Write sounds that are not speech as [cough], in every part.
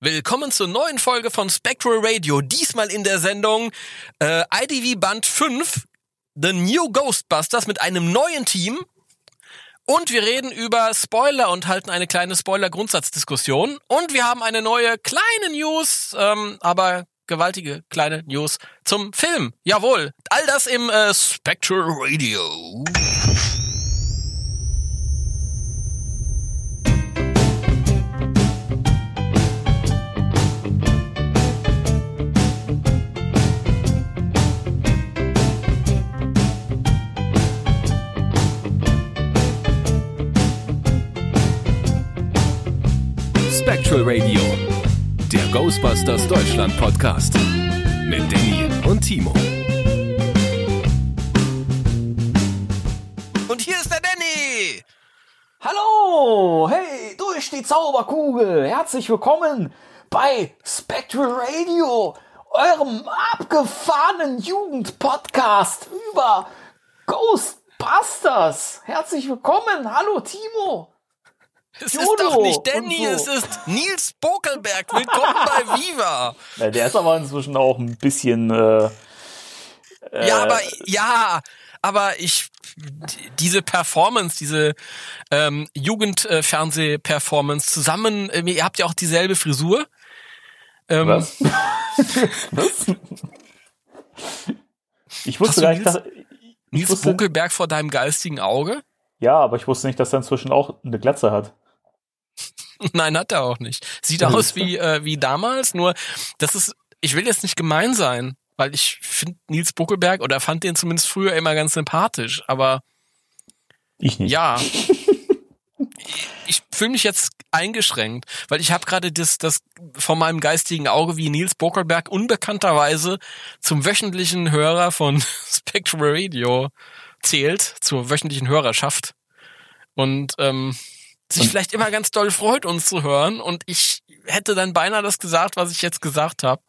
Willkommen zur neuen Folge von Spectral Radio. Diesmal in der Sendung äh, IDV Band 5, The New Ghostbusters mit einem neuen Team. Und wir reden über Spoiler und halten eine kleine Spoiler-Grundsatzdiskussion. Und wir haben eine neue kleine News, ähm, aber gewaltige kleine News zum Film. Jawohl, all das im äh, Spectral Radio. Spectral Radio, der Ghostbusters Deutschland Podcast mit Danny und Timo. Und hier ist der Danny. Hallo, hey, durch die Zauberkugel. Herzlich willkommen bei Spectral Radio, eurem abgefahrenen Jugendpodcast über Ghostbusters. Herzlich willkommen. Hallo, Timo. Es Jodo ist doch nicht Danny, so. es ist Nils Bokelberg. Willkommen [laughs] bei Viva. Ja, der ist aber inzwischen auch ein bisschen. Äh, Ja, aber ja, aber ich die- diese Performance, diese ähm, Jugendfernseh-Performance zusammen, äh, ihr habt ja auch dieselbe Frisur. Ähm, was? [laughs] was? Ich wusste gar nicht, dass, Nils Bokelberg vor deinem geistigen Auge? ja, aber ich wusste nicht, dass er inzwischen auch eine Glatze hat. [laughs] Nein, hat er auch nicht. Sieht aus wie äh, wie damals, nur das ist ich will jetzt nicht gemein sein, weil ich finde Nils Buckelberg oder fand den zumindest früher immer ganz sympathisch, aber Ich nicht. Ja. [laughs] ich fühle mich jetzt eingeschränkt, weil ich habe gerade das, das vor meinem geistigen Auge, wie Nils Bokelberg unbekannterweise zum wöchentlichen Hörer von [laughs] Spectral Radio zählt, zur wöchentlichen Hörerschaft. Und ähm, sich Und- vielleicht immer ganz doll freut, uns zu hören. Und ich hätte dann beinahe das gesagt, was ich jetzt gesagt habe.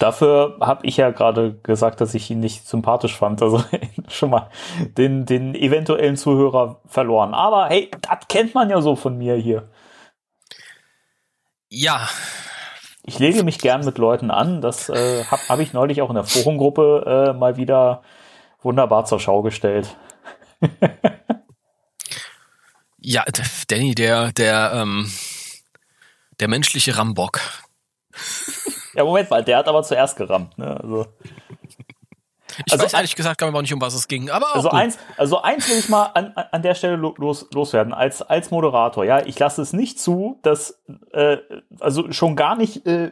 Dafür habe ich ja gerade gesagt, dass ich ihn nicht sympathisch fand. Also [laughs] schon mal den, den eventuellen Zuhörer verloren. Aber hey, das kennt man ja so von mir hier. Ja, Ich lege mich gern mit Leuten an. Das äh, habe hab ich neulich auch in der Forumgruppe äh, mal wieder wunderbar zur Schau gestellt. [laughs] ja, Danny, der, der, ähm, der menschliche Rambock. Ja, Moment mal, der hat aber zuerst gerammt. Ne? Also, Ich Also weiß ehrlich gesagt gar nicht, um was es ging, aber also, gut. eins, also eins will ich mal an, an der Stelle lo- los, loswerden, als, als Moderator. Ja, ich lasse es nicht zu, dass, äh, also schon gar nicht äh,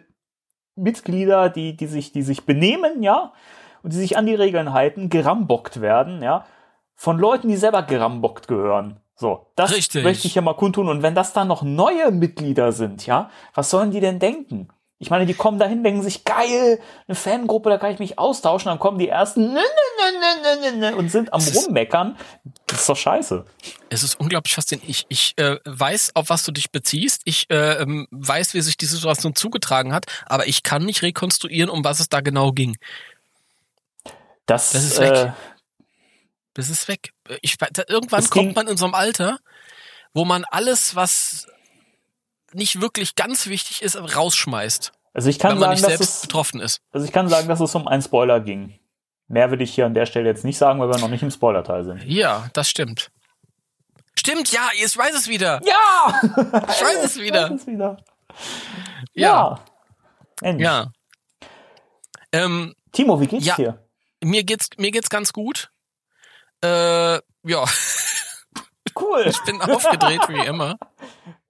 Mitglieder, die, die, sich, die sich benehmen, ja, und die sich an die Regeln halten, gerambockt werden, ja, von Leuten, die selber gerambockt gehören. So, das Richtig. möchte ich ja mal kundtun. Und wenn das dann noch neue Mitglieder sind, ja, was sollen die denn denken? Ich meine, die kommen dahin, denken sich, geil, eine Fangruppe, da kann ich mich austauschen, dann kommen die ersten nö, nö, nö, und sind am ist- Rummeckern. Das ist doch scheiße. Es ist unglaublich faszinierend. Ich, ich äh, weiß, auf was du dich beziehst. Ich äh, ähm, weiß, wie sich die Situation zugetragen hat, aber ich kann nicht rekonstruieren, um was es da genau ging. Das, Das ist äh. Das ist weg. Ich, da, irgendwann kommt man in so einem Alter, wo man alles, was nicht wirklich ganz wichtig ist, rausschmeißt, Also ich kann wenn man sagen, nicht dass selbst es, betroffen ist. also ich kann sagen, dass es um einen Spoiler ging. Mehr will ich hier an der Stelle jetzt nicht sagen, weil wir noch nicht im Spoiler-Teil sind. Ja, das stimmt. Stimmt, ja, jetzt weiß es wieder. Ja! Ich weiß [laughs] es wieder. Ich weiß es wieder. Ja. Ja. Mensch. Ja. Ähm, Timo, wie geht's Ja. dir? mir geht's mir geht's ganz gut. Äh, ja, Cool. ich bin aufgedreht wie immer.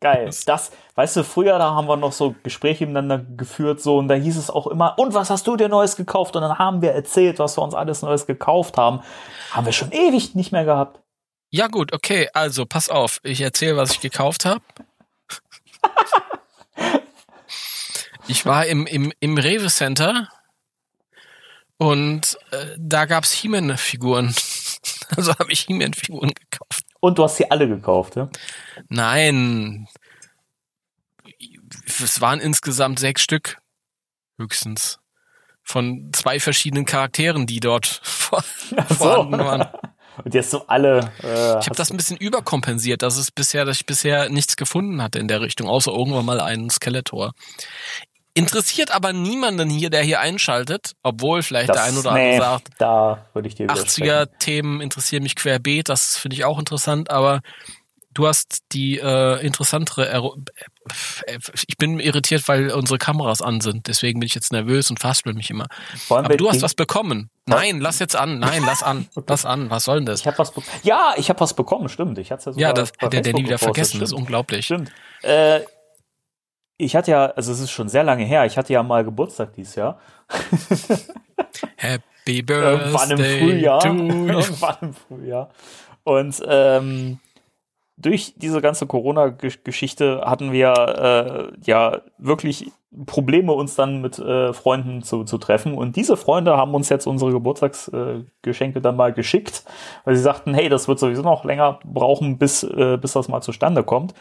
Geil. Das, weißt du, früher, da haben wir noch so Gespräche miteinander geführt, so, und da hieß es auch immer, und was hast du dir Neues gekauft? Und dann haben wir erzählt, was wir uns alles Neues gekauft haben. Haben wir schon ewig nicht mehr gehabt. Ja gut, okay, also pass auf, ich erzähle, was ich gekauft habe. Ich war im, im, im Rewe Center und äh, da gab's He-Man-Figuren. [laughs] Also habe ich He-Man-Figuren gekauft. Und du hast sie alle gekauft, ja? Nein, es waren insgesamt sechs Stück, höchstens. Von zwei verschiedenen Charakteren, die dort [laughs] vor, so. vorhanden waren. [laughs] Und jetzt so alle. Äh, ich habe das ein bisschen überkompensiert, dass es bisher, dass ich bisher nichts gefunden hatte in der Richtung, außer irgendwann mal einen Skeletor. Interessiert aber niemanden hier, der hier einschaltet, obwohl vielleicht das, der ein oder nee, andere sagt, da würde ich dir 80er-Themen interessieren mich querbeet, das finde ich auch interessant, aber du hast die äh, interessantere. Er ich bin irritiert, weil unsere Kameras an sind. Deswegen bin ich jetzt nervös und faspel mich immer. Aber du hast was bekommen. Nein, lass jetzt an. Nein, lass an. [laughs] Lass an. Was soll denn das? Ich hab was ja, ich habe was bekommen. Stimmt. Ich hatte ja Ja, das hätte der nie wieder vergessen. Das ist unglaublich. Stimmt. Äh, ich hatte ja, also es ist schon sehr lange her. Ich hatte ja mal Geburtstag dieses Jahr. [laughs] Happy Birthday. [laughs] Irgendwann im Frühjahr. [laughs] Irgendwann im Frühjahr. Und ähm, durch diese ganze Corona-Geschichte hatten wir äh, ja wirklich Probleme, uns dann mit äh, Freunden zu, zu treffen. Und diese Freunde haben uns jetzt unsere Geburtstagsgeschenke äh, dann mal geschickt, weil sie sagten, hey, das wird sowieso noch länger brauchen, bis, äh, bis das mal zustande kommt.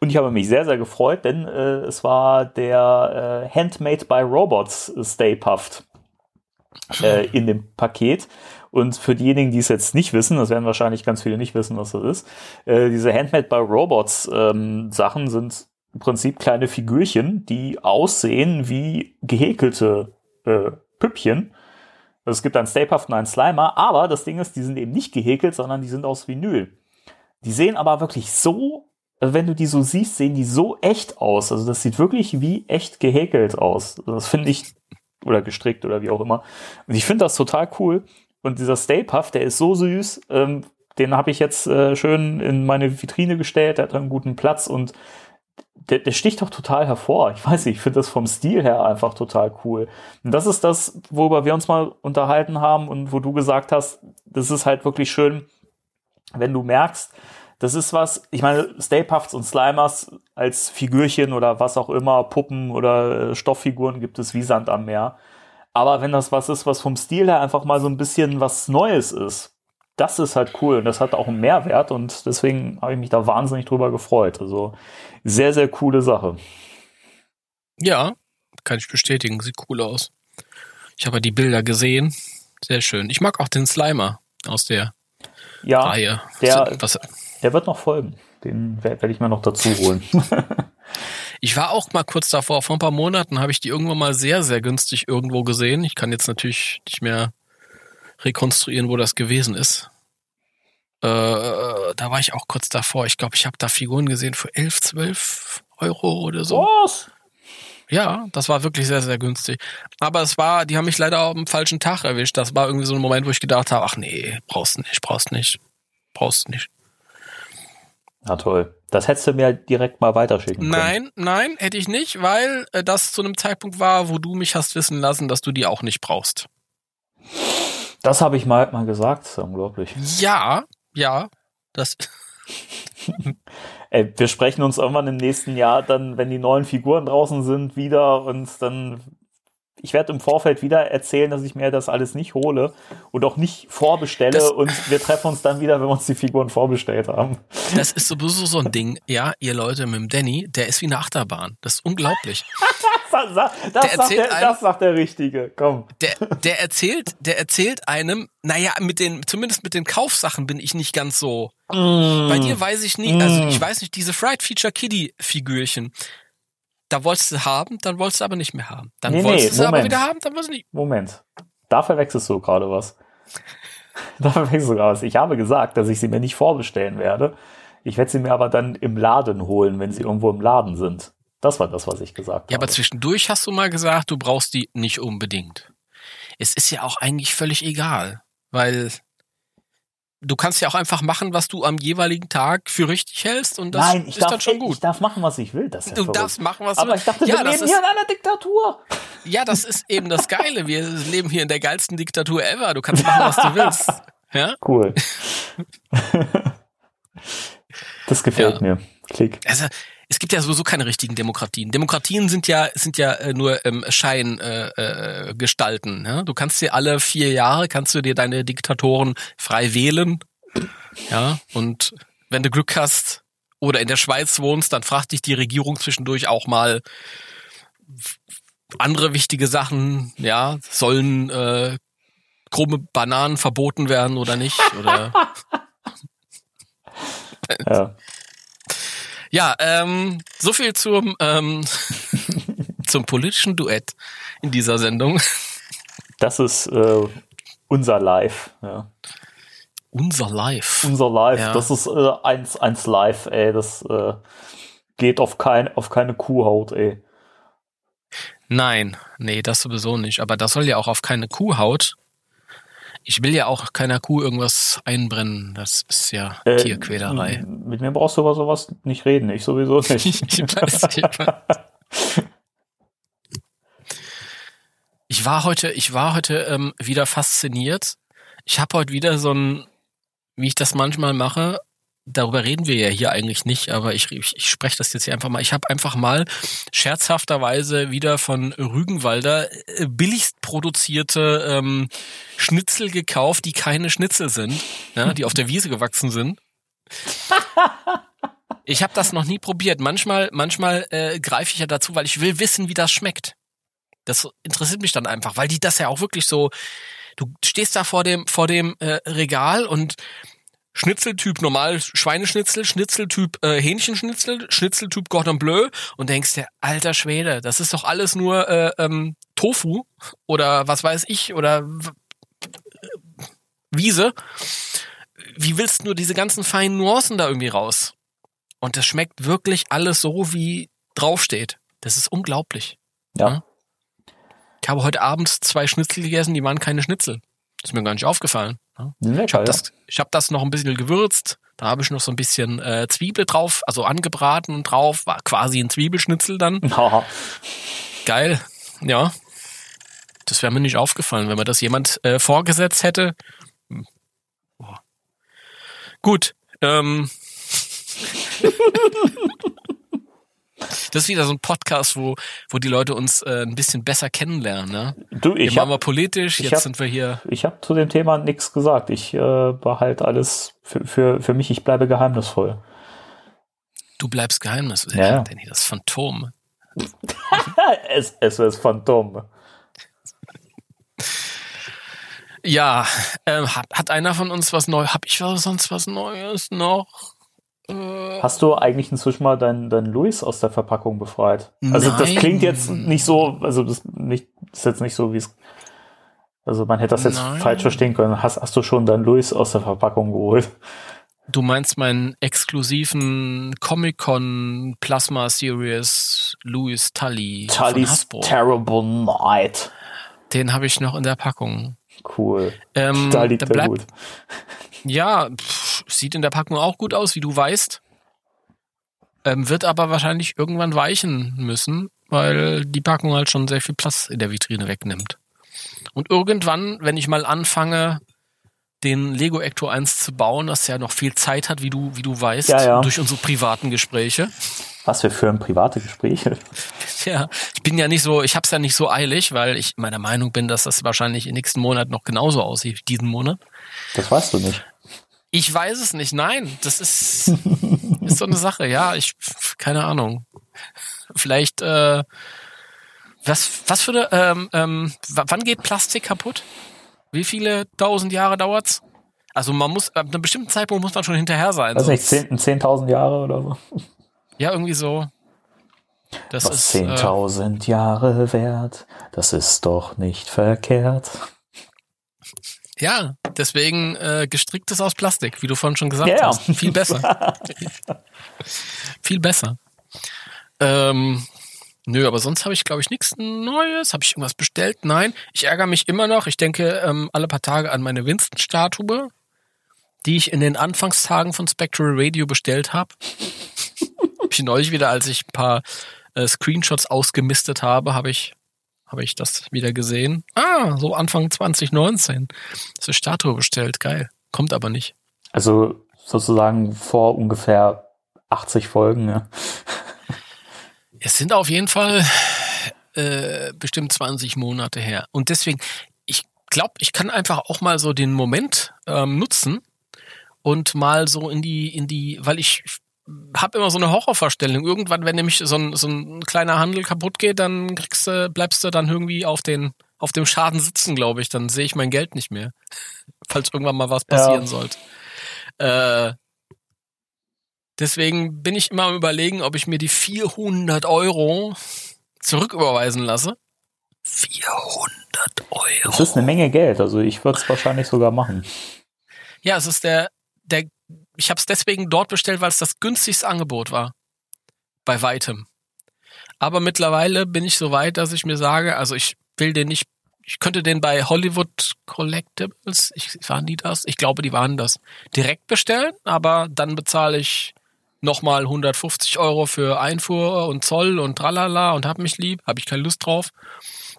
Und ich habe mich sehr, sehr gefreut, denn äh, es war der äh, Handmade by Robots Stay Puffed äh, in dem Paket. Und für diejenigen, die es jetzt nicht wissen, das werden wahrscheinlich ganz viele nicht wissen, was das ist, äh, diese Handmade by Robots ähm, Sachen sind im Prinzip kleine Figürchen, die aussehen wie gehäkelte äh, Püppchen. Also es gibt einen Stay Puft und einen Slimer, aber das Ding ist, die sind eben nicht gehäkelt, sondern die sind aus Vinyl. Die sehen aber wirklich so, also wenn du die so siehst, sehen die so echt aus. Also das sieht wirklich wie echt gehäkelt aus. Das finde ich, oder gestrickt oder wie auch immer. Und ich finde das total cool. Und dieser Stay Puff, der ist so süß. Ähm, den habe ich jetzt äh, schön in meine Vitrine gestellt. Der hat einen guten Platz und der, der sticht doch total hervor. Ich weiß nicht, ich finde das vom Stil her einfach total cool. Und das ist das, worüber wir uns mal unterhalten haben und wo du gesagt hast, das ist halt wirklich schön, wenn du merkst, das ist was, ich meine, Stay Puffs und Slimers als Figürchen oder was auch immer, Puppen oder äh, Stofffiguren gibt es wie Sand am Meer. Aber wenn das was ist, was vom Stil her einfach mal so ein bisschen was Neues ist, das ist halt cool und das hat auch einen Mehrwert und deswegen habe ich mich da wahnsinnig drüber gefreut. Also sehr, sehr coole Sache. Ja, kann ich bestätigen. Sieht cool aus. Ich habe die Bilder gesehen. Sehr schön. Ich mag auch den Slimer aus der ja, Reihe. Der, Was, der wird noch folgen. Den werde ich mir noch dazu holen. [laughs] [laughs] Ich war auch mal kurz davor, vor ein paar Monaten habe ich die irgendwann mal sehr, sehr günstig irgendwo gesehen. Ich kann jetzt natürlich nicht mehr rekonstruieren, wo das gewesen ist. Äh, da war ich auch kurz davor. Ich glaube, ich habe da Figuren gesehen für 11, 12 Euro oder so. Was? Ja, das war wirklich sehr, sehr günstig. Aber es war, die haben mich leider auf dem falschen Tag erwischt. Das war irgendwie so ein Moment, wo ich gedacht habe, ach nee, brauchst nicht, brauchst nicht, brauchst nicht. Na toll. Das hättest du mir direkt mal weiterschicken können. Nein, nein, hätte ich nicht, weil äh, das zu einem Zeitpunkt war, wo du mich hast wissen lassen, dass du die auch nicht brauchst. Das habe ich mal, mal gesagt, unglaublich. Ja, ja, das. [laughs] Ey, wir sprechen uns irgendwann im nächsten Jahr dann, wenn die neuen Figuren draußen sind, wieder und dann ich werde im Vorfeld wieder erzählen, dass ich mir das alles nicht hole und auch nicht vorbestelle das, und wir treffen uns dann wieder, wenn wir uns die Figuren vorbestellt haben. Das ist sowieso so ein Ding, ja, ihr Leute mit dem Danny, der ist wie eine Achterbahn. Das ist unglaublich. [laughs] das, das, das, sagt der, einem, das sagt der Richtige, komm. Der, der erzählt, der erzählt einem, naja, mit den, zumindest mit den Kaufsachen bin ich nicht ganz so. Mm. Bei dir weiß ich nie, also ich weiß nicht, diese Fried Feature Kitty Figürchen, da wolltest du haben, dann wolltest du aber nicht mehr haben. Dann nee, wolltest nee, du sie aber wieder haben, dann wolltest du nicht. Moment. Da verwechselst du gerade was. [laughs] da verwechselst du gerade was. Ich habe gesagt, dass ich sie mir nicht vorbestellen werde. Ich werde sie mir aber dann im Laden holen, wenn sie irgendwo im Laden sind. Das war das, was ich gesagt habe. Ja, aber zwischendurch hast du mal gesagt, du brauchst die nicht unbedingt. Es ist ja auch eigentlich völlig egal, weil du kannst ja auch einfach machen, was du am jeweiligen Tag für richtig hältst und das Nein, ist darf, dann schon gut. Ich darf machen, was ich will. Das du verrückt. darfst machen, was du willst. Aber ich dachte, ja, wir leben ist, hier in einer Diktatur. Ja, das ist eben das Geile. Wir leben hier in der geilsten Diktatur ever. Du kannst machen, was du willst. [laughs] Ja? Cool. [laughs] das gefällt ja. mir. Klick. Also, es gibt ja sowieso keine richtigen Demokratien. Demokratien sind ja sind ja äh, nur ähm, Scheingestalten. Äh, äh, ja? Du kannst dir alle vier Jahre kannst du dir deine Diktatoren frei wählen. Ja, und wenn du Glück hast oder in der Schweiz wohnst, dann fragt dich die Regierung zwischendurch auch mal andere wichtige Sachen. Ja, sollen äh, krumme Bananen verboten werden oder nicht. Oder [laughs] Ja. Ja, ähm, so viel zum ähm, [laughs] zum politischen Duett in dieser Sendung. Das ist äh, unser Live. Ja. Unser Live. Unser Live. Ja. Das ist äh, eins, eins live, ey. Das äh, geht auf, kein, auf keine Kuhhaut, ey. Nein, nee, das sowieso nicht. Aber das soll ja auch auf keine Kuhhaut. Ich will ja auch keiner Kuh irgendwas einbrennen. Das ist ja Äh, Tierquälerei. Mit mir brauchst du über sowas nicht reden. Ich sowieso [laughs] nicht. ich weiß, ich weiß. Ich war heute, ich war heute ähm, wieder fasziniert. Ich habe heute wieder so ein, wie ich das manchmal mache. Darüber reden wir ja hier eigentlich nicht, aber ich, ich, ich spreche das jetzt hier einfach mal. Ich habe einfach mal scherzhafterweise wieder von Rügenwalder äh, billigst produzierte ähm, Schnitzel gekauft, die keine Schnitzel sind, ja, die auf der Wiese gewachsen sind. [laughs] Ich habe das noch nie probiert. Manchmal, manchmal äh, greife ich ja dazu, weil ich will wissen, wie das schmeckt. Das interessiert mich dann einfach, weil die das ja auch wirklich so. Du stehst da vor dem vor dem äh, Regal und Schnitzeltyp normal Schweineschnitzel, Schnitzeltyp äh, Hähnchenschnitzel, Schnitzeltyp Cordon Bleu und denkst dir, alter Schwede, das ist doch alles nur äh, ähm, Tofu oder was weiß ich oder w- Wiese. Wie willst du nur diese ganzen feinen Nuancen da irgendwie raus? Und das schmeckt wirklich alles so, wie draufsteht. Das ist unglaublich. ja. Ich habe heute Abend zwei Schnitzel gegessen, die waren keine Schnitzel. Das ist mir gar nicht aufgefallen. ne? Lecker, Ich habe ja. das, ich hab das noch ein bisschen gewürzt. Da habe ich noch so ein bisschen äh, Zwiebel drauf, also angebraten und drauf. War quasi ein Zwiebelschnitzel dann. [laughs] Geil. Ja. Das wäre mir nicht aufgefallen, wenn mir das jemand äh, vorgesetzt hätte. Boah. Gut. Ähm. [laughs] [laughs] Das ist wieder so ein Podcast, wo, wo die Leute uns äh, ein bisschen besser kennenlernen. Ne? Du, ich waren wir habe politisch, ich jetzt hab- sind wir hier. ich hab zu dem Thema nichts gesagt. Ich äh, behalte alles für, für, für mich, ich bleibe geheimnisvoll. Du bleibst Geheimnis. Ja, ja. Danny, das Phantom. [laughs] es, es ist Phantom. Ja, ähm, hat, hat einer von uns was Neues? Hab ich was- sonst was Neues noch? Äh, Hast du eigentlich inzwischen mal deinen dein Louis aus der Verpackung befreit? Also das Nein. klingt jetzt nicht so, also das nicht, ist jetzt nicht so, wie es. Also man hätte das jetzt Nein. falsch verstehen können. Hast, hast du schon deinen Louis aus der Verpackung geholt? Du meinst meinen exklusiven Comic-Con Plasma Series Louis Tully von Tully's Hasbro. Terrible Night. Den habe ich noch in der Packung. Cool. Ähm, Da liegt der er bleibt- gut. Ja, pff, sieht in der Packung auch gut aus, wie du weißt. Ähm, wird aber wahrscheinlich irgendwann weichen müssen, weil die Packung halt schon sehr viel Platz in der Vitrine wegnimmt. Und irgendwann, wenn ich mal anfange, den Lego Ecto 1 zu bauen, das ja noch viel Zeit hat, wie du, wie du weißt, Ja, ja. durch unsere privaten Gespräche. Was wir für ein private Gespräche. [laughs] Ja, ich bin ja nicht so, ich hab's ja nicht so eilig, weil ich meiner Meinung bin, dass das wahrscheinlich im nächsten Monat noch genauso aussieht wie diesen Monat. Das weißt du nicht. Ich weiß es nicht, nein. Das ist, [laughs] ist so eine Sache, ja. Ich, keine Ahnung. Vielleicht, äh, was, was für eine, ähm, ähm, wann geht Plastik kaputt? Wie viele tausend Jahre dauert's? Also man muss, ab einem bestimmten Zeitpunkt muss man schon hinterher sein. Weiß nicht, sonst- 10 10.000 Jahre oder so. ja, irgendwie so. Das Was ist, äh, 10.000 Jahre wert, das ist doch nicht verkehrt. Ja, deswegen äh, gestricktes aus Plastik, wie du vorhin schon gesagt ja. hast. Viel besser. [laughs] Viel besser. Ähm, nö, aber sonst habe ich, glaube ich, nichts Neues. Habe ich irgendwas bestellt? Nein. Ich ärgere mich immer noch. Ich denke ähm, alle paar Tage an meine Winston-Statue, die ich in den Anfangstagen von Spectral Radio bestellt habe. [laughs] hab ich neulich wieder, als ich ein paar äh, Screenshots ausgemistet habe, habe ich habe ich das wieder gesehen. Ah, so Anfang 2019. Das ist eine Statue bestellt. Geil. Kommt aber nicht. Also sozusagen vor ungefähr 80 Folgen. Ja. Es sind auf jeden Fall äh, bestimmt 20 Monate her. Und deswegen, ich glaube, ich kann einfach auch mal so den Moment ähm, nutzen und mal so in die, in die, weil ich habe immer so eine Horrorvorstellung. Irgendwann, wenn nämlich so ein, so ein kleiner Handel kaputt geht, dann kriegst du, bleibst du dann irgendwie auf den, auf dem Schaden sitzen, glaube ich. Dann sehe ich mein Geld nicht mehr. [laughs] Falls irgendwann mal was passieren Ja. sollte. Äh, deswegen bin ich immer am überlegen, ob ich mir die 400 Euro zurücküberweisen lasse. 400 Euro. Das ist eine Menge Geld, also ich würde es wahrscheinlich sogar machen. Ja, es ist der, der, ich habe es deswegen dort bestellt, weil es das günstigste Angebot war. Bei weitem. Aber mittlerweile bin ich so weit, dass ich mir sage, also ich will den nicht, ich könnte den bei Hollywood Collectibles, ich, waren die das? Ich glaube, die waren das. Direkt bestellen, aber dann bezahle ich nochmal 150 Euro für Einfuhr und Zoll und tralala und hab mich lieb, habe ich keine Lust drauf.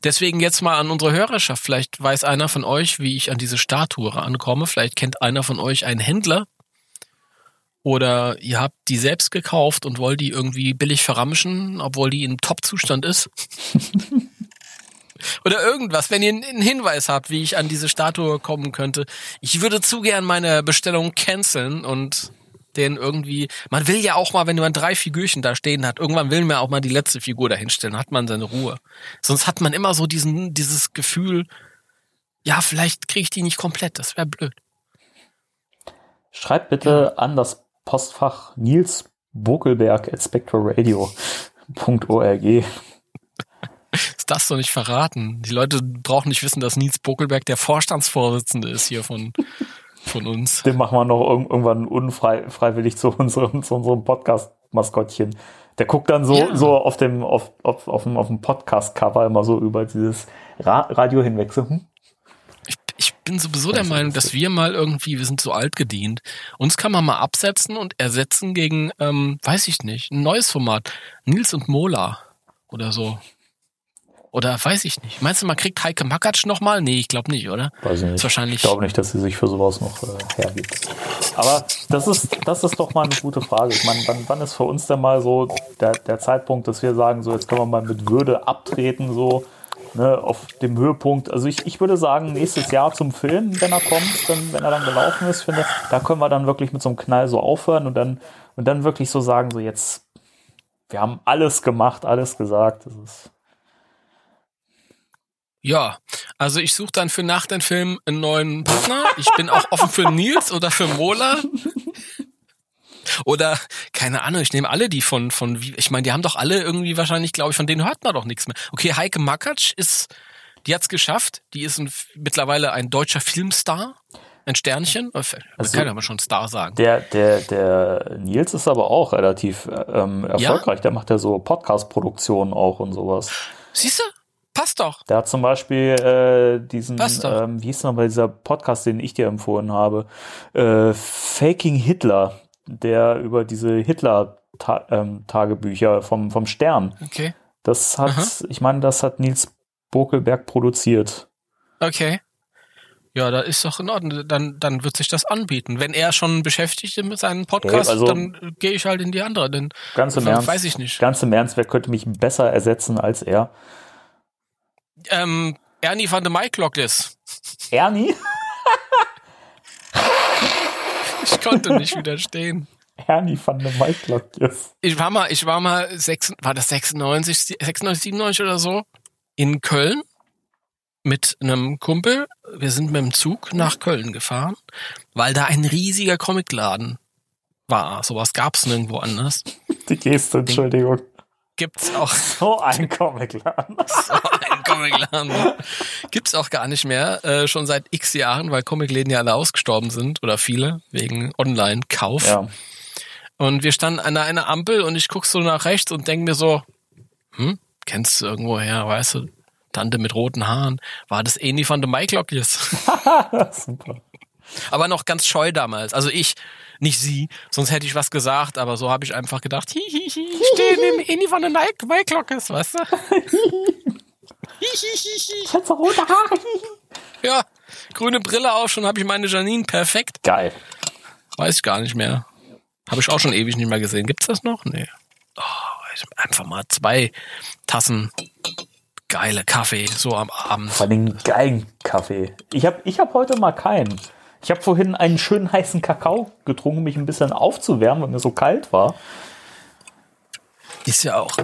Deswegen jetzt mal an unsere Hörerschaft. Vielleicht weiß einer von euch, wie ich an diese Statue rankomme. Vielleicht kennt einer von euch einen Händler. Oder ihr habt die selbst gekauft und wollt die irgendwie billig verramschen, obwohl die in Top-Zustand ist. [laughs] Oder irgendwas, wenn ihr einen Hinweis habt, wie ich an diese Statue kommen könnte. Ich würde zu gern meine Bestellung canceln und den irgendwie, man will ja auch mal, wenn man drei Figürchen da stehen hat, irgendwann will man auch mal die letzte Figur da hinstellen, hat man seine Ruhe. Sonst hat man immer so diesen, dieses Gefühl, ja, vielleicht kriege ich die nicht komplett, das wäre blöd. Schreibt bitte an das Postfach Nils Bokelberg at spectralradio.org. Das darfst du nicht verraten. Die Leute brauchen nicht wissen, dass Nils Bokelberg der Vorstandsvorsitzende ist hier von, von uns. [laughs] Den machen wir noch irg- irgendwann unfreiwillig zu unserem, zu unserem Podcast-Maskottchen. Der guckt dann so, Ja. so auf dem, auf, auf, auf dem, auf dem Podcast-Cover immer so über dieses Ra Radio hinweg. So, hm? Ich, bin sowieso der Meinung, dass wir mal irgendwie, wir sind so alt gedient. Uns kann man mal absetzen und ersetzen gegen, ähm, weiß ich nicht, ein neues Format. Nils und Mola oder so. Oder weiß ich nicht. Meinst du, man kriegt Heike Makatsch nochmal? Nee, ich glaube nicht, oder? Weiß ich nicht. Ist wahrscheinlich. Ich glaube nicht, dass sie sich für sowas noch äh, hergibt. Aber das ist, das ist doch mal eine gute Frage. Ich meine, wann, wann ist für uns denn mal so der, der Zeitpunkt, dass wir sagen, so jetzt können wir mal mit Würde abtreten, so ne, auf dem Höhepunkt. Also ich, ich würde sagen, nächstes Jahr zum Film, wenn er kommt, dann, wenn er dann gelaufen ist, finde, da können wir dann wirklich mit so einem Knall so aufhören und dann, und dann wirklich so sagen, so jetzt, wir haben alles gemacht, alles gesagt. Das ist, Ja, also ich suche dann für nach dem Film einen neuen Partner. Ich bin auch offen für Nils oder für Mola. Oder, keine Ahnung, ich nehme alle die von, von, wie- ich meine, die haben doch alle irgendwie wahrscheinlich, glaube ich, von denen hört man doch nichts mehr. Okay, Heike Makatsch ist, die hat's geschafft. Die ist ein, mittlerweile ein deutscher Filmstar. Ein Sternchen. Man Also- kann ja mal schon Star sagen. Der, der, der Nils ist aber auch relativ ähm, erfolgreich. Der macht ja so Podcast-Produktionen auch und sowas. Siehst du? Passt doch. Der hat zum Beispiel äh, diesen, ähm, wie hieß nochmal dieser Podcast, den ich dir empfohlen habe? Äh, Faking Hitler, der über diese Hitler-Tagebücher vom, vom Stern. Okay. Das hat, ich meine, das hat Nils Bokelberg produziert. Okay. Ja, da ist doch in Ordnung. Dann, dann wird sich das anbieten. Wenn er schon beschäftigt ist mit seinem Podcast, Hey, also- dann gehe ich halt in die andere. Denn Ganz im Weiß Ernst. ich nicht. Ganz im Ernst, wer könnte mich besser ersetzen als er? ähm, Ernie van de Maiklock ist. Ernie? [laughs] [laughs] Ich konnte nicht widerstehen. Ernie van der Maiklock jetzt. Ich war mal, ich war mal sechs, war das 96, 96, 97 oder so in Köln mit einem Kumpel. Wir sind mit dem Zug nach Köln gefahren, weil da ein riesiger Comicladen war. Sowas gab's nirgendwo anders. Die Geste, Entschuldigung. Gibt's auch [laughs] So ein Comicladen. [laughs] so einen Comicladen. Gibt's auch gar nicht mehr, äh, schon seit x Jahren, weil Comicläden ja alle ausgestorben sind oder viele wegen Online-Kauf. Ja. Und wir standen an einer Ampel und ich guck so nach rechts und denk mir so, hm, kennst du irgendwo her, weißt du, Tante mit roten Haaren, war das Eni van de Maiklokjes. [laughs] Super. aber noch ganz scheu damals. Also ich, nicht sie, sonst hätte ich was gesagt, aber so habe ich einfach gedacht, hihihi, ich stehe neben Eni [laughs] van de Maiklokjes, weißt du? Ich hab so rote Haare. [laughs] ja, grüne Brille auf, schon habe ich meine Janine perfekt. Geil. Weiß ich gar nicht mehr. Habe ich auch schon ewig nicht mehr gesehen. Gibt's das noch? Nee. Oh, ich- einfach mal zwei Tassen geile Kaffee so am Abend. Vor allem geilen Kaffee. Ich habe ich hab heute mal keinen. Ich habe vorhin einen schönen heißen Kakao getrunken, um mich ein bisschen aufzuwärmen, weil mir so kalt war. Ist ja auch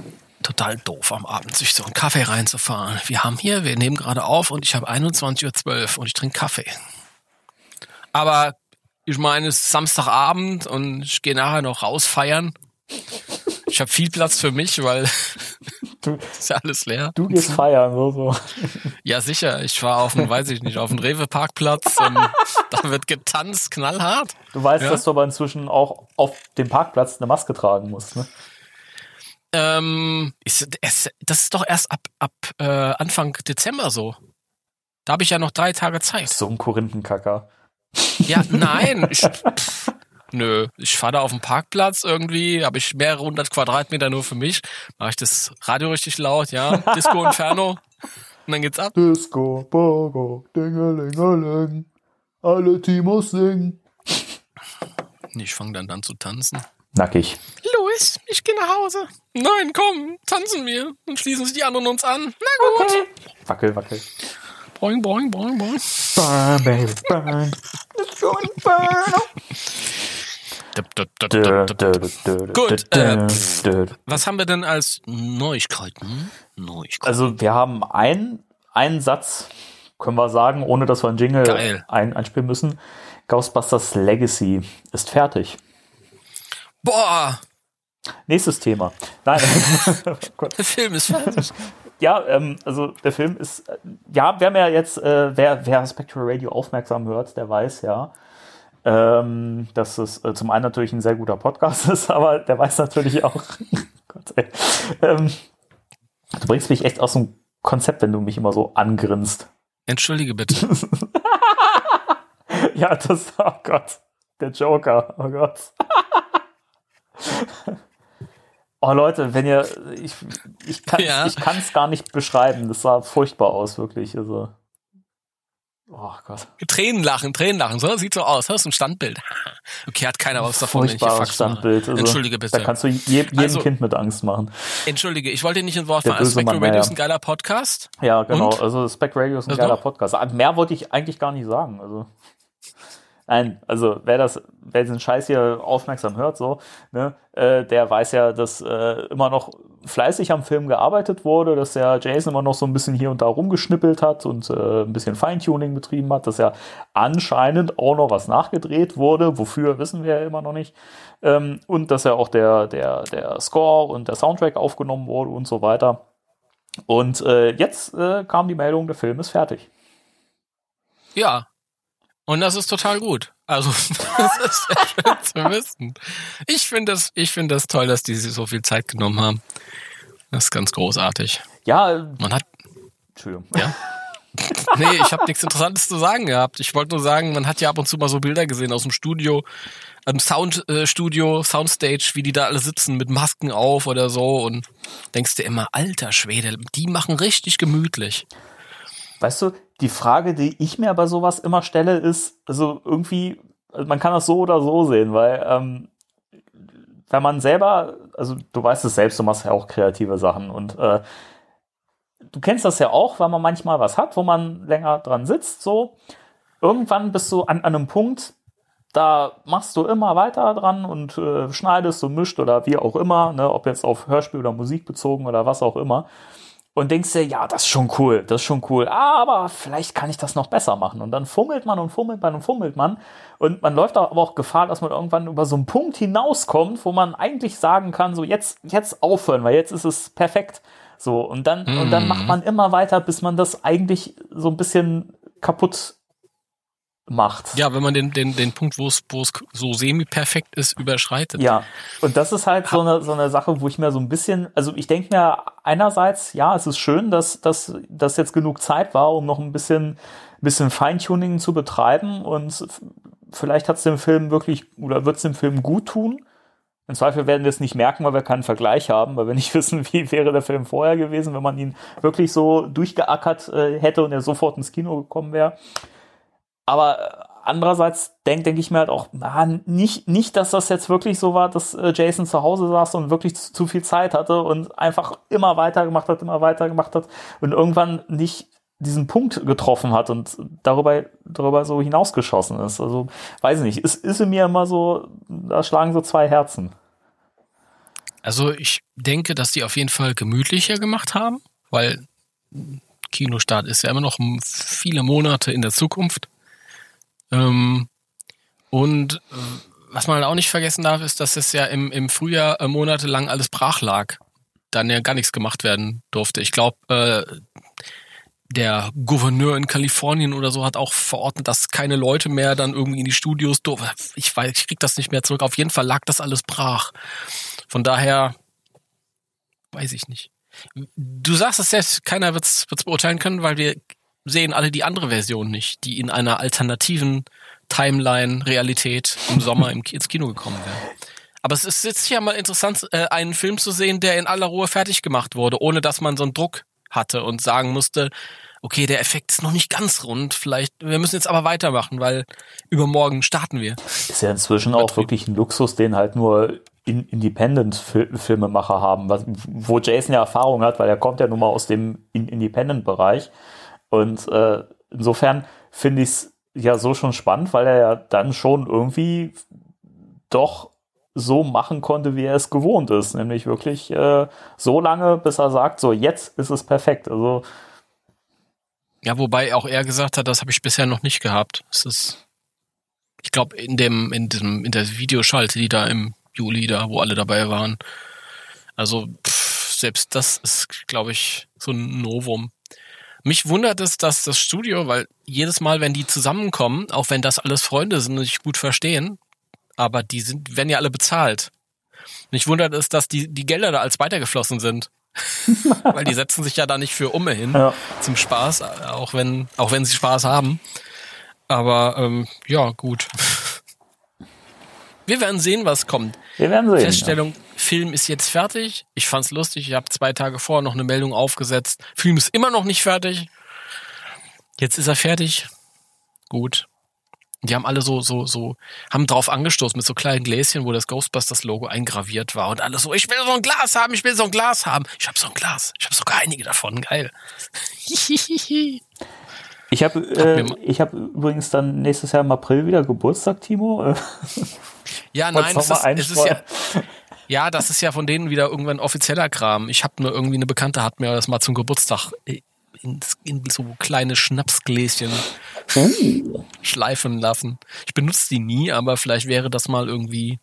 total doof am Abend, sich so einen Kaffee reinzufahren. Wir haben hier, wir nehmen gerade auf und ich habe 21.12 Uhr und ich trinke Kaffee. Aber ich meine, es ist Samstagabend und ich gehe nachher noch rausfeiern. Ich habe viel Platz für mich, weil Du, [laughs] ist ja alles leer. du gehst [laughs] feiern, so, so. Ja, sicher. Ich war auf dem, weiß ich nicht, auf dem Rewe-Parkplatz und [laughs] da wird getanzt, knallhart. Du weißt, Ja. dass du aber inzwischen auch auf dem Parkplatz eine Maske tragen musst, ne? Ähm, ist, es, das ist doch erst ab, ab äh, Anfang Dezember so. Da habe ich ja noch drei Tage Zeit. So ein Korinthenkacker. Ja, nein. Ich, pff, nö, ich fahre da auf dem Parkplatz irgendwie, habe ich mehrere hundert Quadratmeter nur für mich. Mache ich das Radio richtig laut, ja. [laughs] Disco Inferno. Und dann geht's ab. Disco, Bogo, Dingelingeling, alle Timos singen. Ich fange dann an zu tanzen. Nackig. Louis, ich gehe nach Hause. Nein, komm, tanzen wir. Dann schließen sich die anderen uns an. Na gut. Wackel, wackel. Boing, boing, boing, boing. Burn, baby, burn. It's going burn. Gut, äh. Was haben wir denn als Neuigkeiten? Neuigkeiten. Also wir haben ein, einen Satz, können wir sagen, ohne dass wir einen Jingle Geil. ein, einspielen müssen. Ghostbusters Legacy ist fertig. Boah, Nächstes Thema. Nein. [laughs] Der Film ist fertig. Ja, ähm, also der Film ist, äh, ja, haben ja jetzt, äh, wer, wer Spectral Radio aufmerksam hört, der weiß ja, ähm, dass es äh, zum einen natürlich ein sehr guter Podcast ist, [laughs] aber der weiß natürlich auch, [laughs] Gott, ey, ähm, du bringst mich echt aus dem Konzept, wenn du mich immer so angrinst. Entschuldige bitte. [laughs] Ja, das, oh Gott, der Joker, oh Gott. Oh Leute, wenn ihr, ich, ich kann Ja. es gar nicht beschreiben. Das sah furchtbar aus, wirklich. Also, oh Gott. Tränen lachen, Tränen lachen. So sieht so aus. Das ist ein Standbild. Okay, hat keiner was davon, ich Furchtbares mache. Standbild. Also, Entschuldige bitte. Da kannst du je, jedem Also- Kind mit Angst machen. Entschuldige, ich wollte dir nicht ins Wort fallen. Spectral Mann, Radio ja, ist ein geiler Podcast. Ja, genau. Und? Also Spec Radio ist ein Was geiler? Podcast. Ah, Mehr wollte ich eigentlich gar nicht sagen. Also nein, also wer das, wer diesen Scheiß hier aufmerksam hört, so, ne, äh, der weiß ja, dass äh, immer noch fleißig am Film gearbeitet wurde, dass der Jason immer noch so ein bisschen hier und da rumgeschnippelt hat und äh, ein bisschen Feintuning betrieben hat, dass ja anscheinend auch noch was nachgedreht wurde. Wofür wissen wir ja immer noch nicht. Ähm, und dass ja auch der, der, der Score und der Soundtrack aufgenommen wurde und so weiter. Und äh, jetzt äh, kam die Meldung, der Film ist fertig. Ja. Und das ist total gut. Also, [laughs] das ist sehr schön zu wissen. Ich finde das, ich finde das toll, dass die sich so viel Zeit genommen haben. Das ist ganz großartig. Ja, äh, Man hat, Entschuldigung. ja. Nee, ich habe nichts Interessantes zu sagen gehabt. Ich wollte nur sagen, man hat ja ab und zu mal so Bilder gesehen aus dem Studio, im Soundstudio, Soundstage, wie die da alle sitzen mit Masken auf oder so und denkst dir immer, alter Schwede, die machen richtig gemütlich. Weißt du, die Frage, die ich mir bei sowas immer stelle, ist, also irgendwie, also man kann das so oder so sehen, weil ähm, wenn man selber, also du weißt es selbst, du machst ja auch kreative Sachen und äh, du kennst das ja auch, weil man manchmal was hat, wo man länger dran sitzt, so. Irgendwann bist du an, an einem Punkt, da machst du immer weiter dran und äh, schneidest und mischt oder wie auch immer, ne, ob jetzt auf Hörspiel oder Musik bezogen oder was auch immer. Und denkst dir, ja, das ist schon cool, das ist schon cool, aber vielleicht kann ich das noch besser machen. Und dann fummelt man und fummelt man und fummelt man. Und man läuft aber auch Gefahr, dass man irgendwann über so einen Punkt hinauskommt, wo man eigentlich sagen kann, so jetzt, jetzt aufhören, weil jetzt ist es perfekt. So, und dann, und dann macht man immer weiter, bis man das eigentlich so ein bisschen kaputt macht. Ja, wenn man den, den, den Punkt, wo es, so semi-perfekt ist, überschreitet. Ja, und das ist halt so eine, so eine Sache, wo ich mir so ein bisschen, also ich denke mir einerseits, ja, es ist schön, dass, dass, dass jetzt genug Zeit war, um noch ein bisschen, bisschen Feintuning zu betreiben und vielleicht hat es dem Film wirklich oder wird es dem Film gut tun. Im Zweifel werden wir es nicht merken, weil wir keinen Vergleich haben, weil wir nicht [laughs] wissen, wie wäre der Film vorher gewesen, wenn man ihn wirklich so durchgeackert äh, hätte und er sofort ins Kino gekommen wäre. Aber äh, andererseits denke denk ich mir halt auch, na, nicht, nicht, dass das jetzt wirklich so war, dass äh, Jason zu Hause saß und wirklich zu, zu viel Zeit hatte und einfach immer weiter gemacht hat, immer weiter gemacht hat und irgendwann nicht diesen Punkt getroffen hat und darüber, darüber so hinausgeschossen ist. Also, weiß ich nicht, ist, ist in mir immer so, da schlagen so zwei Herzen. Also ich denke, dass die auf jeden Fall gemütlicher gemacht haben, weil Kinostart ist ja immer noch viele Monate in der Zukunft. Ähm, und äh, was man auch nicht vergessen darf, ist, dass es ja im, im Frühjahr äh, monatelang alles brach lag. Dann ja gar nichts gemacht werden durfte. Ich glaube, äh, der Gouverneur in Kalifornien oder so hat auch verordnet, dass keine Leute mehr dann irgendwie in die Studios durften. Ich weiß, ich krieg das nicht mehr zurück. Auf jeden Fall lag das alles brach. Von daher weiß ich nicht. Du sagst es selbst, keiner wird es beurteilen können, weil wir sehen alle die andere Version nicht, die in einer alternativen Timeline-Realität im Sommer ins Kino gekommen wäre. Aber es ist jetzt ja mal interessant, äh, einen Film zu sehen, der in aller Ruhe fertig gemacht wurde, ohne dass man so einen Druck hatte und sagen musste, okay, der Effekt ist noch nicht ganz rund, vielleicht, wir müssen jetzt aber weitermachen, weil übermorgen starten wir. Ist ja inzwischen auch wirklich ein Luxus, den halt nur Independent-Filmemacher haben, wo Jason ja Erfahrung hat, weil er kommt ja nun mal aus dem Independent-Bereich. Und äh, insofern finde ich es ja so schon spannend, weil er ja dann schon irgendwie doch so machen konnte, wie er es gewohnt ist. Nämlich wirklich äh, so lange, bis er sagt, so jetzt ist es perfekt. Also ja, wobei auch er gesagt hat, das habe ich bisher noch nicht gehabt. Es ist, ich glaube, in dem, in diesem, in der Videoschalte, die da im Juli da, wo alle dabei waren. Also pff, selbst das ist, glaube ich, so ein Novum. Mich wundert es, dass das Studio, weil jedes Mal, wenn die zusammenkommen, auch wenn das alles Freunde sind und sich gut verstehen, aber die sind, werden ja alle bezahlt. Mich wundert es, dass die, die Gelder da als weitergeflossen sind. [laughs] weil die setzen sich ja da nicht für Umme hin ja. zum Spaß, auch wenn, auch wenn sie Spaß haben. Aber ähm, ja, gut. [laughs] Wir werden sehen, was kommt. Wir werden sehen. Feststellung, ja. Film ist jetzt fertig. Ich fand's lustig. Ich habe zwei Tage vorher noch eine Meldung aufgesetzt. Film ist immer noch nicht fertig. Jetzt ist er fertig. Gut. Die haben alle so, so, so, haben drauf angestoßen mit so kleinen Gläschen, wo das Ghostbusters-Logo eingraviert war und alle so, ich will so ein Glas haben, ich will so ein Glas haben. Ich habe so ein Glas. Ich habe sogar einige davon. Geil. [laughs] Ich habe äh, ich hab übrigens dann nächstes Jahr im April wieder Geburtstag, Timo. Ja, [laughs] nein, es ist, es ist ja, ja, das ist ja von denen wieder irgendwann offizieller Kram. Ich habe nur irgendwie eine Bekannte hat mir das mal zum Geburtstag in, in so kleine Schnapsgläschen oh. schleifen lassen. Ich benutze die nie, aber vielleicht wäre das mal irgendwie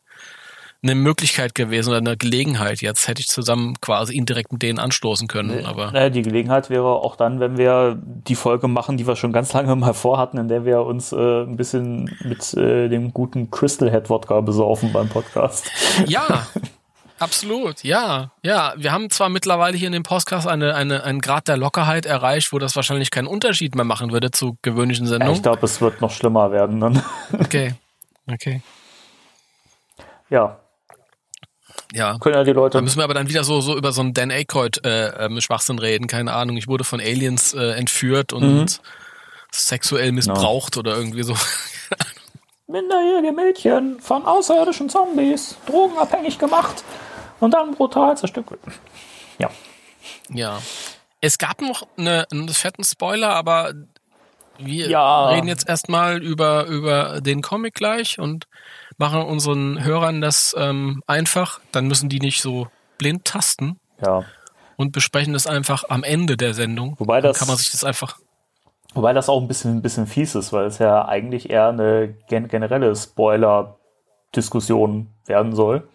eine Möglichkeit gewesen oder eine Gelegenheit. Jetzt hätte ich zusammen quasi indirekt mit denen anstoßen können. Aber naja, die Gelegenheit wäre auch dann, wenn wir die Folge machen, die wir schon ganz lange mal vorhatten, in der wir uns äh, ein bisschen mit äh, dem guten Crystal Head Wodka besaufen beim Podcast. Ja, [laughs] Absolut, ja, ja. Wir haben zwar mittlerweile hier in dem Podcast eine, eine, einen Grad der Lockerheit erreicht, wo das wahrscheinlich keinen Unterschied mehr machen würde zu gewöhnlichen Sendungen. Ich glaube, es wird noch schlimmer werden dann. [laughs] Okay, okay. Ja, ja. Können ja die Leute. Da müssen wir aber dann wieder so, so über so einen Dan Aykroyd äh, ähm, Schwachsinn reden. Keine Ahnung. Ich wurde von Aliens äh, entführt und mhm. sexuell missbraucht no. oder irgendwie so. Minderjährige Mädchen von außerirdischen Zombies, drogenabhängig gemacht und dann brutal zerstückelt. Ja. Ja. Es gab noch eine, einen fetten Spoiler, aber wir ja. reden jetzt erstmal über, über den Comic gleich und machen unseren Hörern das ähm, einfach. Dann müssen die nicht so blind tasten. Ja. Und besprechen das einfach am Ende der Sendung. Wobei das. Dann kann man sich das einfach. Wobei das auch ein bisschen, ein bisschen fies ist, weil es ja eigentlich eher eine gen generelle Spoiler-Diskussion werden soll.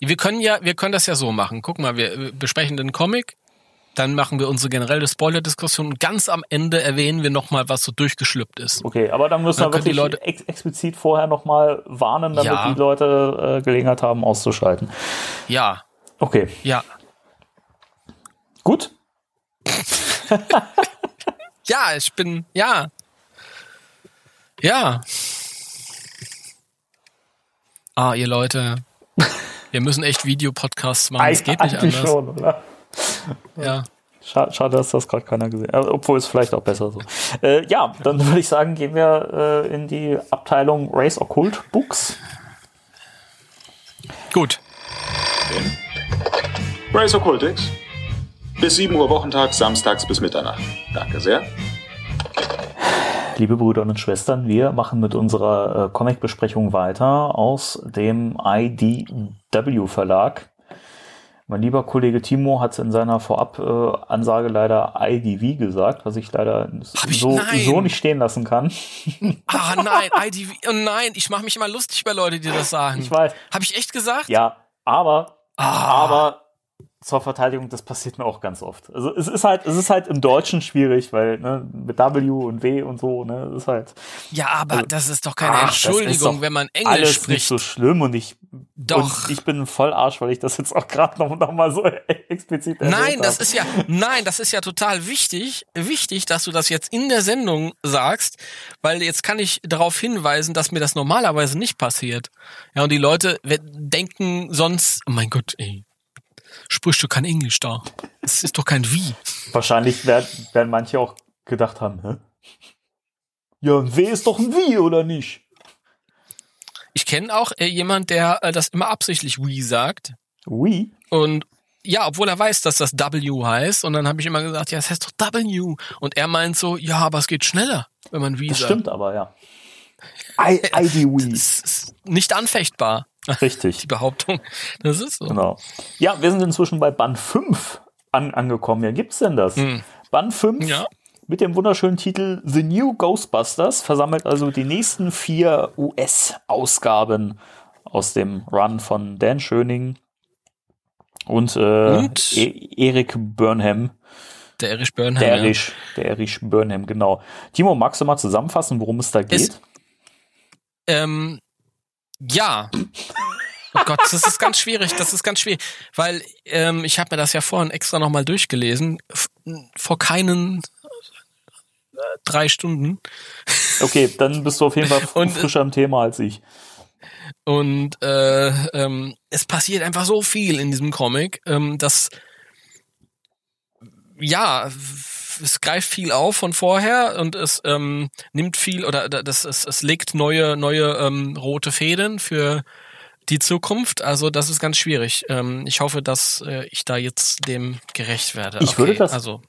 Wir können ja, wir können das ja so machen. Guck mal, wir besprechen den Comic, dann machen wir unsere generelle Spoiler-Diskussion und ganz am Ende erwähnen wir nochmal, was so durchgeschlüppt ist. Okay, aber dann müssen dann wir wirklich die Leute ex explizit vorher nochmal warnen, damit ja. die Leute äh, Gelegenheit haben, auszuschalten. Ja. Okay. Ja. Gut. [laughs] ja, ich bin, ja. Ja. Ah, ihr Leute. [laughs] Wir müssen echt Videopodcasts machen. Es geht nicht anders. Schon, oder? Ja. Schade, schade, dass das gerade keiner gesehen hat. Obwohl es vielleicht auch besser so. Äh, ja, dann [laughs] würde ich sagen, gehen wir äh, in die Abteilung Race Occult Books. Gut. Race Occultix. Bis 7 Uhr Wochentag, samstags bis Mitternacht. Danke sehr. Liebe Brüder und Schwestern, wir machen mit unserer äh, Comic-Besprechung weiter aus dem IDW Verlag. Mein lieber Kollege Timo hat in seiner Vorab-Ansage leider IDV gesagt, was ich leider ich? so, Nein. so nicht stehen lassen kann. [laughs] Ah, nein, IDV, oh nein, ich mache mich immer lustig bei Leuten, die das sagen. Ich weiß. Habe ich echt gesagt? Ja, aber, Ah. aber zur Verteidigung, das passiert mir auch ganz oft. Also es ist halt, es ist halt im Deutschen schwierig, weil ne, mit W und W und so, ne, das ist halt Ja, aber Also, das ist doch keine ach, Entschuldigung, doch wenn man Englisch alles spricht. nicht so schlimm und ich Doch. und ich bin voll Arsch, weil ich das jetzt auch gerade noch, noch mal so [laughs] explizit Nein, das hab. ist ja, nein, das ist ja total wichtig, wichtig, dass du das jetzt in der Sendung sagst, weil jetzt kann ich darauf hinweisen, dass mir das normalerweise nicht passiert. Ja, und die Leute denken sonst, oh mein Gott, ey, sprichst du kein Englisch da? Das ist doch kein Wie. Wahrscheinlich werden, werden manche auch gedacht haben, hä? Ja, ein W ist doch ein Wie, oder nicht? Ich kenne auch äh, jemand, der äh, das immer absichtlich Wie sagt. Oui. Und ja, obwohl er weiß, dass das W heißt. Und dann habe ich immer gesagt, ja, es heißt doch W. Und er meint so, ja, aber es geht schneller, wenn man Wie Das sagt. stimmt aber, ja. I, We. Das [laughs] ist nicht anfechtbar, Richtig. [laughs] die Behauptung. Das ist so. Genau. Ja, wir sind inzwischen bei Band 5 an, angekommen. Ja, gibt's denn das? Band 5 Hm. Ja. mit dem wunderschönen Titel The New Ghostbusters versammelt also die nächsten vier US-Ausgaben aus dem Run von Dan Schöning und, äh, Und? E Erik Burnham. Der Erich Burnham. Der ja. Erich, der Erich Burnham, genau. Timo, magst du mal zusammenfassen, worum es da geht? Es- Ähm, ja. Oh Gott, das ist ganz schwierig. Das ist ganz schwierig, weil ähm, ich habe mir das ja vorhin extra nochmal durchgelesen. Vor keinen äh, drei Stunden. Okay, dann bist du auf jeden Fall Und, äh, frischer am Thema als ich. Und äh, ähm, es passiert einfach so viel in diesem Comic, ähm, dass ja, es greift viel auf von vorher und es ähm, nimmt viel oder das es, es legt neue neue ähm, rote Fäden für die Zukunft. Also das ist ganz schwierig. Ähm, ich hoffe, dass äh, ich da jetzt dem gerecht werde. Ich würde das- also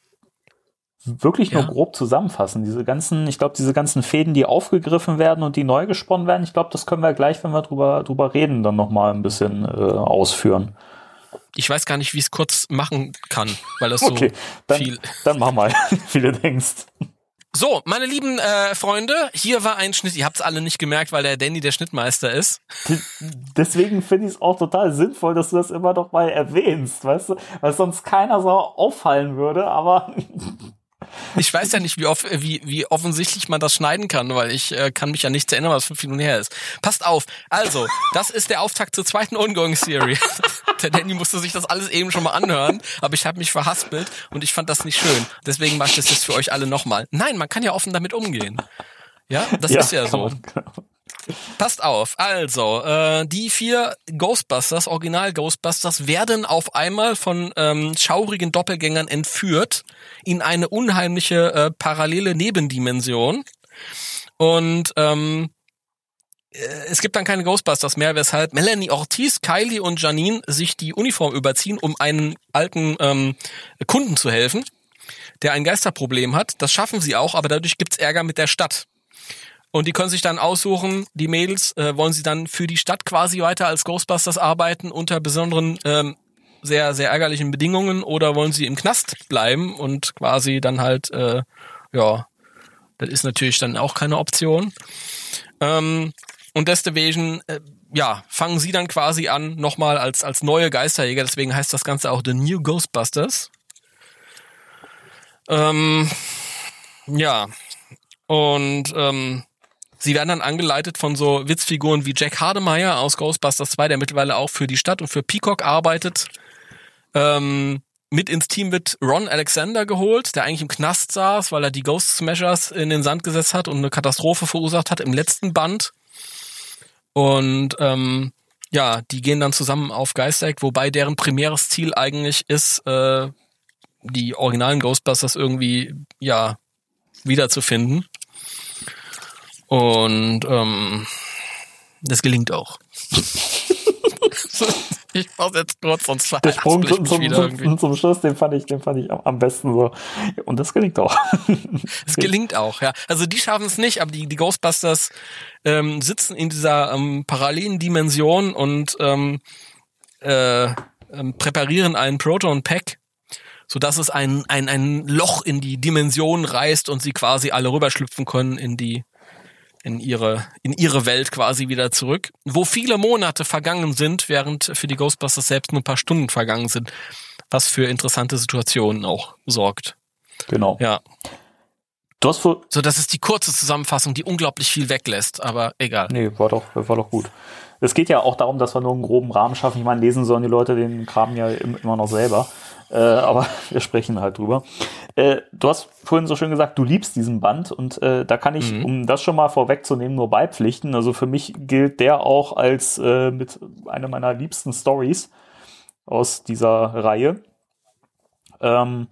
wirklich nur Ja. grob zusammenfassen. Diese ganzen, ich glaube, diese ganzen Fäden, die aufgegriffen werden und die neu gesponnen werden, ich glaube, das können wir gleich, wenn wir drüber, drüber reden, dann nochmal ein bisschen äh, ausführen. Ich weiß gar nicht, wie ich es kurz machen kann, weil das so Okay, dann, viel dann mach mal, [laughs] wie du denkst. So, meine lieben äh, Freunde, hier war ein Schnitt. Ihr habt's alle nicht gemerkt, weil der Danny der Schnittmeister ist. Deswegen finde ich es auch total sinnvoll, dass du das immer noch mal erwähnst, weißt du, weil sonst keiner so auffallen würde, aber [laughs] Ich weiß ja nicht, wie, off wie, wie offensichtlich man das schneiden kann, weil ich äh, kann mich ja nicht erinnern, was fünf Minuten her ist. Passt auf. Also, das ist der Auftakt zur zweiten Ongoing-Serie. [laughs] der Danny musste sich das alles eben schon mal anhören, aber ich habe mich verhaspelt und ich fand das nicht schön. Deswegen mache ich das jetzt für euch alle nochmal. Nein, man kann ja offen damit umgehen. Ja, das ist ja so. man- Passt auf. Also, äh, die vier Ghostbusters, Original Ghostbusters, werden auf einmal von ähm, schaurigen Doppelgängern entführt in eine unheimliche äh, parallele Nebendimension. Und ähm, äh, es gibt dann keine Ghostbusters mehr, weshalb Melanie Ortiz, Kylie und Janine sich die Uniform überziehen, um einen alten ähm, Kunden zu helfen, der ein Geisterproblem hat. Das schaffen sie auch, aber dadurch gibt's Ärger mit der Stadt. Und die können sich dann aussuchen, die Mädels, äh, wollen sie dann für die Stadt quasi weiter als Ghostbusters arbeiten unter besonderen, ähm, sehr, sehr ärgerlichen Bedingungen oder wollen sie im Knast bleiben und quasi dann halt, äh, ja, das ist natürlich dann auch keine Option. Ähm, und deswegen, äh, ja, fangen sie dann quasi an, nochmal als, als neue Geisterjäger, deswegen heißt das Ganze auch The New Ghostbusters. Ähm, ja, und ähm, sie werden dann angeleitet von so Witzfiguren wie Jack Hardemeyer aus Ghostbusters 2, der mittlerweile auch für die Stadt und für Peacock arbeitet. Ähm, mit ins Team wird Ron Alexander geholt, der eigentlich im Knast saß, weil er die Ghost Smashers in den Sand gesetzt hat und eine Katastrophe verursacht hat im letzten Band. Und ähm, ja, die gehen dann zusammen auf Geistereck, wobei deren primäres Ziel eigentlich ist, äh, die originalen Ghostbusters irgendwie, ja, wiederzufinden. Und ähm, das gelingt auch. [laughs] ich mach's jetzt kurz, sonst Der Sprung zum, zum, zum, zum, Schluss, den fand ich, den fand ich am, am besten so. Und das gelingt auch. [laughs] Es gelingt auch, ja. Also die schaffen es nicht, aber die, die Ghostbusters ähm, sitzen in dieser ähm, parallelen Dimension und ähm, äh, ähm, präparieren einen Proton-Pack, sodass es ein, ein, ein Loch in die Dimension reißt und sie quasi alle rüberschlüpfen können in die in ihre, in ihre Welt quasi wieder zurück, wo viele Monate vergangen sind, während für die Ghostbusters selbst nur ein paar Stunden vergangen sind, was für interessante Situationen auch sorgt. Genau. Ja. Du hast so, das ist die kurze Zusammenfassung, die unglaublich viel weglässt, aber egal. Nee, war doch, war doch gut. Es geht ja auch darum, dass wir nur einen groben Rahmen schaffen. Ich meine, lesen sollen die Leute den Kram ja immer noch selber. Äh, aber [laughs] wir sprechen halt drüber. Äh, du hast vorhin so schön gesagt, du liebst diesen Band und äh, da kann ich, mhm. um das schon mal vorwegzunehmen, nur beipflichten. Also für mich gilt der auch als äh, mit einer meiner liebsten Stories aus dieser Reihe. Ähm,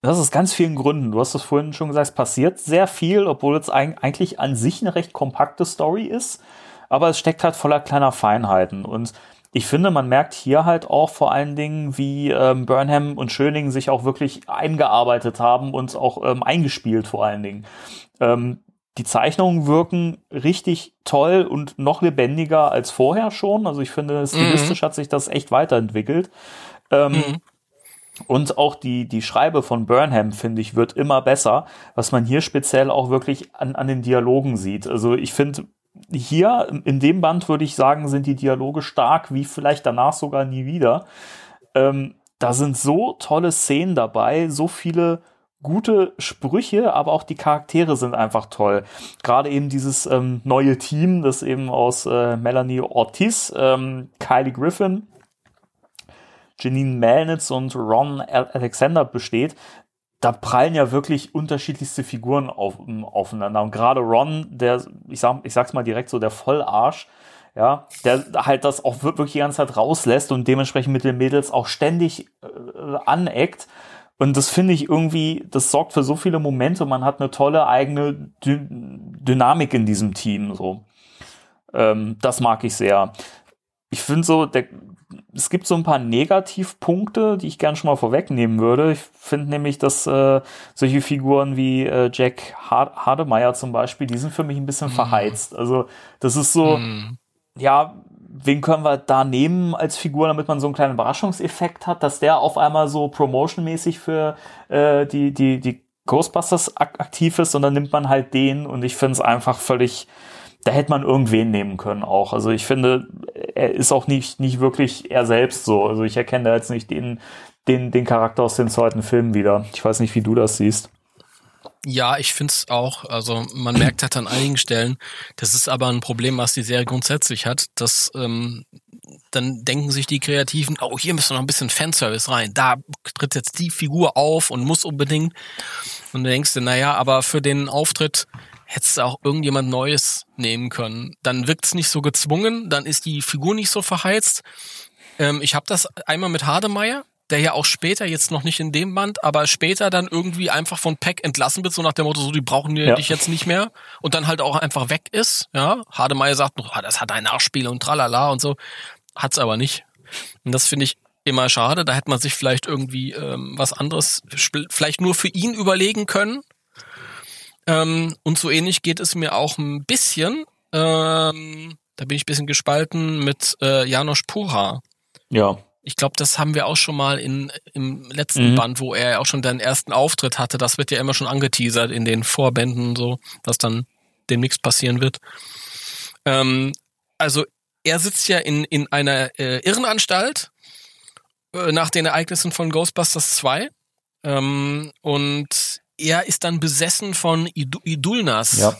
das ist ganz vielen Gründen. Du hast es vorhin schon gesagt, es passiert sehr viel, obwohl es eigentlich an sich eine recht kompakte Story ist. Aber es steckt halt voller kleiner Feinheiten. Und ich finde, man merkt hier halt auch vor allen Dingen, wie ähm, Burnham und Schöning sich auch wirklich eingearbeitet haben und auch ähm, eingespielt vor allen Dingen. Ähm, die Zeichnungen wirken richtig toll und noch lebendiger als vorher schon. Also ich finde, stilistisch mhm. hat sich das echt weiterentwickelt. Ähm, mhm. Und auch die, die Schreibe von Burnham, finde ich, wird immer besser, was man hier speziell auch wirklich an, an den Dialogen sieht. Also ich finde, hier in dem Band würde ich sagen, sind die Dialoge stark, wie vielleicht danach sogar nie wieder. Ähm, da sind so tolle Szenen dabei, so viele gute Sprüche, aber auch die Charaktere sind einfach toll. Gerade eben dieses ähm, neue Team, das eben aus äh, Melanie Ortiz, ähm, Kylie Griffin, Janine Melnitz und Ron Alexander besteht, da prallen ja wirklich unterschiedlichste Figuren auf, aufeinander. Und gerade Ron, der, ich, sag, ich sag's mal direkt so, der Vollarsch, ja, der halt das auch wirklich die ganze Zeit rauslässt und dementsprechend mit den Mädels auch ständig äh, aneckt. Und das finde ich irgendwie, das sorgt für so viele Momente. Man hat eine tolle eigene Dy Dynamik in diesem Team. So, ähm, das mag ich sehr. Ich finde so, der, es gibt so ein paar Negativpunkte, die ich gerne schon mal vorwegnehmen würde. Ich finde nämlich, dass äh, solche Figuren wie äh, Jack Hardemeyer zum Beispiel, die sind für mich ein bisschen mm. verheizt. Also das ist so, mm. ja, wen können wir da nehmen als Figur, damit man so einen kleinen Überraschungseffekt hat, dass der auf einmal so promotionmäßig für äh, die, die, die Ghostbusters ak aktiv ist und dann nimmt man halt den und ich finde es einfach völlig da hätte man irgendwen nehmen können auch. Also ich finde, er ist auch nicht, nicht wirklich er selbst so. Also ich erkenne da jetzt nicht den, den, den Charakter aus den zweiten Filmen wieder. Ich weiß nicht, wie du das siehst. Ja, ich finde es auch. Also man merkt halt an einigen Stellen, das ist aber ein Problem, was die Serie grundsätzlich hat, dass ähm, dann denken sich die Kreativen, oh, hier müssen wir noch ein bisschen Fanservice rein. Da tritt jetzt die Figur auf und muss unbedingt. Und du denkst dir, naja, aber für den Auftritt hättest du auch irgendjemand Neues nehmen können. Dann wirkt es nicht so gezwungen, dann ist die Figur nicht so verheizt. Ähm, ich habe das einmal mit Hademeyer, der ja auch später, jetzt noch nicht in dem Band, aber später dann irgendwie einfach von Peck entlassen wird, so nach dem Motto, so, die brauchen ja. dich jetzt nicht mehr und dann halt auch einfach weg ist. Ja, Hademeyer sagt noch, ah, das hat ein Nachspiel und tralala und so. Hat's aber nicht. Und das finde ich immer schade. Da hätte man sich vielleicht irgendwie ähm, was anderes, vielleicht nur für ihn überlegen können. Ähm, und so ähnlich geht es mir auch ein bisschen, ähm, da bin ich ein bisschen gespalten mit äh, Janosch Pura. Ja. Ich glaube, das haben wir auch schon mal in, im letzten mhm. Band, wo er auch schon den ersten Auftritt hatte. Das wird ja immer schon angeteasert in den Vorbänden, so, dass dann demnächst passieren wird. Ähm, also er sitzt ja in, in einer äh, Irrenanstalt äh, nach den Ereignissen von Ghostbusters 2. Ähm, und er ist dann besessen von Idulnas. Ja.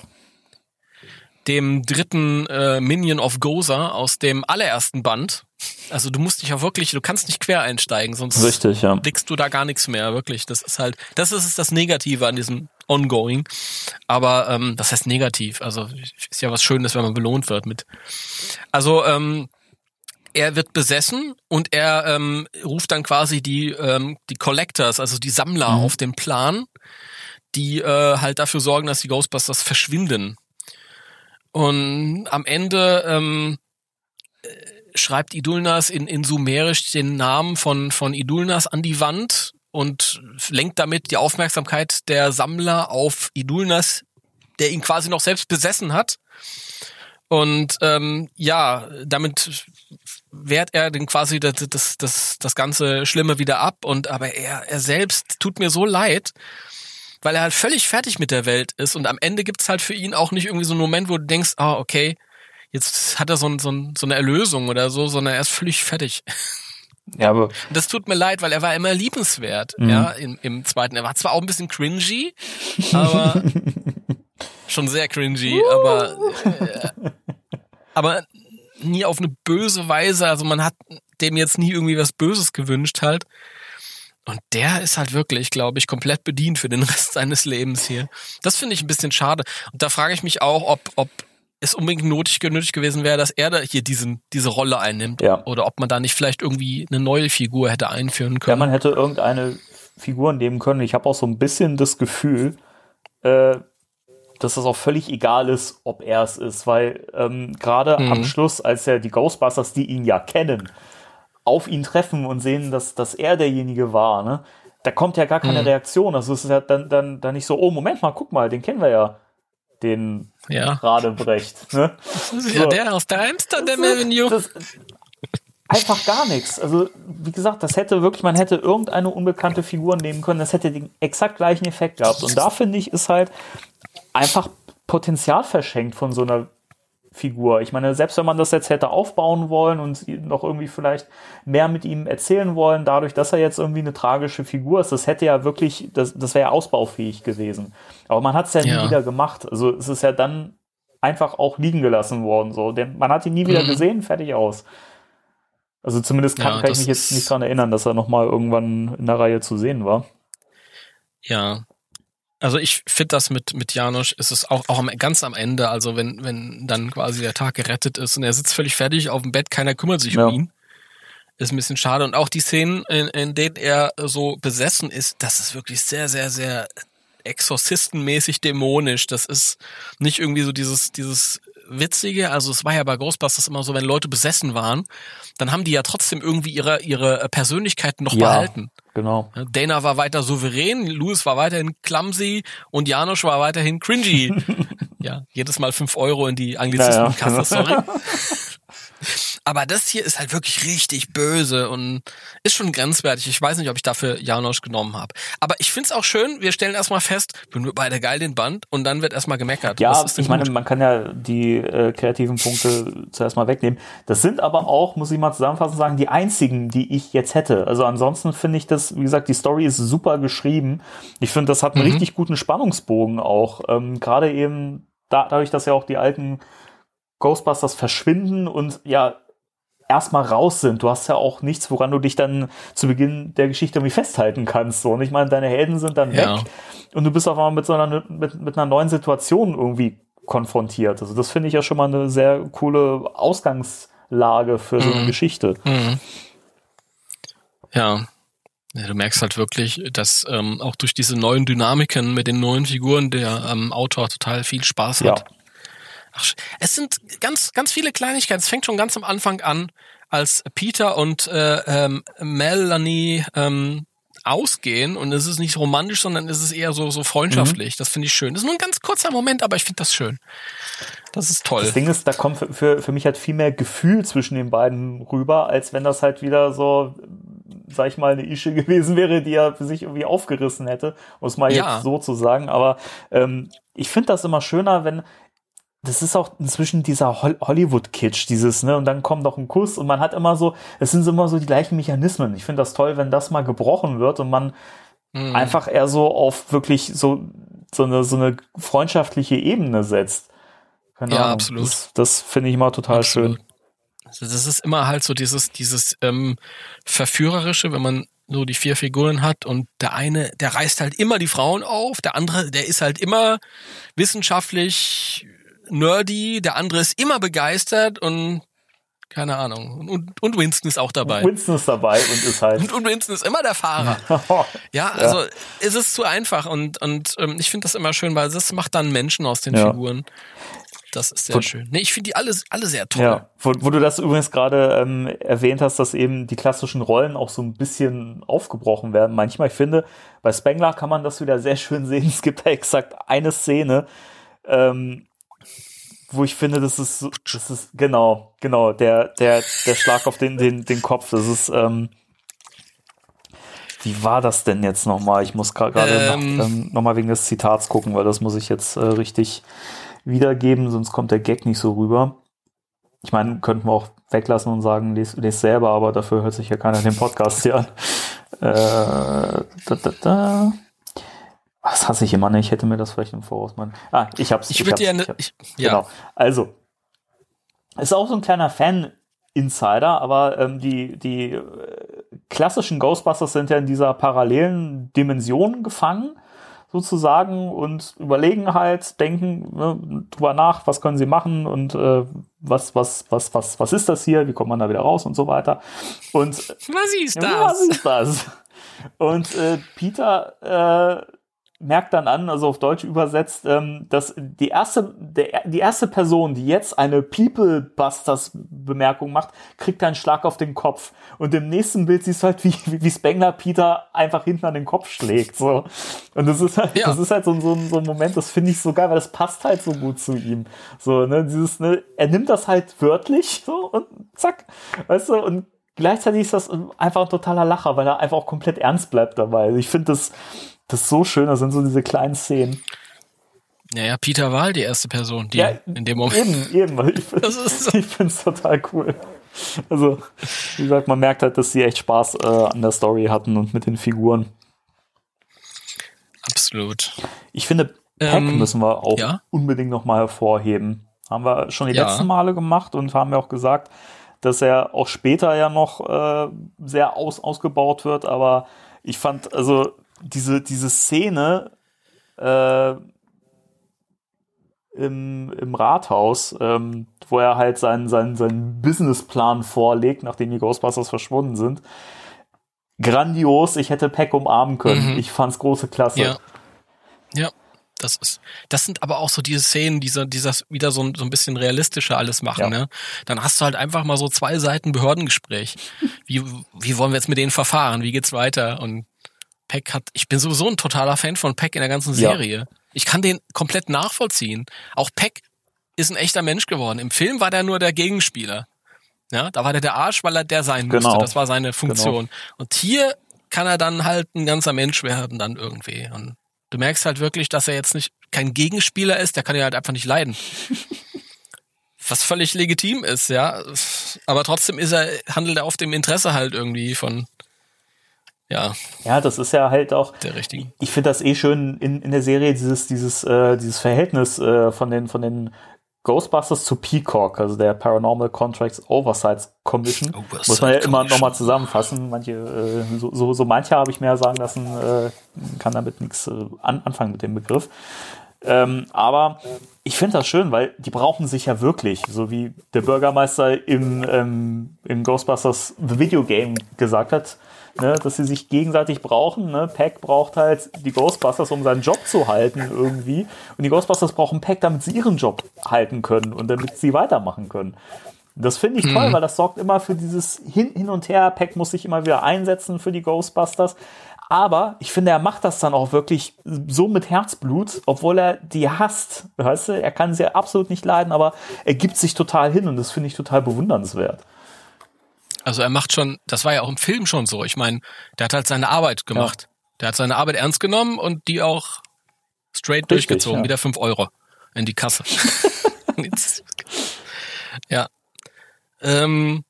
Dem dritten äh, Minion of Goza aus dem allerersten Band. Also du musst dich ja wirklich, du kannst nicht quer einsteigen, sonst Richtig, ja. blickst du da gar nichts mehr, wirklich. Das ist halt, das ist das Negative an diesem Ongoing. Aber ähm, das heißt negativ. Also ist ja was Schönes, wenn man belohnt wird mit. Also ähm, er wird besessen und er ähm, ruft dann quasi die ähm, die Collectors, also die Sammler mhm. auf den Plan die äh, halt dafür sorgen, dass die Ghostbusters verschwinden. Und am Ende ähm, schreibt Idulnas in, in Sumerisch den Namen von, von Idulnas an die Wand und lenkt damit die Aufmerksamkeit der Sammler auf Idulnas, der ihn quasi noch selbst besessen hat. Und ähm, ja, damit wehrt er den quasi das, das, das, das ganze Schlimme wieder ab. Und aber er, er selbst tut mir so leid, weil er halt völlig fertig mit der Welt ist. Und am Ende gibt's halt für ihn auch nicht irgendwie so einen Moment, wo du denkst, ah, okay, jetzt hat er so, ein, so, ein, so eine Erlösung oder so, sondern er ist völlig fertig. Ja, aber Das tut mir leid, weil er war immer liebenswert, Mhm. ja, im, im zweiten. Er war zwar auch ein bisschen cringy, aber [laughs] schon sehr cringy, aber äh, aber nie auf eine böse Weise. Also man hat dem jetzt nie irgendwie was Böses gewünscht halt. Und der ist halt wirklich, glaube ich, komplett bedient für den [laughs] Rest seines Lebens hier. Das finde ich ein bisschen schade. Und da frage ich mich auch, ob, ob es unbedingt nötig, nötig gewesen wäre, dass er da hier diesen, diese Rolle einnimmt. Ja. Oder ob man da nicht vielleicht irgendwie eine neue Figur hätte einführen Ja, können. man hätte irgendeine Figur nehmen können. Ich habe auch so ein bisschen das Gefühl, äh, dass es auch völlig egal ist, ob er es ist, weil ähm, gerade Mhm. am Schluss, als ja die Ghostbusters, die ihn ja kennen, auf ihn treffen und sehen, dass, dass er derjenige war, ne? Da kommt ja gar Mhm. keine Reaktion. Also es ist ja dann, dann, dann nicht so, oh, Moment mal, guck mal, den kennen wir ja. Den ja. Radebrecht. Ne? Ja So. der aus der Amsterdam Avenue. Das, einfach gar nichts. Also, wie gesagt, das hätte wirklich, man hätte irgendeine unbekannte Figur nehmen können, das hätte den exakt gleichen Effekt gehabt. Und da finde ich, ist halt einfach Potenzial verschenkt von so einer Figur. Ich meine, selbst wenn man das jetzt hätte aufbauen wollen und noch irgendwie vielleicht mehr mit ihm erzählen wollen, dadurch, dass er jetzt irgendwie eine tragische Figur ist, das hätte ja wirklich, das, das wäre ja ausbaufähig gewesen. Aber man hat es ja, Ja. nie wieder gemacht. Also es ist ja dann einfach auch liegen gelassen worden. So. Denn man hat ihn nie wieder Mhm. gesehen, fertig aus. Also zumindest kann, Ja, kann ich mich jetzt nicht dran erinnern, dass er noch mal irgendwann in der Reihe zu sehen war. Ja. Also ich finde das mit, mit Janusz ist es auch, auch am, ganz am Ende, also wenn, wenn dann quasi der Tag gerettet ist und er sitzt völlig fertig auf dem Bett, keiner kümmert sich Ja. um ihn. Ist ein bisschen schade. Und auch die Szenen, in, in denen er so besessen ist, das ist wirklich sehr, sehr, sehr exorzistenmäßig dämonisch. Das ist nicht irgendwie so dieses, dieses Witzige. Also es war ja bei Ghostbusters immer so, wenn Leute besessen waren, dann haben die ja trotzdem irgendwie ihre, ihre Persönlichkeit noch Ja. behalten. Genau. Dana war weiter souverän, Louis war weiterhin clumsy und Janusz war weiterhin cringy. [laughs] ja, jedes Mal fünf Euro in die Anglizistenkasse, ja. sorry. [laughs] Aber das hier ist halt wirklich richtig böse und ist schon grenzwertig. Ich weiß nicht, ob ich dafür Janosch genommen habe. Aber ich find's auch schön, wir stellen erstmal fest, finden wir beide geil den Band und dann wird erstmal gemeckert. Ja, ich meine, gut? man kann ja die äh, kreativen Punkte [laughs] zuerst mal wegnehmen. Das sind aber auch, muss ich mal zusammenfassend sagen, die einzigen, die ich jetzt hätte. Also ansonsten finde ich das, wie gesagt, die Story ist super geschrieben. Ich finde, das hat einen Mhm. richtig guten Spannungsbogen auch. Ähm, Gerade eben da, dadurch, dass ja auch die alten Ghostbusters verschwinden und ja erstmal raus sind. Du hast ja auch nichts, woran du dich dann zu Beginn der Geschichte irgendwie festhalten kannst. So. Und ich meine, deine Helden sind dann Ja. weg und du bist auf einmal mit so einer, mit, mit einer neuen Situation irgendwie konfrontiert. Also das finde ich ja schon mal eine sehr coole Ausgangslage für so eine Mhm. Geschichte. Mhm. Ja. ja. Du merkst halt wirklich, dass ähm, auch durch diese neuen Dynamiken mit den neuen Figuren der ähm, Autor total viel Spaß Ja. Ach, es sind ganz, ganz viele Kleinigkeiten. Es fängt schon ganz am Anfang an, als Peter und äh, ähm, Melanie ähm, ausgehen und es ist nicht romantisch, sondern es ist eher so, so freundschaftlich. Mhm. Das finde ich schön. Das ist nur ein ganz kurzer Moment, aber ich finde das schön. Das ist toll. Das Ding ist, da kommt für, für, für mich halt viel mehr Gefühl zwischen den beiden rüber, als wenn das halt wieder so, sag ich mal, eine Ische [laughs] gewesen wäre, die er für sich irgendwie aufgerissen hätte, um es mal Ja. jetzt so zu sagen. Aber ähm, ich finde das immer schöner, wenn das ist auch inzwischen dieser Hol Hollywood-Kitsch, dieses, ne, und dann kommt noch ein Kuss und man hat immer so, es sind immer so die gleichen Mechanismen. Ich finde das toll, wenn das mal gebrochen wird und man Mhm. einfach eher so auf wirklich so, so eine, so eine freundschaftliche Ebene setzt. Keine Ja, Ahnung. absolut. Das, das finde ich immer total Absolut. schön. Also das ist immer halt so dieses, dieses ähm, Verführerische, wenn man so die vier Figuren hat und der eine, der reißt halt immer die Frauen auf, der andere, der ist halt immer wissenschaftlich nerdy, der andere ist immer begeistert und keine Ahnung. Und, und Winston ist auch dabei. Winston ist dabei und ist halt. [laughs] Und, Winston ist immer der Fahrer. [laughs] Ja, also es ist zu einfach und, und ähm, ich finde das immer schön, weil das macht dann Menschen aus den Ja. Figuren. Das ist sehr Von, schön. Nee, ich finde die alle, alle sehr toll. Ja, wo, wo du das übrigens gerade ähm, erwähnt hast, dass eben die klassischen Rollen auch so ein bisschen aufgebrochen werden. Manchmal, ich finde, bei Spengler kann man das wieder sehr schön sehen. [laughs] Es gibt da exakt eine Szene, ähm, wo ich finde, das ist, das ist genau, genau, der, der, der Schlag auf den, den, den Kopf. Das ist, ähm, wie war das denn jetzt nochmal? Ich muss gerade ähm, noch, ähm, noch mal wegen des Zitats gucken, weil das muss ich jetzt äh, richtig wiedergeben, sonst kommt der Gag nicht so rüber. Ich meine, könnten wir auch weglassen und sagen, lese les selber, aber dafür hört sich ja keiner den Podcast hier an. Äh, da, da, da. Was hasse ich immer nicht? Ich hätte mir das vielleicht im Voraus mal. Ah, ich hab's. Ich, ich würde dir eine. Ich, ja. Genau. Also, ist auch so ein kleiner Fan-Insider, aber ähm, die, die äh, klassischen Ghostbusters sind ja in dieser parallelen Dimension gefangen sozusagen und überlegen halt, denken ne, drüber nach, was können sie machen und äh, was, was, was, was, was ist das hier, wie kommt man da wieder raus und so weiter. Und [laughs] was ist das? Was ist das? Und äh, Peter äh, merkt dann an, also auf Deutsch übersetzt, ähm, dass die erste, der, die erste Person, die jetzt eine People Busters Bemerkung macht, kriegt einen Schlag auf den Kopf. Und im nächsten Bild siehst du halt, wie, [laughs] wie Spengler Peter einfach hinten an den Kopf schlägt. So. Und das ist halt, ja. das ist halt so, so, so ein Moment, das finde ich so geil, weil das passt halt so gut zu ihm. So, ne, dieses, ne, er nimmt das halt wörtlich, so, und zack. Weißt du, und gleichzeitig ist das einfach ein totaler Lacher, weil er einfach auch komplett ernst bleibt dabei. Also ich finde das, das ist so schön, das sind so diese kleinen Szenen. Naja, Peter war halt die erste Person, die ja, in dem Moment. Eben, eben. Ich, [laughs] so. ich finde es total cool. Also, wie gesagt, man merkt halt, dass sie echt Spaß äh, an der Story hatten und mit den Figuren. Absolut. Ich finde, Peck ähm, müssen wir auch ja? unbedingt nochmal hervorheben. Haben wir schon die ja. letzten Male gemacht und haben ja auch gesagt, dass er auch später ja noch äh, sehr aus, ausgebaut wird, aber ich fand, also diese, diese Szene äh, im, im Rathaus, ähm, wo er halt seinen, seinen, seinen Businessplan vorlegt, nachdem die Ghostbusters verschwunden sind. Grandios, ich hätte Peck umarmen können. Mhm. Ich fand's große Klasse. Ja. ja. Das ist, das sind aber auch so diese Szenen, die, so, die das wieder so, so ein bisschen realistischer alles machen, ja. ne? Dann hast du halt einfach mal so zwei Seiten Behördengespräch. Wie, wie wollen wir jetzt mit denen verfahren? Wie geht's weiter? Und Peck hat, ich bin sowieso ein totaler Fan von Peck in der ganzen Serie. Ja. Ich kann den komplett nachvollziehen. Auch Peck ist ein echter Mensch geworden. Im Film war der nur der Gegenspieler. Ja, da war der der Arsch, weil er der sein musste. Genau. Das war seine Funktion. Genau. Und hier kann er dann halt ein ganzer Mensch werden dann irgendwie. Und du merkst halt wirklich, dass er jetzt nicht kein Gegenspieler ist, der kann ja halt einfach nicht leiden. [laughs] Was völlig legitim ist, ja. Aber trotzdem ist er, handelt er oft im Interesse halt irgendwie von ja. Ja, das ist ja halt auch. Der richtige. Ich finde das eh schön in, in der Serie, dieses, dieses, äh, dieses Verhältnis äh, von den, von den Ghostbusters zu Peacock, also der Paranormal Contracts Oversight Commission. Oversight Muss man ja immer nochmal zusammenfassen. Manche, äh, so, so, so manche habe ich mir sagen lassen, äh, kann damit nichts äh, an, anfangen mit dem Begriff. Ähm, aber ich finde das schön, weil die brauchen sich ja wirklich, so wie der Bürgermeister im, ähm, im Ghostbusters The Video Game gesagt hat, ne, dass sie sich gegenseitig brauchen. Ne? Pack braucht halt die Ghostbusters, um seinen Job zu halten irgendwie. Und die Ghostbusters brauchen Pack, damit sie ihren Job halten können und damit sie weitermachen können. Das finde ich mhm. toll, weil das sorgt immer für dieses Hin, Hin und Her. Pack muss sich immer wieder einsetzen für die Ghostbusters. Aber ich finde, er macht das dann auch wirklich so mit Herzblut, obwohl er die hasst. Weißt du, er kann sie absolut nicht leiden, aber er gibt sich total hin und das finde ich total bewundernswert. Also er macht schon, das war ja auch im Film schon so. Ich meine, der hat halt seine Arbeit gemacht. Ja. Der hat seine Arbeit ernst genommen und die auch straight Richtig, durchgezogen. Ja. Wieder fünf Euro in die Kasse. [laughs] [laughs] ja. Ähm,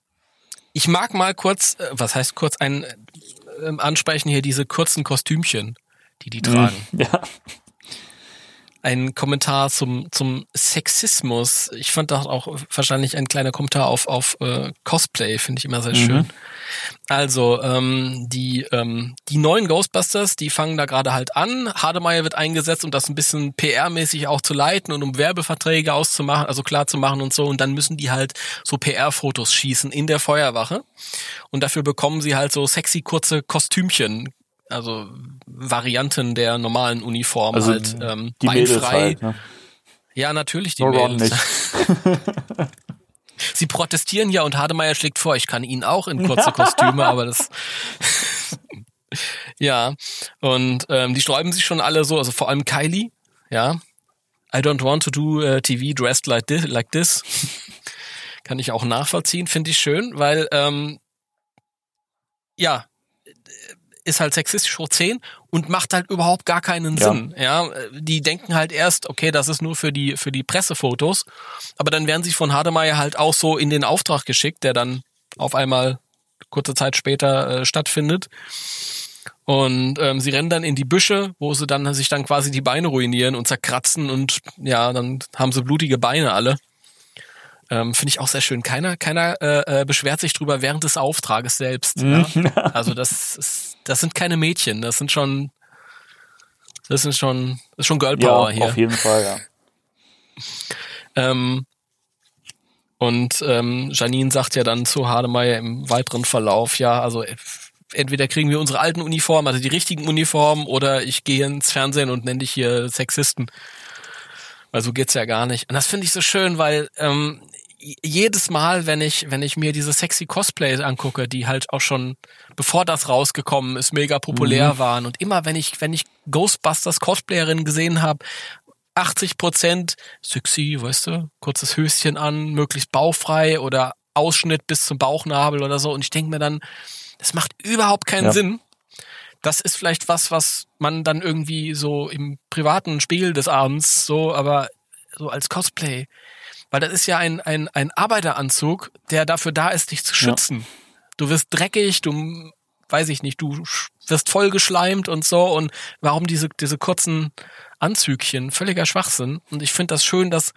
ich mag mal kurz, äh, was heißt kurz, ein äh, ansprechen hier diese kurzen Kostümchen, die die tragen. Ja ein Kommentar zum, zum Sexismus. Ich fand das auch wahrscheinlich ein kleiner Kommentar auf, auf äh, Cosplay, finde ich immer sehr schön. Mhm. Also, ähm, die, ähm, die neuen Ghostbusters, die fangen da gerade halt an. Hademeyer wird eingesetzt, um das ein bisschen PR-mäßig auch zu leiten und um Werbeverträge auszumachen, also klar zu machen und so. Und dann müssen die halt so PR-Fotos schießen in der Feuerwache. Und dafür bekommen sie halt so sexy kurze Kostümchen also Varianten der normalen Uniform also halt ähm, die beinfrei. Halt, ne? Ja, natürlich die Ron Mädels. nicht. [laughs] Sie protestieren ja und Hademeyer schlägt vor, ich kann ihn auch in kurze Kostüme, aber das. [laughs] ja, und ähm, die sträuben sich schon alle so, also vor allem Kylie, ja. I don't want to do uh, TV dressed like this, like this. Kann ich auch nachvollziehen, finde ich schön, weil ähm, ja, ist halt sexistisch hoch 10 und macht halt überhaupt gar keinen Ja. Sinn. Ja, die denken halt erst, okay, das ist nur für die für die Pressefotos, aber dann werden sie von Hademeyer halt auch so in den Auftrag geschickt, der dann auf einmal kurze Zeit später äh, stattfindet. Und ähm, sie rennen dann in die Büsche, wo sie dann sich dann quasi die Beine ruinieren und zerkratzen und ja, dann haben sie blutige Beine alle. Ähm, Finde ich auch sehr schön. Keiner, keiner äh, äh, beschwert sich drüber während des Auftrages selbst. Ja? [laughs] Also das ist, das sind keine Mädchen, das sind schon, das sind schon, das ist schon Girl Ja, hier. auf jeden Fall, ja. [laughs] Ähm, und ähm, Janine sagt ja dann zu Hademeyer im weiteren Verlauf, ja, also äh, entweder kriegen wir unsere alten Uniformen, also die richtigen Uniformen, oder ich gehe ins Fernsehen und nenne dich hier Sexisten. Weil so geht's ja gar nicht. Und das finde ich so schön, weil ähm, jedes Mal, wenn ich, wenn ich mir diese sexy Cosplays angucke, die halt auch schon, bevor das rausgekommen ist, mega populär waren. Und immer, wenn ich, wenn ich Ghostbusters Cosplayerinnen gesehen habe, 80 Prozent sexy, weißt du, kurzes Höschen an, möglichst bauchfrei oder Ausschnitt bis zum Bauchnabel oder so. Und ich denke mir dann, das macht überhaupt keinen Ja. Sinn. Das ist vielleicht was, was man dann irgendwie so im privaten Spiel des Abends so, aber so als Cosplay. Weil das ist ja ein, ein, ein Arbeiteranzug, der dafür da ist, dich zu schützen. Du wirst dreckig, du, weiß ich nicht, du wirst voll geschleimt und so. Und warum diese, diese kurzen Anzügchen? Völliger Schwachsinn. Und ich finde das schön, dass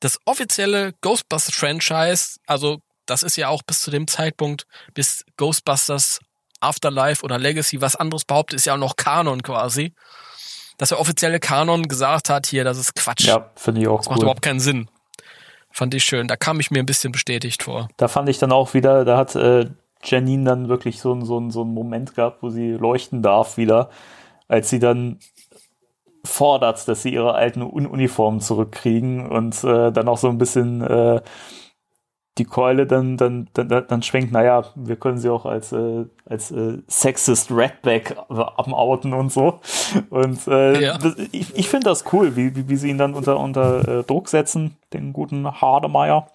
das offizielle Ghostbusters-Franchise, also das ist ja auch bis zu dem Zeitpunkt, bis Ghostbusters Afterlife oder Legacy was anderes behauptet, ist ja auch noch Kanon quasi. Dass der offizielle Kanon gesagt hat, hier, das ist Quatsch. Ja, finde ich auch das macht cool. überhaupt keinen Sinn. Fand ich schön. Da kam ich mir ein bisschen bestätigt vor. Da fand ich dann auch wieder, da hat äh, Janine dann wirklich so, so, so einen Moment gehabt, wo sie leuchten darf wieder, als sie dann fordert, dass sie ihre alten Un Uniformen zurückkriegen und äh, dann auch so ein bisschen äh, die Keule dann, dann, dann, dann schwenkt, naja, wir können sie auch als, äh, als äh, Sexist Redback abouten und so. Und äh, Ja. das, ich, ich finde das cool, wie, wie, wie sie ihn dann unter, unter äh, Druck setzen, den guten Hardemeyer.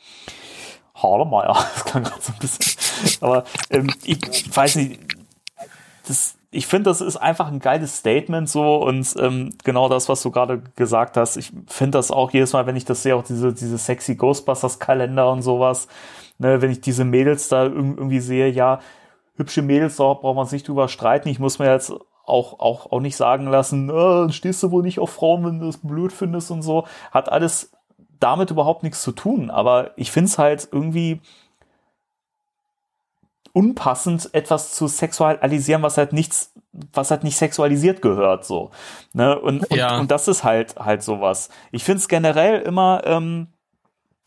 Hardemeyer, [laughs] das kann gerade so ein bisschen. Aber ähm, ich weiß nicht, das, ich finde, das ist einfach ein geiles Statement so und ähm, genau das, was du gerade gesagt hast. Ich finde das auch jedes Mal, wenn ich das sehe, auch diese, diese sexy Ghostbusters-Kalender und sowas, ne, wenn ich diese Mädels da irg- irgendwie sehe, ja, hübsche Mädels, da braucht man sich nicht drüber streiten. Ich muss mir jetzt auch, auch, auch nicht sagen lassen, äh, stehst du wohl nicht auf Frauen, wenn du das blöd findest und so. Hat alles damit überhaupt nichts zu tun. Aber ich finde es halt irgendwie unpassend, etwas zu sexualisieren, was halt nichts, was halt nicht sexualisiert gehört, so. Ne? Und, und, Ja. und das ist halt halt sowas. Ich finde es generell immer, ähm,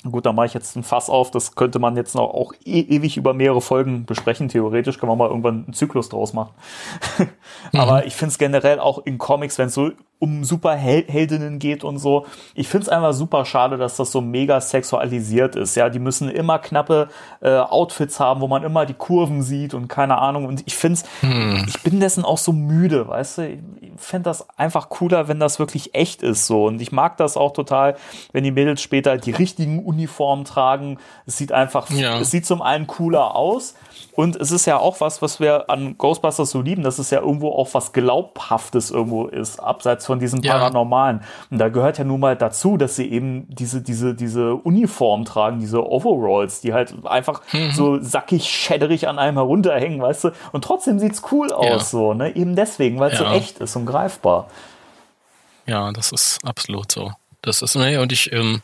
gut, da mache ich jetzt ein Fass auf, das könnte man jetzt noch auch e ewig über mehrere Folgen besprechen. Theoretisch kann man mal irgendwann einen Zyklus draus machen. [laughs] Aber ich finde es generell auch in Comics, wenn es so um Superheldinnen geht und so. Ich finde es einfach super schade, dass das so mega sexualisiert ist. Ja, die müssen immer knappe äh, Outfits haben, wo man immer die Kurven sieht und keine Ahnung. Und ich finde es, ich bin dessen auch so müde, weißt du. Ich fände das einfach cooler, wenn das wirklich echt ist so. Und ich mag das auch total, wenn die Mädels später die richtigen Uniformen tragen. Es sieht einfach, Ja. es sieht zum einen cooler aus. Und es ist ja auch was, was wir an Ghostbusters so lieben, dass es ja irgendwo auch was Glaubhaftes irgendwo ist, abseits von diesem Ja. Paranormalen. Und da gehört ja nun mal dazu, dass sie eben diese, diese, diese Uniform tragen, diese Overalls, die halt einfach Mhm. so sackig, schäderig an einem herunterhängen, weißt du? Und trotzdem sieht's cool aus, Ja. so, ne? Eben deswegen, weil es so Ja. echt ist und greifbar. Ja, das ist absolut so. Das ist, nee, und ich, ähm,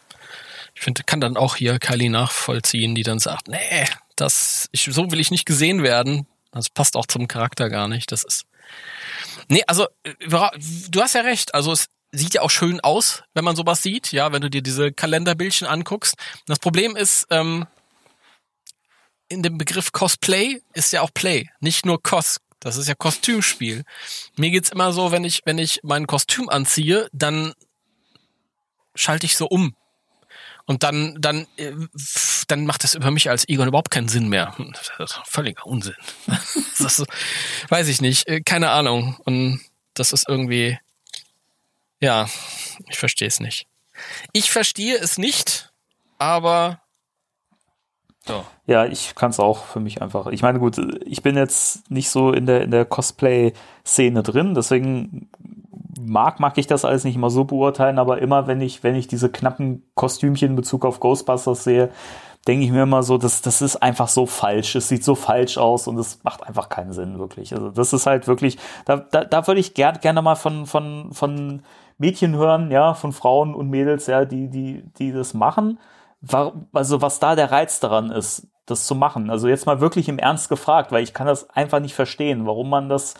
ich finde, kann dann auch hier Kylie nachvollziehen, die dann sagt, nee, das, ich, so will ich nicht gesehen werden. Das passt auch zum Charakter gar nicht. Das ist. Nee, also, äh, du hast ja recht. Also, es sieht ja auch schön aus, wenn man sowas sieht, ja, wenn du dir diese Kalenderbildchen anguckst. Das Problem ist, ähm, in dem Begriff Cosplay ist ja auch Play, nicht nur Cos. Das ist ja Kostümspiel. Mir geht's immer so, wenn ich, wenn ich mein Kostüm anziehe, dann schalte ich so um. Und dann, dann, äh, dann macht das über mich als Egon überhaupt keinen Sinn mehr. Das ist völliger Unsinn. [laughs] Das ist, weiß ich nicht, äh, keine Ahnung. Und das ist irgendwie, ja, ich verstehe es nicht. Ich verstehe es nicht, aber so. Ja, ich kann es auch für mich einfach. Ich meine, gut, ich bin jetzt nicht so in der in der Cosplay-Szene drin, deswegen mag mag ich das alles nicht immer so beurteilen, aber immer wenn ich wenn ich diese knappen Kostümchen in Bezug auf Ghostbusters sehe, denke ich mir immer so, das das ist einfach so falsch. Es sieht so falsch aus und es macht einfach keinen Sinn wirklich. Also das ist halt wirklich, da da, da würde ich gerne gerne mal von von von Mädchen hören, ja, von Frauen und Mädels, ja, die die die das machen also was da der Reiz daran ist, das zu machen. Also jetzt mal wirklich im Ernst gefragt, weil ich kann das einfach nicht verstehen, warum man das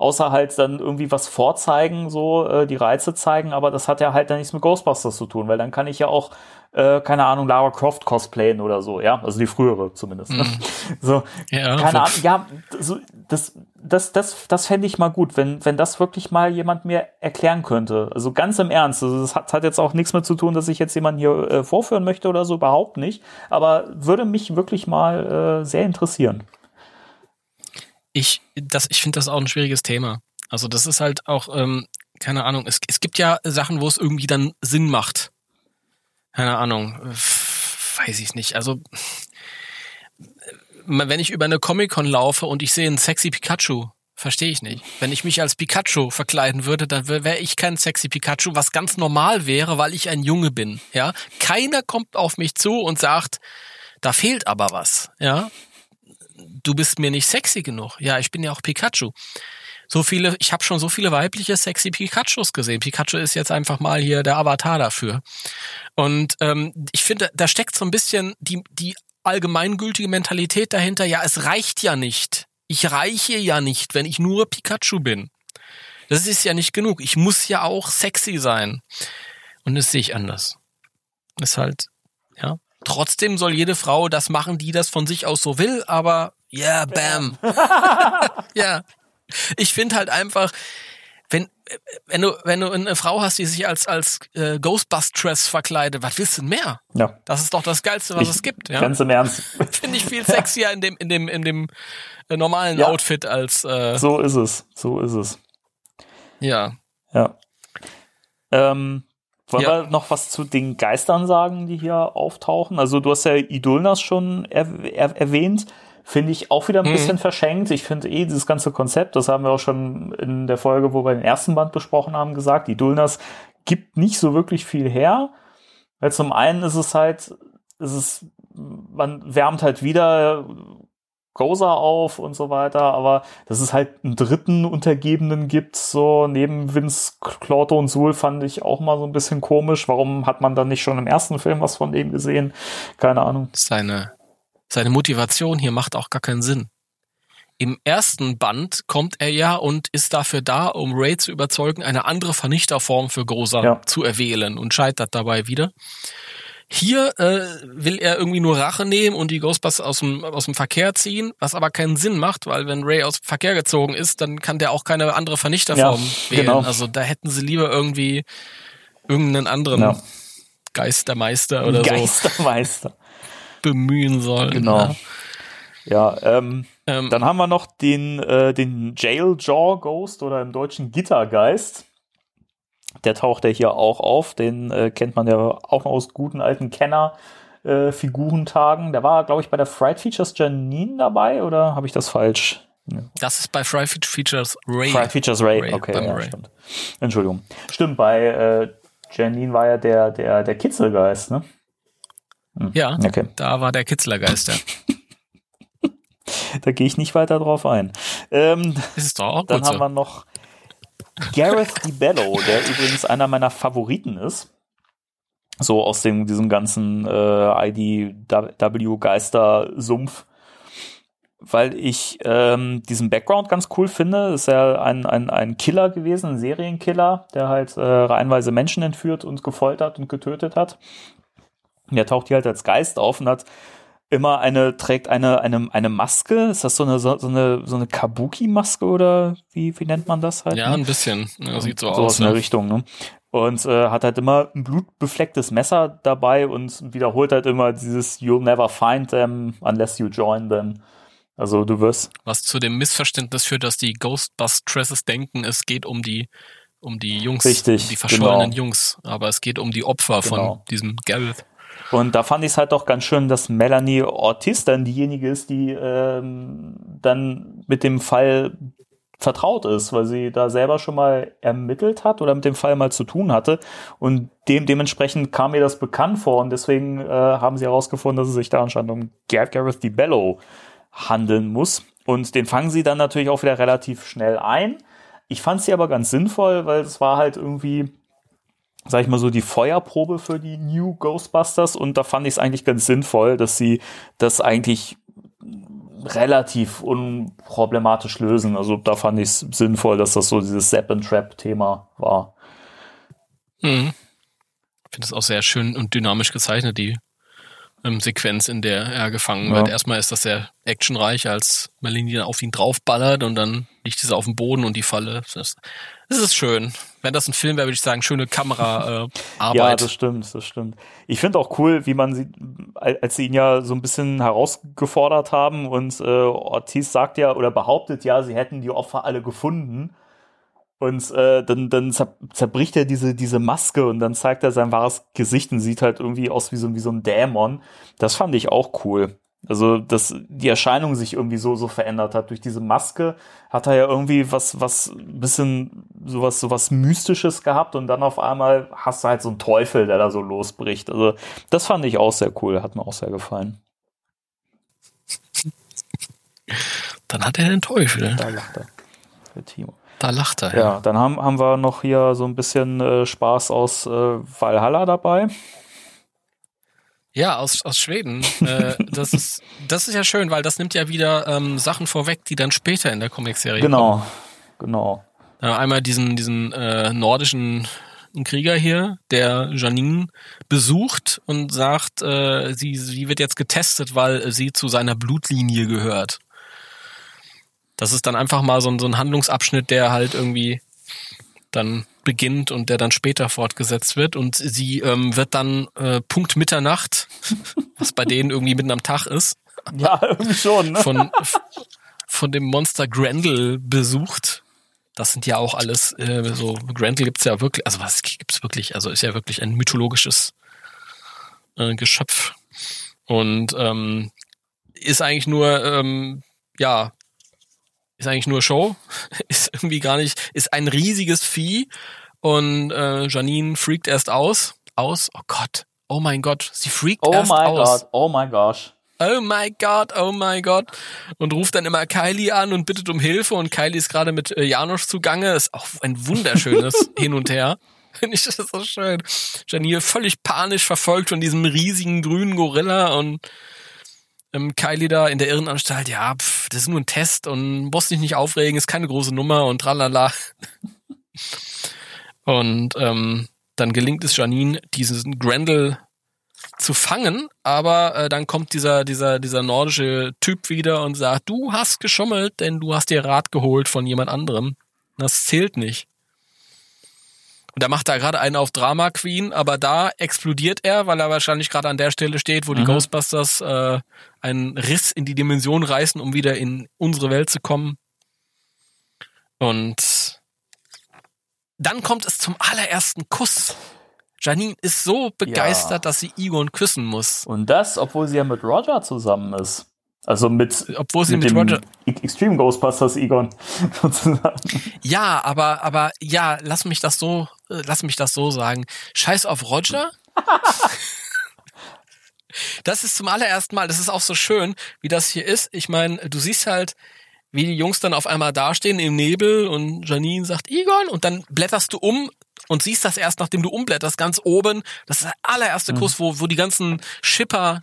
außer halt dann irgendwie was vorzeigen, so äh, die Reize zeigen, aber das hat ja halt dann nichts mit Ghostbusters zu tun, weil dann kann ich ja auch äh, keine Ahnung, Lara Croft cosplayen oder so, ja, also die frühere zumindest. Mm. [laughs] So, ja, keine Ahnung, ja, so, das, das, das, das fände ich mal gut, wenn, wenn das wirklich mal jemand mir erklären könnte. Also ganz im Ernst. Also das hat, hat jetzt auch nichts mehr zu tun, dass ich jetzt jemanden hier äh, vorführen möchte oder so, überhaupt nicht. Aber würde mich wirklich mal äh, sehr interessieren. Ich, das, ich finde das auch ein schwieriges Thema. Also das ist halt auch, ähm, keine Ahnung, es, es gibt ja Sachen, wo es irgendwie dann Sinn macht keine Ahnung, weiß ich nicht. Also wenn ich über eine Comic-Con laufe und ich sehe einen sexy Pikachu, verstehe ich nicht. Wenn ich mich als Pikachu verkleiden würde, dann wäre ich kein sexy Pikachu, was ganz normal wäre, weil ich ein Junge bin. Ja, keiner kommt auf mich zu und sagt, da fehlt aber was. Ja, du bist mir nicht sexy genug. Ja, ich bin ja auch Pikachu so viele, ich habe schon so viele weibliche sexy Pikachus gesehen. Pikachu ist jetzt einfach mal hier der Avatar dafür. Und ähm, ich finde, da steckt so ein bisschen die, die allgemeingültige Mentalität dahinter, ja, es reicht ja nicht. Ich reiche ja nicht, wenn ich nur Pikachu bin. Das ist ja nicht genug. Ich muss ja auch sexy sein. Und das sehe ich anders. ist halt, ja. Trotzdem soll jede Frau das machen, die das von sich aus so will, aber yeah, bam. [laughs] ja. Ich finde halt einfach, wenn, wenn du, wenn du eine Frau hast, die sich als, als äh, Ghostbustress verkleidet, was willst du denn mehr? Ja. Das ist doch das Geilste, was ich, es gibt. Ja? Ganz im Ernst. [laughs] Finde ich viel sexier in dem, in dem, in dem äh, normalen ja. Outfit als. Äh, so ist es. So ist es. Ja. Ja. Ähm, wollen ja. wir noch was zu den Geistern sagen, die hier auftauchen? Also du hast ja Idulnas schon er, er, erwähnt finde ich auch wieder ein mhm. bisschen verschenkt. Ich finde eh dieses ganze Konzept, das haben wir auch schon in der Folge, wo wir den ersten Band besprochen haben, gesagt, die Dulnas gibt nicht so wirklich viel her. Weil zum einen ist es halt, ist es, man wärmt halt wieder Gozer auf und so weiter, aber dass es halt einen dritten Untergebenen gibt, so neben Vince, Clorto und Sul, fand ich auch mal so ein bisschen komisch. Warum hat man dann nicht schon im ersten Film was von dem gesehen? Keine Ahnung. Seine seine Motivation hier macht auch gar keinen Sinn. Im ersten Band kommt er ja und ist dafür da, um Ray zu überzeugen, eine andere Vernichterform für Großer ja. zu erwählen und scheitert dabei wieder. Hier äh, will er irgendwie nur Rache nehmen und die Ghostbusters aus dem, aus dem Verkehr ziehen, was aber keinen Sinn macht, weil wenn Ray aus dem Verkehr gezogen ist, dann kann der auch keine andere Vernichterform ja, wählen. Genau. Also da hätten sie lieber irgendwie irgendeinen anderen ja. Geistermeister oder Geistermeister. so. Geistermeister bemühen sollen. Genau. Ja, ja ähm, ähm, dann haben wir noch den, äh, den Jail Jaw Ghost oder im Deutschen Gittergeist. Der taucht ja hier auch auf. Den äh, kennt man ja auch noch aus guten alten Kenner. Äh, Figurentagen. Der war, glaube ich, bei der Fright Features Janine dabei oder habe ich das falsch? Das ist bei Fright Features Ray. Fright Features Ray, Ray okay, ja, Ray. stimmt. Entschuldigung. Stimmt, bei äh, Janine war ja der, der, der Kitzelgeist, ne? Hm. Ja, okay. da war der Kitzlergeister. [laughs] da gehe ich nicht weiter drauf ein. Ähm, ist doch auch Dann haben so. wir noch Gareth DiBello, der übrigens einer meiner Favoriten ist. So aus dem, diesem ganzen äh, IDW-Geister-Sumpf. Weil ich ähm, diesen Background ganz cool finde. Ist ja ein, ein, ein Killer gewesen, ein Serienkiller, der halt äh, reihenweise Menschen entführt und gefoltert und getötet hat. Der taucht hier halt als Geist auf und hat immer eine, trägt eine, eine, eine Maske. Ist das so eine, so, eine, so eine Kabuki-Maske oder wie, wie nennt man das halt? Ja, ne? ein bisschen. Ja, sieht so, so aus. aus in der Richtung, ne? und äh, hat halt immer ein blutbeflecktes Messer dabei und wiederholt halt immer dieses You'll never find them unless you join them. Also du wirst. Was zu dem Missverständnis führt, dass die Ghostbusters denken, es geht um die um die Jungs, Richtig, um die verschollenen genau. Jungs, aber es geht um die Opfer Genau. von diesem Gareth. Und da fand ich es halt auch ganz schön, dass Melanie Ortiz dann diejenige ist, die ähm, dann mit dem Fall vertraut ist, weil sie da selber schon mal ermittelt hat oder mit dem Fall mal zu tun hatte. Und dem dementsprechend kam mir das bekannt vor und deswegen äh, haben sie herausgefunden, dass es sich da anscheinend um Gareth DiBello handeln muss. Und den fangen sie dann natürlich auch wieder relativ schnell ein. Ich fand sie aber ganz sinnvoll, weil es war halt irgendwie sag ich mal so, die Feuerprobe für die New Ghostbusters und da fand ich es eigentlich ganz sinnvoll, dass sie das eigentlich relativ unproblematisch lösen. Also da fand ich es sinnvoll, dass das so dieses Zap and Trap Thema war. Mhm. Ich finde es auch sehr schön und dynamisch gezeichnet, die ähm, Sequenz, in der er gefangen Ja. wird. Erstmal ist das sehr actionreich, als Melanie auf ihn draufballert und dann liegt es auf dem Boden und die Falle. Das, das ist schön. Wenn das ein Film wäre, würde ich sagen, schöne Kameraarbeit. Äh, [laughs] Ja, das stimmt, das stimmt. Ich finde auch cool, wie man sie, als sie ihn ja so ein bisschen herausgefordert haben und äh, Ortiz sagt ja oder behauptet ja, sie hätten die Opfer alle gefunden. Und äh, dann, dann zer zerbricht er diese, diese Maske und dann zeigt er sein wahres Gesicht und sieht halt irgendwie aus wie so, wie so ein Dämon. Das fand ich auch cool. Also, dass die Erscheinung sich irgendwie so, so verändert hat. Durch diese Maske hat er ja irgendwie was, was, ein bisschen sowas, sowas Mystisches gehabt und dann auf einmal hast du halt so einen Teufel, der da so losbricht. Also, das fand ich auch sehr cool, hat mir auch sehr gefallen. Dann hat er den Teufel. Da lacht er. Der Timo. Da lacht er. Ja, dann haben, haben wir noch hier so ein bisschen äh, Spaß aus äh, Valhalla dabei. Ja, aus, aus Schweden. [laughs] äh, das, ist, das ist ja schön, weil das nimmt ja wieder ähm, Sachen vorweg, die dann später in der Comicserie kommen. Genau, genau. Äh, einmal diesen, diesen äh, nordischen Krieger hier, der Janine besucht und sagt, äh, sie, sie wird jetzt getestet, weil sie zu seiner Blutlinie gehört. Das ist dann einfach mal so ein, so ein Handlungsabschnitt, der halt irgendwie dann beginnt und der dann später fortgesetzt wird. Und sie ähm, wird dann äh, Punkt Mitternacht, [laughs] was bei denen irgendwie mitten am Tag ist, Ja, irgendwie schon, ne? von, von dem Monster Grendel besucht. Das sind ja auch alles äh, so, Grendel gibt's ja wirklich, also was gibt's wirklich, also ist ja wirklich ein mythologisches äh, Geschöpf. Und ähm, ist eigentlich nur, ähm, ja, ist eigentlich nur Show, [laughs] ist irgendwie gar nicht, ist ein riesiges Vieh und äh, Janine freakt erst aus, aus, oh Gott, oh mein Gott, sie freakt Oh erst my aus God, oh my gosh. oh my God, oh my God. Und ruft dann immer Kylie an und bittet um Hilfe. Und Kylie ist gerade mit äh, Janosch zugange. Ist auch ein wunderschönes [laughs] Hin und Her. Finde ich das so schön. Janine völlig panisch verfolgt von diesem riesigen grünen Gorilla und ähm, Kylie da in der Irrenanstalt, ja, pf, das ist nur ein Test und musst dich nicht aufregen, ist keine große Nummer und tralala. [laughs] Und ähm, dann gelingt es Janine, diesen Grendel zu fangen, aber äh, dann kommt dieser, dieser, dieser nordische Typ wieder und sagt, du hast geschummelt, denn du hast dir Rat geholt von jemand anderem. Das zählt nicht. Und er macht da gerade einen auf Drama Queen, aber da explodiert er, weil er wahrscheinlich gerade an der Stelle steht, wo die Mhm. Ghostbusters äh, einen Riss in die Dimension reißen, um wieder in unsere Welt zu kommen. Und dann kommt es zum allerersten Kuss. Janine ist so begeistert, Ja. dass sie Egon küssen muss. Und das, obwohl sie ja mit Roger zusammen ist. Also mit, Obwohl sie mit dem Roger. Extreme Ghostbusters Egon [laughs] sozusagen. Ja, aber, aber ja, lass mich das so, äh, lass mich das so sagen. Scheiß auf Roger. [laughs] das ist zum allerersten Mal, das ist auch so schön, wie das hier ist. Ich meine, du siehst halt, wie die Jungs dann auf einmal dastehen im Nebel und Janine sagt Egon und dann blätterst du um und siehst das erst, nachdem du umblätterst, ganz oben. Das ist der allererste Kuss, wo, wo die ganzen Schipper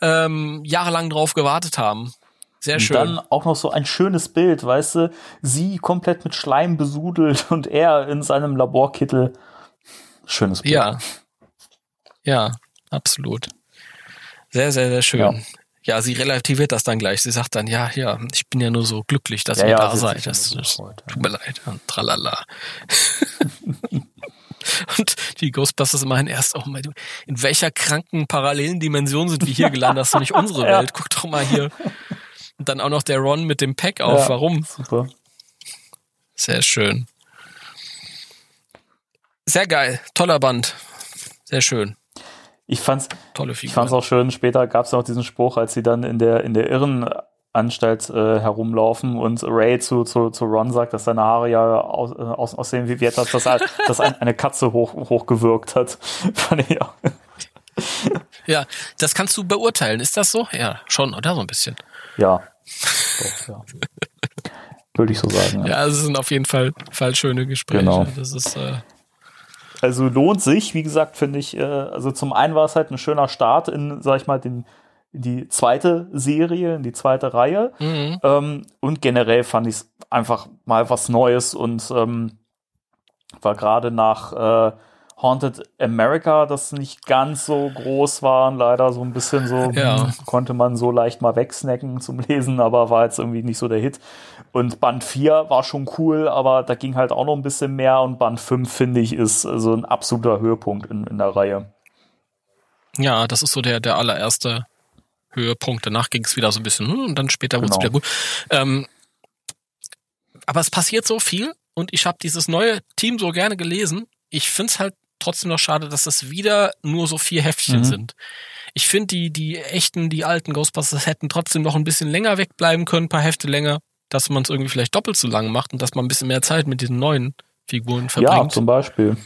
ähm, jahrelang drauf gewartet haben. Sehr Und schön. dann auch noch so ein schönes Bild, weißt du, sie komplett mit Schleim besudelt und er in seinem Laborkittel. Schönes Bild. Ja. Ja, absolut. Sehr, sehr, sehr schön. Ja. Ja. sie relativiert das dann gleich. Sie sagt dann, ja, ja, ich bin ja nur so glücklich, dass Ja, ihr ja, da seid. Das, das tut mir leid. Und tralala. [laughs] Und die Ghostbusters immerhin erst auch mal, in welcher kranken parallelen Dimension sind wir hier gelandet? Das ist doch nicht unsere. [laughs] Welt. Guck doch mal hier. Und dann auch noch der Ron mit dem Pack auf. Ja. Warum? Super. Sehr schön. Sehr geil. Toller Band. Sehr schön. Ich fand's, Tolle ich fand's auch schön, später gab's noch diesen Spruch, als sie dann in der, in der Irrenanstalt äh, herumlaufen und Ray zu, zu, zu Ron sagt, dass seine Haare ja aus, äh, aus, aussehen wie, etwas, das, halt, [laughs] das ein, eine Katze hoch, hochgewirkt hat. [laughs] Fand ich auch. Ja, das kannst du beurteilen. Ist das so? Ja, schon, oder? So ein bisschen. Ja. Doch, ja. Würde ich so sagen. Ja. Ja, es sind auf jeden Fall, Fall schöne Gespräche. Genau. Das ist, äh, Also lohnt sich, wie gesagt, finde ich, äh, also zum einen war es halt ein schöner Start in, sag ich mal, den, die zweite Serie, in die zweite Reihe. mhm. Ähm, und generell fand ich es einfach mal was Neues und ähm, war gerade nach äh, Haunted America, das nicht ganz so groß war, leider so ein bisschen so, Ja. hm, konnte man so leicht mal wegsnacken zum Lesen, aber war jetzt irgendwie nicht so der Hit. Und Band 4 war schon cool, aber da ging halt auch noch ein bisschen mehr und Band 5, finde ich, ist so ein absoluter Höhepunkt in, in der Reihe. Ja, das ist so der, der allererste Höhepunkt. Danach ging es wieder so ein bisschen, hm, und dann später wurde es Genau. wieder gut. Ähm, aber es passiert so viel und ich habe dieses neue Team so gerne gelesen. Ich find's halt trotzdem noch schade, dass das wieder nur so vier Heftchen Mhm. sind. Ich finde, die, die echten, die alten Ghostbusters hätten trotzdem noch ein bisschen länger wegbleiben können, ein paar Hefte länger, dass man es irgendwie vielleicht doppelt so lang macht und dass man ein bisschen mehr Zeit mit diesen neuen Figuren Ja, verbringt. zum Beispiel.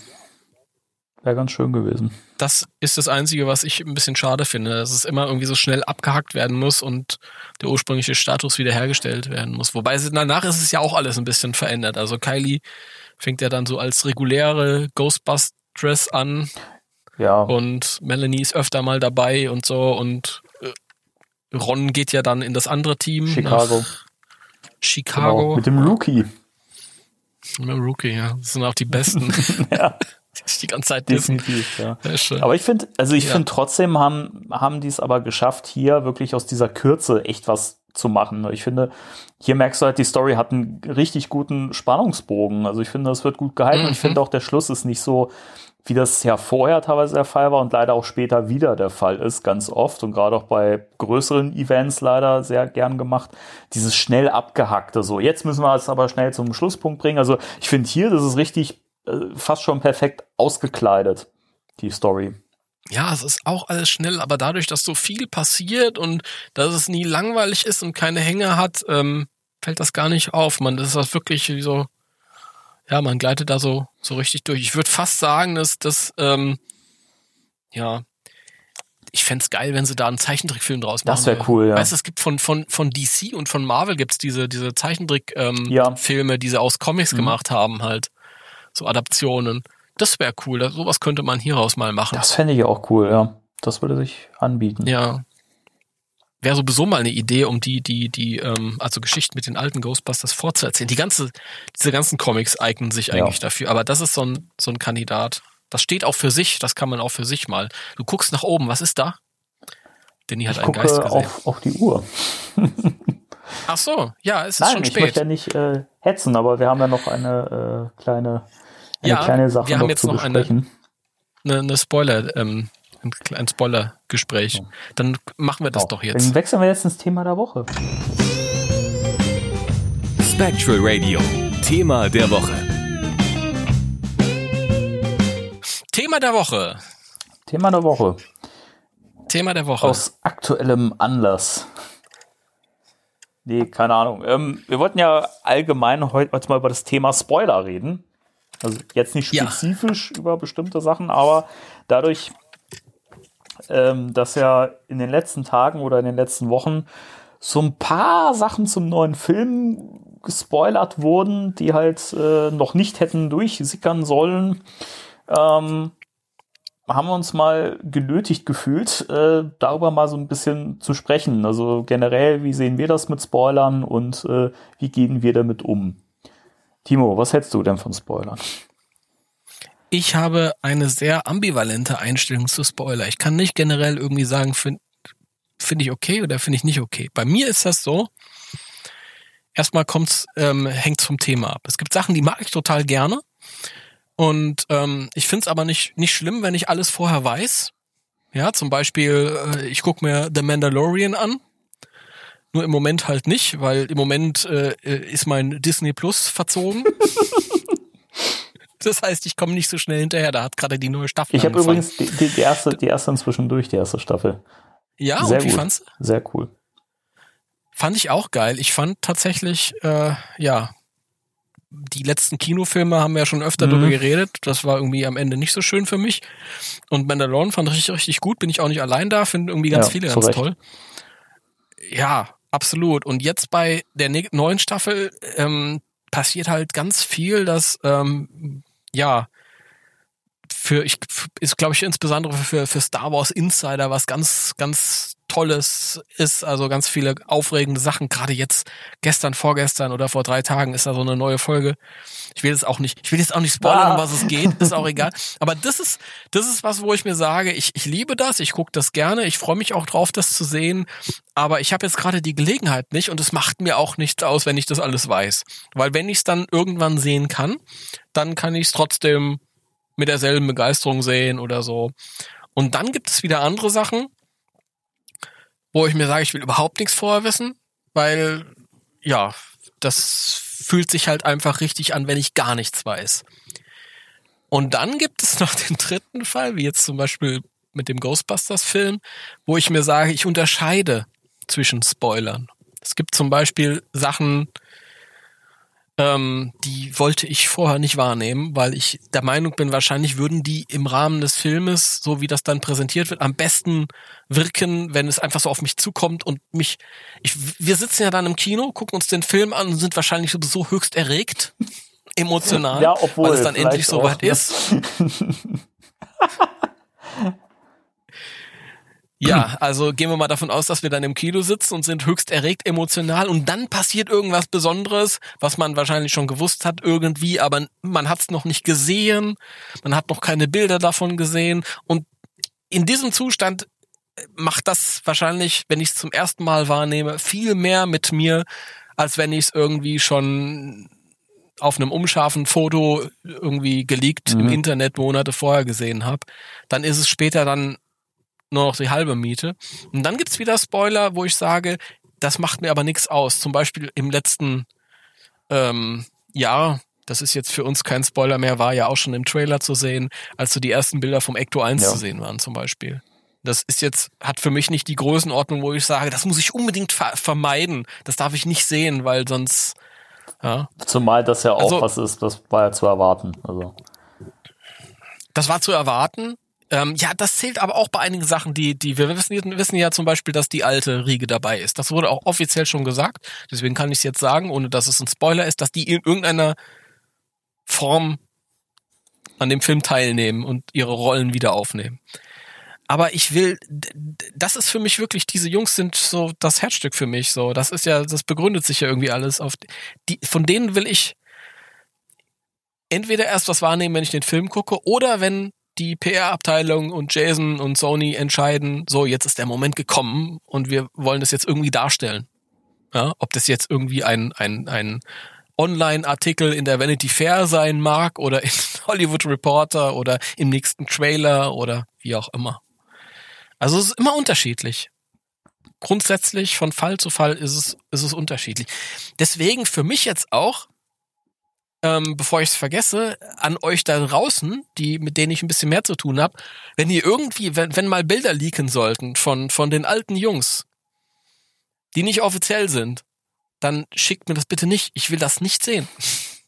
Wäre ganz schön gewesen. Das ist das Einzige, was ich ein bisschen schade finde, dass es immer irgendwie so schnell abgehackt werden muss und der ursprüngliche Status wiederhergestellt werden muss. Wobei danach ist es ja auch alles ein bisschen verändert. Also Kylie fängt ja dann so als reguläre Ghostbusters an Ja, und Melanie ist öfter mal dabei und so und äh, Ron geht ja dann in das andere Team Chicago. Chicago. Genau, mit dem Rookie. Mit dem Rookie, ja. Das sind auch die Besten. [laughs] ja, [laughs] die ganze Zeit dissen. definitiv, ja. Aber ich finde, also ich Ja. finde trotzdem haben, haben die es aber geschafft, hier wirklich aus dieser Kürze echt was zu machen. Ich finde, hier merkst du halt, die Story hat einen richtig guten Spannungsbogen. Also ich finde, das wird gut gehalten. Und ich Mhm. finde auch, der Schluss ist nicht so, wie das ja vorher teilweise der Fall war und leider auch später wieder der Fall ist, ganz oft. Und gerade auch bei größeren Events leider sehr gern gemacht. Dieses schnell abgehackte so. Jetzt müssen wir es aber schnell zum Schlusspunkt bringen. Also ich finde hier, das ist richtig fast schon perfekt ausgekleidet, die Story. ja, es ist auch alles schnell, aber dadurch, dass so viel passiert und dass es nie langweilig ist und keine Hänge hat, ähm, fällt das gar nicht auf. Man, das ist das wirklich wie so, ja, man gleitet da so, so richtig durch. Ich würde fast sagen, dass das, ähm, ja, ich fänd's geil, wenn sie da einen Zeichentrickfilm draus machen. Das wäre cool, ja. Weißt du, es gibt von, von, von DC und von Marvel gibt's diese, diese Zeichentrick-Filme, ähm, Ja. Filme, die sie aus Comics Mhm. gemacht haben, halt. So Adaptionen. Das wäre cool. Sowas könnte man hieraus mal machen. Das fände ich auch cool, ja. Das würde sich anbieten. Ja. Wäre sowieso mal eine Idee, um die, die, die, ähm, also Geschichten mit den alten Ghostbusters fortzuerzählen. Die ganze, diese ganzen Comics eignen sich Ja. eigentlich dafür. Aber das ist so ein, so ein Kandidat. Das steht auch für sich, das kann man auch für sich mal. Du guckst nach oben, was ist da? Denny hat ich einen gucke Geist gesehen. auf, auf die Uhr. Ach so, ja, es ist Nein, schon ich spät. möchte ja nicht äh, hetzen, aber wir haben ja noch eine äh, kleine, eine Ja, kleine Sache wir haben noch jetzt zu noch eine- besprechen. Eine, eine Spoiler, ähm, ein, ein Spoiler-Gespräch. Dann machen wir das Genau. doch jetzt. Dann wechseln wir jetzt ins Thema der Woche. Spectral Radio. Thema der Woche. Thema der Woche. Thema der Woche. Thema der Woche. Aus aktuellem Anlass. Nee, keine Ahnung. Ähm, wir wollten ja allgemein heute mal über das Thema Spoiler reden. Also jetzt nicht Ja. spezifisch über bestimmte Sachen, aber dadurch, ähm, dass ja in den letzten Tagen oder in den letzten Wochen so ein paar Sachen zum neuen Film gespoilert wurden, die halt äh, noch nicht hätten durchsickern sollen, ähm, haben wir uns mal genötigt gefühlt, äh, darüber mal so ein bisschen zu sprechen. Also generell, wie sehen wir das mit Spoilern und äh, wie gehen wir damit um? Timo, was hältst du denn von Spoilern? Ich habe eine sehr ambivalente Einstellung zu Spoiler. Ich kann nicht generell irgendwie sagen, finde find ich okay oder finde ich nicht okay. Bei mir ist das so, erstmal kommt's, ähm, hängt vom Thema ab. Es gibt Sachen, die mag ich total gerne Und ähm, ich find's aber nicht, nicht schlimm, wenn ich alles vorher weiß. Ja, zum Beispiel, äh, ich guck mir The Mandalorian an. Nur im Moment halt nicht, weil im Moment äh, ist mein Disney Plus verzogen. [laughs] das heißt, ich komme nicht so schnell hinterher. Da hat gerade die neue Staffel. Ich habe übrigens die, die, erste, die erste inzwischen durch, die erste Staffel. Ja, Sehr und wie gut. fandst du? Sehr cool. Fand ich auch geil. Ich fand tatsächlich, äh, ja, die letzten Kinofilme haben wir ja schon öfter Mhm. darüber geredet. Das war irgendwie am Ende nicht so schön für mich. Und Mandalorian fand ich richtig, richtig gut. Bin ich auch nicht allein da. Finde irgendwie ganz Ja, viele ganz toll. Ja, absolut. Und jetzt bei der ne- neuen Staffel ähm, passiert halt ganz viel, dass ähm, ja für ich ist glaube ich insbesondere für für Star Wars Insider was ganz ganz tolles ist also ganz viele aufregende Sachen. Gerade jetzt gestern vorgestern oder vor drei Tagen ist da so eine neue Folge. Ich will jetzt auch nicht ich will jetzt auch nicht spoilern Ah. um was es geht ist auch [laughs] egal. Aber das ist das ist was wo ich mir sage ich ich liebe das ich gucke das gerne ich freue mich auch drauf das zu sehen. Aber ich habe jetzt gerade die Gelegenheit nicht und es macht mir auch nichts aus wenn ich das alles weiß. Weil wenn ich es dann irgendwann sehen kann dann kann ich es trotzdem mit derselben Begeisterung sehen oder so. Und dann gibt es wieder andere Sachen, wo ich mir sage, ich will überhaupt nichts vorher wissen, weil ja, das fühlt sich halt einfach richtig an, wenn ich gar nichts weiß. Und dann gibt es [laughs] noch den dritten Fall, wie jetzt zum Beispiel mit dem Ghostbusters-Film, wo ich mir sage, ich unterscheide zwischen Spoilern. Es gibt zum Beispiel Sachen, ähm, die wollte ich vorher nicht wahrnehmen, weil ich der Meinung bin, wahrscheinlich würden die im Rahmen des Filmes, so wie das dann präsentiert wird, am besten wirken, wenn es einfach so auf mich zukommt und mich, ich, wir sitzen ja dann im Kino, gucken uns den Film an und sind wahrscheinlich sowieso höchst erregt, emotional, Ja, obwohl weil es dann endlich soweit ist. [laughs] Ja, also gehen wir mal davon aus, dass wir dann im Kino sitzen und sind höchst erregt, emotional und dann passiert irgendwas Besonderes, was man wahrscheinlich schon gewusst hat irgendwie, aber man hat es noch nicht gesehen, man hat noch keine Bilder davon gesehen und in diesem Zustand macht das wahrscheinlich, wenn ich es zum ersten Mal wahrnehme, viel mehr mit mir, als wenn ich es irgendwie schon auf einem umscharfen Foto irgendwie geleakt im Mhm. Internet Monate vorher gesehen habe. Dann ist es später dann nur noch die halbe Miete. Und dann gibt's wieder Spoiler, wo ich sage, das macht mir aber nichts aus. Zum Beispiel im letzten ähm, Jahr, das ist jetzt für uns kein Spoiler mehr, war ja auch schon im Trailer zu sehen, als so die ersten Bilder vom Ecto 1 Ja. zu sehen waren zum Beispiel. Das ist jetzt, hat für mich nicht die Größenordnung, wo ich sage, das muss ich unbedingt ver vermeiden. Das darf ich nicht sehen, weil sonst, ja. Zumal das ja auch Also- was ist, das war ja zu erwarten. Also. Das war zu erwarten. Ähm, ja, das zählt aber auch bei einigen Sachen, die, die wir wissen, wissen ja zum Beispiel, dass die alte Riege dabei ist. Das wurde auch offiziell schon gesagt. Deswegen kann ich es jetzt sagen, ohne dass es ein Spoiler ist, dass die in irgendeiner Form an dem Film teilnehmen und ihre Rollen wieder aufnehmen. Aber ich will, das ist für mich wirklich, diese Jungs sind so das Herzstück für mich, so. Das ist ja, das begründet sich ja irgendwie alles auf, die, von denen will ich entweder erst was wahrnehmen, wenn ich den Film gucke, oder wenn die PR-Abteilung und Jason und Sony entscheiden, so, jetzt ist der Moment gekommen und wir wollen das jetzt irgendwie darstellen. Ja, ob das jetzt irgendwie ein, ein, ein Online-Artikel in der Vanity Fair sein mag oder in [laughs] Hollywood Reporter oder im nächsten Trailer oder wie auch immer. Also es ist immer unterschiedlich. Grundsätzlich von Fall zu Fall ist es, ist es unterschiedlich. Deswegen für mich jetzt auch, ähm, bevor ich es vergesse, an euch da draußen, die, mit denen ich ein bisschen mehr zu tun habe, wenn ihr irgendwie, wenn, wenn mal Bilder leaken sollten von, von den alten Jungs, die nicht offiziell sind, dann schickt mir das bitte nicht. Ich will das nicht sehen.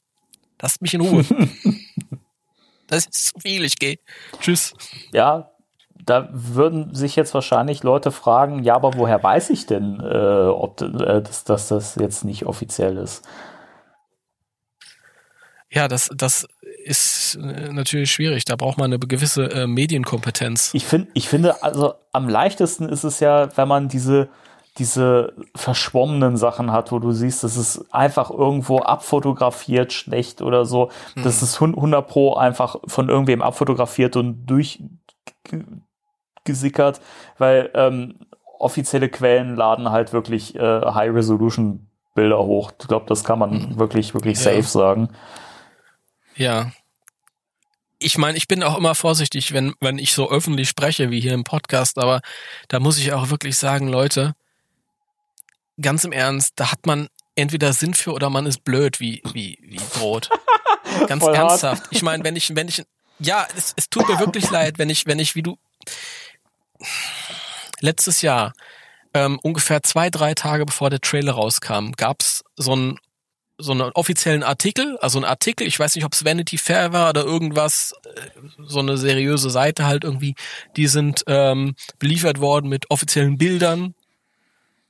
[laughs] Lasst mich in Ruhe. [laughs] das ist zu viel, ich gehe. Tschüss. Ja, da würden sich jetzt wahrscheinlich Leute fragen, ja, aber woher weiß ich denn, äh, ob äh, dass, dass das jetzt nicht offiziell ist? Ja, das, das ist äh, natürlich schwierig. Da braucht man eine gewisse äh, Medienkompetenz. Ich finde, ich finde, also am leichtesten ist es ja, wenn man diese, diese verschwommenen Sachen hat, wo du siehst, das ist einfach irgendwo abfotografiert, schlecht oder so. Das ist hun- 100 pro einfach von irgendwem abfotografiert und durchgesickert, weil ähm, offizielle Quellen laden halt wirklich äh, High-Resolution-Bilder hoch. Ich glaube, das kann man wirklich, wirklich Ja. safe sagen. Ja. ich meine, ich bin auch immer vorsichtig, wenn, wenn ich so öffentlich spreche, wie hier im Podcast, aber da muss ich auch wirklich sagen, Leute, ganz im Ernst, da hat man entweder Sinn für oder man ist blöd wie, wie, wie Brot. [laughs] Ganz Voll hart. ernsthaft. Ich meine, wenn ich, wenn ich, ja, es, es tut mir wirklich [laughs] leid, wenn ich, wenn ich, wie du, letztes Jahr, ähm, ungefähr zwei, drei Tage bevor der Trailer rauskam, gab's so einen so einen offiziellen Artikel, also ein Artikel, ich weiß nicht, ob es Vanity Fair war oder irgendwas, äh, so eine seriöse Seite halt irgendwie, die sind ähm, beliefert worden mit offiziellen Bildern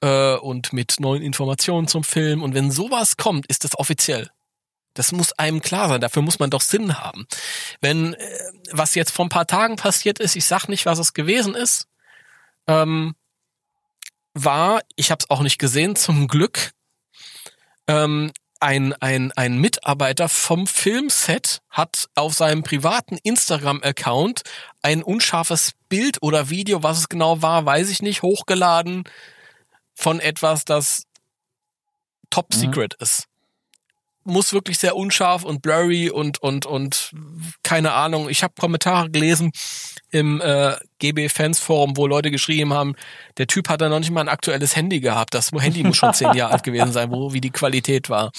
äh, und mit neuen Informationen zum Film. Und wenn sowas kommt, ist das offiziell. Das muss einem klar sein. Dafür muss man doch Sinn haben. Wenn äh, was jetzt vor ein paar Tagen passiert ist, ich sag nicht, was es gewesen ist, ähm, war, ich habe es auch nicht gesehen, zum Glück, ähm, ein, ein, ein Mitarbeiter vom Filmset hat auf seinem privaten Instagram-Account ein unscharfes Bild oder Video, was es genau war, weiß ich nicht, hochgeladen von etwas, das top secret ist. Muss wirklich sehr unscharf und blurry und und und keine Ahnung. Ich habe Kommentare gelesen im äh, GB Fans Forum, wo Leute geschrieben haben, der Typ hat da noch nicht mal ein aktuelles Handy gehabt. Das Handy muss schon zehn Jahre alt gewesen sein, wo wie die Qualität war.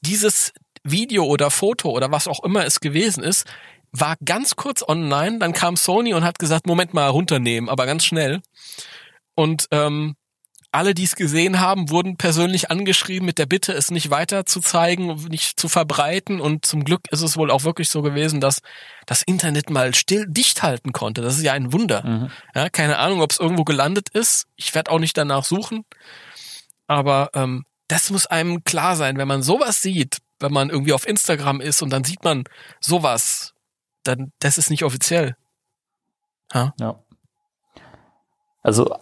Dieses Video oder Foto oder was auch immer es gewesen ist, war ganz kurz online. Dann kam Sony und hat gesagt, Moment mal runternehmen, aber ganz schnell. Und ähm, alle, die es gesehen haben, wurden persönlich angeschrieben mit der Bitte, es nicht weiter zu zeigen, nicht zu verbreiten. Und zum Glück ist es wohl auch wirklich so gewesen, dass das Internet mal still dicht halten konnte. Das ist ja ein Wunder. Mhm. Ja, keine Ahnung, ob es irgendwo gelandet ist. Ich werde auch nicht danach suchen. Aber ähm, das muss einem klar sein, wenn man sowas sieht, wenn man irgendwie auf Instagram ist und dann sieht man sowas, dann das ist nicht offiziell. Ja. Also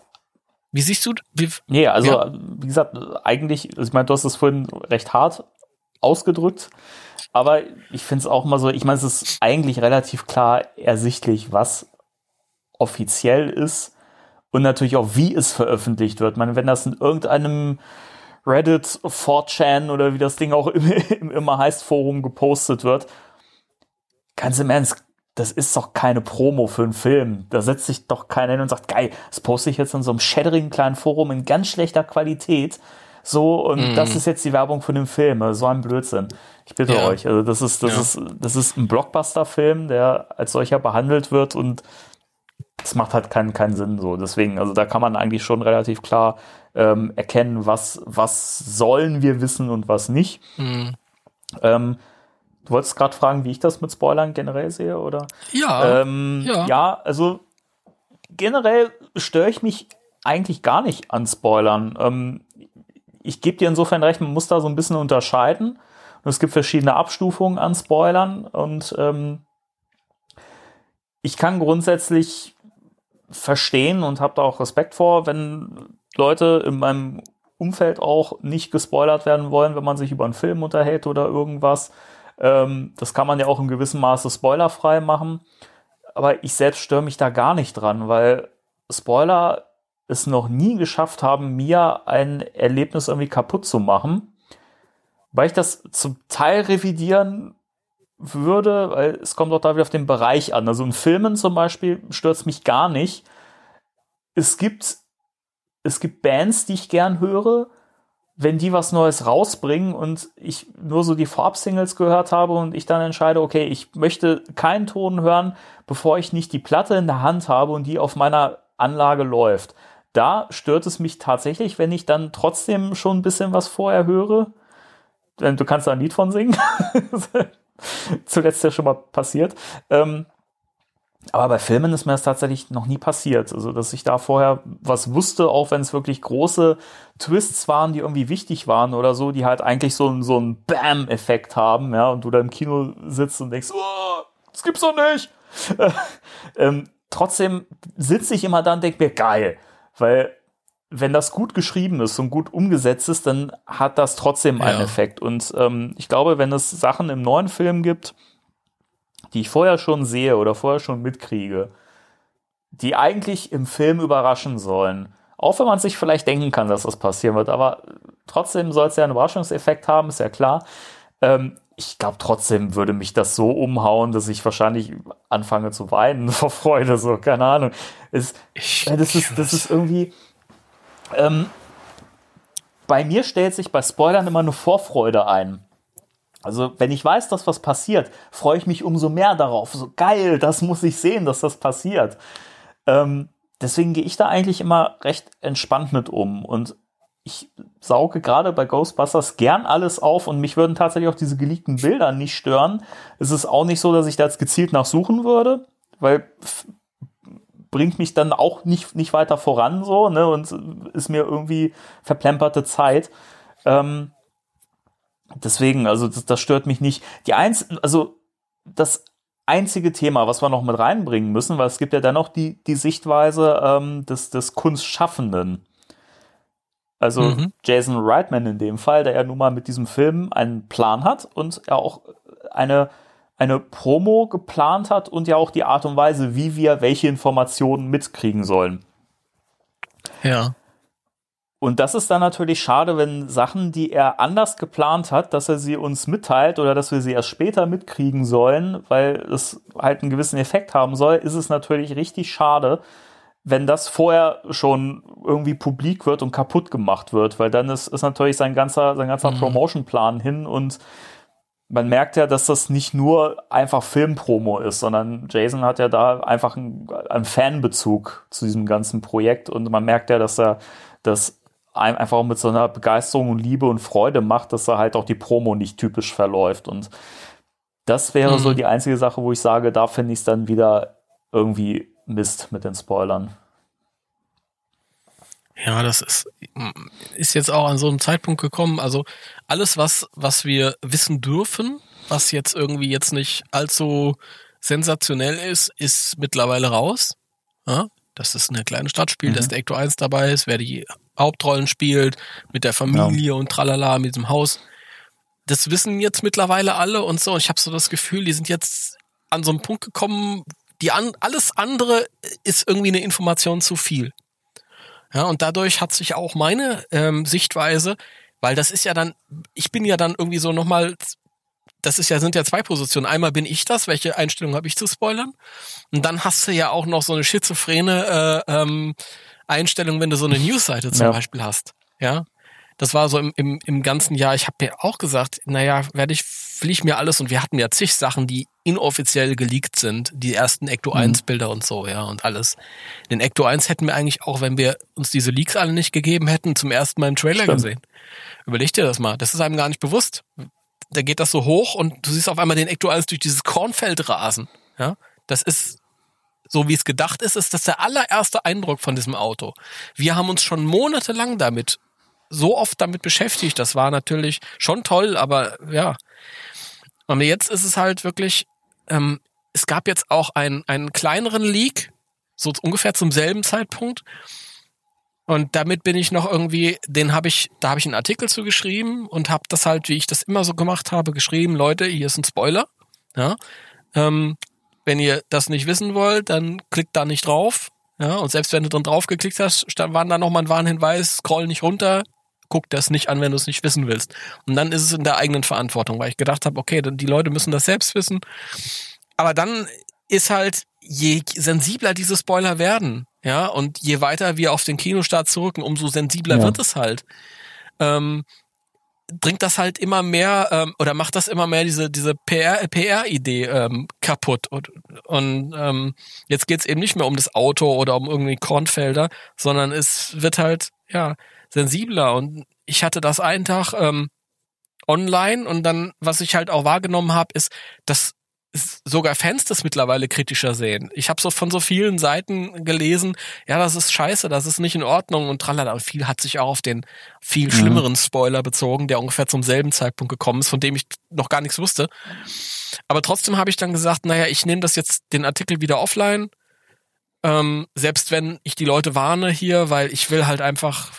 Wie siehst du? Wie, Nee, also Ja. wie gesagt, eigentlich, also ich meine, du hast es vorhin recht hart ausgedrückt, aber ich finde es auch mal so, ich meine, es ist eigentlich relativ klar ersichtlich, was offiziell ist und natürlich auch, wie es veröffentlicht wird. Ich meine, wenn das in irgendeinem Reddit, 4chan oder wie das Ding auch immer, [laughs] immer heißt, Forum gepostet wird, ganz im Ernst, das ist doch keine Promo für einen Film. Da setzt sich doch keiner hin und sagt, geil, das poste ich jetzt in so einem schädrigen kleinen Forum in ganz schlechter Qualität. So, und Mhm. das ist jetzt die Werbung für den Film. Also So ein Blödsinn. Ich bitte Ja. euch. Also das ist, das Ja. ist, das ist ein Blockbuster-Film, der als solcher behandelt wird und das macht halt keinen, keinen Sinn so. Deswegen, also da kann man eigentlich schon relativ klar ähm, erkennen, was, was sollen wir wissen und was nicht. hm, Ähm, du wolltest gerade fragen, wie ich das mit Spoilern generell sehe, oder? ja, Ähm, ja. ja. also generell störe ich mich eigentlich gar nicht an Spoilern. Ähm, ich gebe dir insofern recht, man muss da so ein bisschen unterscheiden. Und es gibt verschiedene Abstufungen an Spoilern und ähm, ich kann grundsätzlich verstehen und habe da auch Respekt vor, wenn Leute in meinem Umfeld auch nicht gespoilert werden wollen, wenn man sich über einen Film unterhält oder irgendwas. Ähm, das kann man ja auch in gewissem Maße spoilerfrei machen. Aber ich selbst störe mich da gar nicht dran, weil Spoiler es noch nie geschafft haben, mir ein Erlebnis irgendwie kaputt zu machen. Weil ich das zum Teil revidieren würde, weil es kommt auch da wieder auf den Bereich an. Also in Filmen zum Beispiel stört es mich gar nicht. Es gibt, es gibt Bands, die ich gern höre, wenn die was Neues rausbringen und ich nur so die Vorab-Singles gehört habe und ich dann entscheide, okay, ich möchte keinen Ton hören, bevor ich nicht die Platte in der Hand habe und die auf meiner Anlage läuft. Da stört es mich tatsächlich, wenn ich dann trotzdem schon ein bisschen was vorher höre. Denn Du kannst da ein Lied von singen. [laughs] Zuletzt ja schon mal passiert. Ähm, aber bei Filmen ist mir das tatsächlich noch nie passiert. Also, dass ich da vorher was wusste, auch wenn es wirklich große Twists waren, die irgendwie wichtig waren oder so, die halt eigentlich so, einen- so einen Bam-Effekt haben, ja, und du da im Kino sitzt und denkst, oh, das gibt's doch nicht. [laughs] ähm, trotzdem sitze ich immer da und denke mir, geil, weil wenn das gut geschrieben ist und gut umgesetzt ist, dann hat das trotzdem einen Ja. Effekt. Und ähm, ich glaube, wenn es Sachen im neuen Film gibt, die ich vorher schon sehe oder vorher schon mitkriege, die eigentlich im Film überraschen sollen, auch wenn man sich vielleicht denken kann, dass das passieren wird, aber trotzdem soll es ja einen Überraschungseffekt haben, ist ja klar. Ähm, ich glaube trotzdem würde mich das so umhauen, dass ich wahrscheinlich anfange zu weinen [laughs] vor Freude, so, keine Ahnung. Es, Ich- äh, das, ist, das ist irgendwie. Ähm, bei mir stellt sich bei Spoilern immer eine Vorfreude ein. Also, wenn ich weiß, dass was passiert, freue ich mich umso mehr darauf. So geil, das muss ich sehen, dass das passiert. Ähm, deswegen gehe ich da eigentlich immer recht entspannt mit um. Und ich sauge gerade bei Ghostbusters gern alles auf und mich würden tatsächlich auch diese geleakten Bilder nicht stören. Es ist auch nicht so, dass ich da jetzt gezielt nachsuchen würde, weil bringt mich dann auch nicht, nicht weiter voran so, ne, und ist mir irgendwie verplemperte Zeit. Ähm, deswegen, also das, das stört mich nicht. Die eins, also das einzige Thema, was wir noch mit reinbringen müssen, weil es gibt ja dann noch die, die Sichtweise ähm, des, des Kunstschaffenden. Also Mhm. Jason Reitman in dem Fall, der ja nun mal mit diesem Film einen Plan hat und ja auch eine, eine Promo geplant hat und ja auch die Art und Weise, wie wir welche Informationen mitkriegen sollen. Ja. Und das ist dann natürlich schade, wenn Sachen, die er anders geplant hat, dass er sie uns mitteilt oder dass wir sie erst später mitkriegen sollen, weil es halt einen gewissen Effekt haben soll, ist es natürlich richtig schade, wenn das vorher schon irgendwie publik wird und kaputt gemacht wird, weil dann ist, ist natürlich sein ganzer, sein ganzer Promotion-Plan hin und man merkt ja, dass das nicht nur einfach Filmpromo ist, sondern Jason hat ja da einfach einen, einen Fanbezug zu diesem ganzen Projekt und man merkt ja, dass er das einfach mit so einer Begeisterung und Liebe und Freude macht, dass er halt auch die Promo nicht typisch verläuft und das wäre so Mhm. die einzige Sache, wo ich sage, da finde ich es dann wieder irgendwie Mist mit den Spoilern. Ja, das ist, ist jetzt auch an so einem Zeitpunkt gekommen. Also alles, was, was wir wissen dürfen, was jetzt irgendwie jetzt nicht allzu sensationell ist, ist mittlerweile raus. Ja? Dass es eine kleine Stadt spielt, Mhm. dass der Ecto 1 dabei ist, wer die Hauptrollen spielt, mit der Familie und tralala, mit diesem Haus. Das wissen jetzt mittlerweile alle und so. Und ich habe so das Gefühl, die sind jetzt an so einen Punkt gekommen, die an, alles andere ist irgendwie eine Information zu viel. Ja, und dadurch hat sich auch meine ähm, Sichtweise, weil das ist ja dann, ich bin ja dann irgendwie so nochmal, das ist ja, sind ja zwei Positionen. Einmal bin ich das, welche Einstellung habe ich zu spoilern? Und dann hast du ja auch noch so eine schizophrene äh, ähm, Einstellung, wenn du so eine Newsseite zum Ja. Beispiel hast. Ja. Das war so im, im, im ganzen Jahr. Ich habe mir auch gesagt, naja, werde ich, ich mir alles und wir hatten ja zig Sachen, die inoffiziell geleakt sind. Die ersten Ecto 1 Bilder und so, ja, und alles. Den Ecto 1 hätten wir eigentlich auch, wenn wir uns diese Leaks alle nicht gegeben hätten, zum ersten Mal im Trailer Stimmt. gesehen. Überleg dir das mal. Das ist einem gar nicht bewusst. Da geht das so hoch und du siehst auf einmal den Ecto 1 durch dieses Kornfeld rasen. Ja, das ist so wie es gedacht ist, ist das der allererste Eindruck von diesem Auto. Wir haben uns schon monatelang damit so oft damit beschäftigt. Das war natürlich schon toll, aber ja. Und jetzt ist es halt wirklich, ähm, es gab jetzt auch einen, einen kleineren Leak, so ungefähr zum selben Zeitpunkt. Und damit bin ich noch irgendwie, den habe ich, da habe ich einen Artikel zu geschrieben und habe das halt, wie ich das immer so gemacht habe, geschrieben, Leute, hier ist ein Spoiler. Ja. Ähm, wenn ihr das nicht wissen wollt, dann klickt da nicht drauf. Ja, und selbst wenn du dann drauf geklickt hast, stand, war da nochmal ein Warnhinweis, scroll nicht runter, guck das nicht an, wenn du es nicht wissen willst. Und dann ist es in der eigenen Verantwortung, weil ich gedacht habe, okay, dann die Leute müssen das selbst wissen. Aber dann ist halt, je sensibler diese Spoiler werden, ja, und je weiter wir auf den Kinostart zurücken, umso sensibler Ja. wird es halt. Ähm, bringt das halt immer mehr ähm, oder macht das immer mehr diese diese PR PR Idee ähm, kaputt. Und und ähm, jetzt geht's eben nicht mehr um das Auto oder um irgendwie Kornfelder, sondern es wird halt ja sensibler. Und ich hatte das einen Tag ähm, online und dann was ich halt auch wahrgenommen habe ist, dass sogar Fans das mittlerweile kritischer sehen. Ich habe so von so vielen Seiten gelesen, ja, das ist scheiße, das ist nicht in Ordnung und tralala. Und viel hat sich auch auf den viel schlimmeren Spoiler bezogen, der ungefähr zum selben Zeitpunkt gekommen ist, von dem ich noch gar nichts wusste. Aber trotzdem habe ich dann gesagt, naja, ich nehme das jetzt den Artikel wieder offline, ähm, selbst wenn ich die Leute warne hier, weil ich will halt einfach,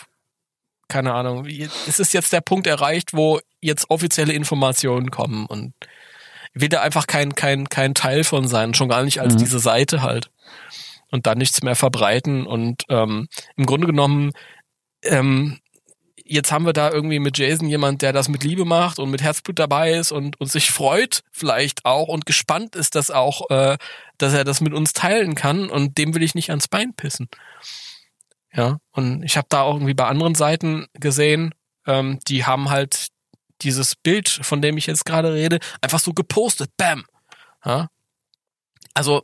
keine Ahnung, es ist jetzt der Punkt erreicht, wo jetzt offizielle Informationen kommen und will da einfach kein, kein, kein Teil von sein, schon gar nicht als Mhm. diese Seite halt. Und dann nichts mehr verbreiten. Und ähm, im Grunde genommen, ähm, jetzt haben wir da irgendwie mit Jason jemand, der das mit Liebe macht und mit Herzblut dabei ist und, und sich freut vielleicht auch und gespannt ist, dass auch, äh, dass er das mit uns teilen kann und dem will ich nicht ans Bein pissen. Ja, und ich habe da auch irgendwie bei anderen Seiten gesehen, ähm, die haben halt dieses Bild, von dem ich jetzt gerade rede, einfach so gepostet. Bam. Ja? Also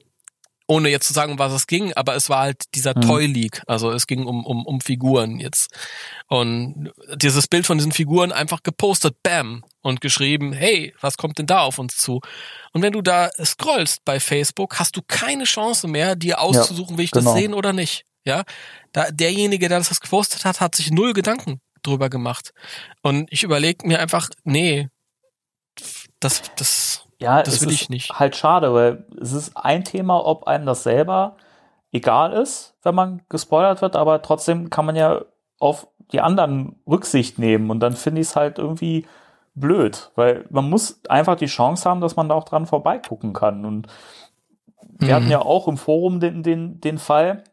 ohne jetzt zu sagen, um was es ging, aber es war halt dieser mhm. Toy League. Also es ging um, um, um Figuren jetzt. Und dieses Bild von diesen Figuren einfach gepostet, bam, und geschrieben, hey, was kommt denn da auf uns zu? Und wenn du da scrollst bei Facebook, hast du keine Chance mehr, dir auszusuchen, ja, will ich genau. das sehen oder nicht. Ja, da derjenige, der das gepostet hat, hat sich null Gedanken drüber gemacht. Und ich überlege mir einfach, nee, das, das, ja, das will ich nicht. Halt schade, weil es ist ein Thema, ob einem das selber egal ist, wenn man gespoilert wird, aber trotzdem kann man ja auf die anderen Rücksicht nehmen und dann finde ich es halt irgendwie blöd, weil man muss einfach die Chance haben, dass man da auch dran vorbeigucken kann und wir mhm. hatten ja auch im Forum den, den, den Fall,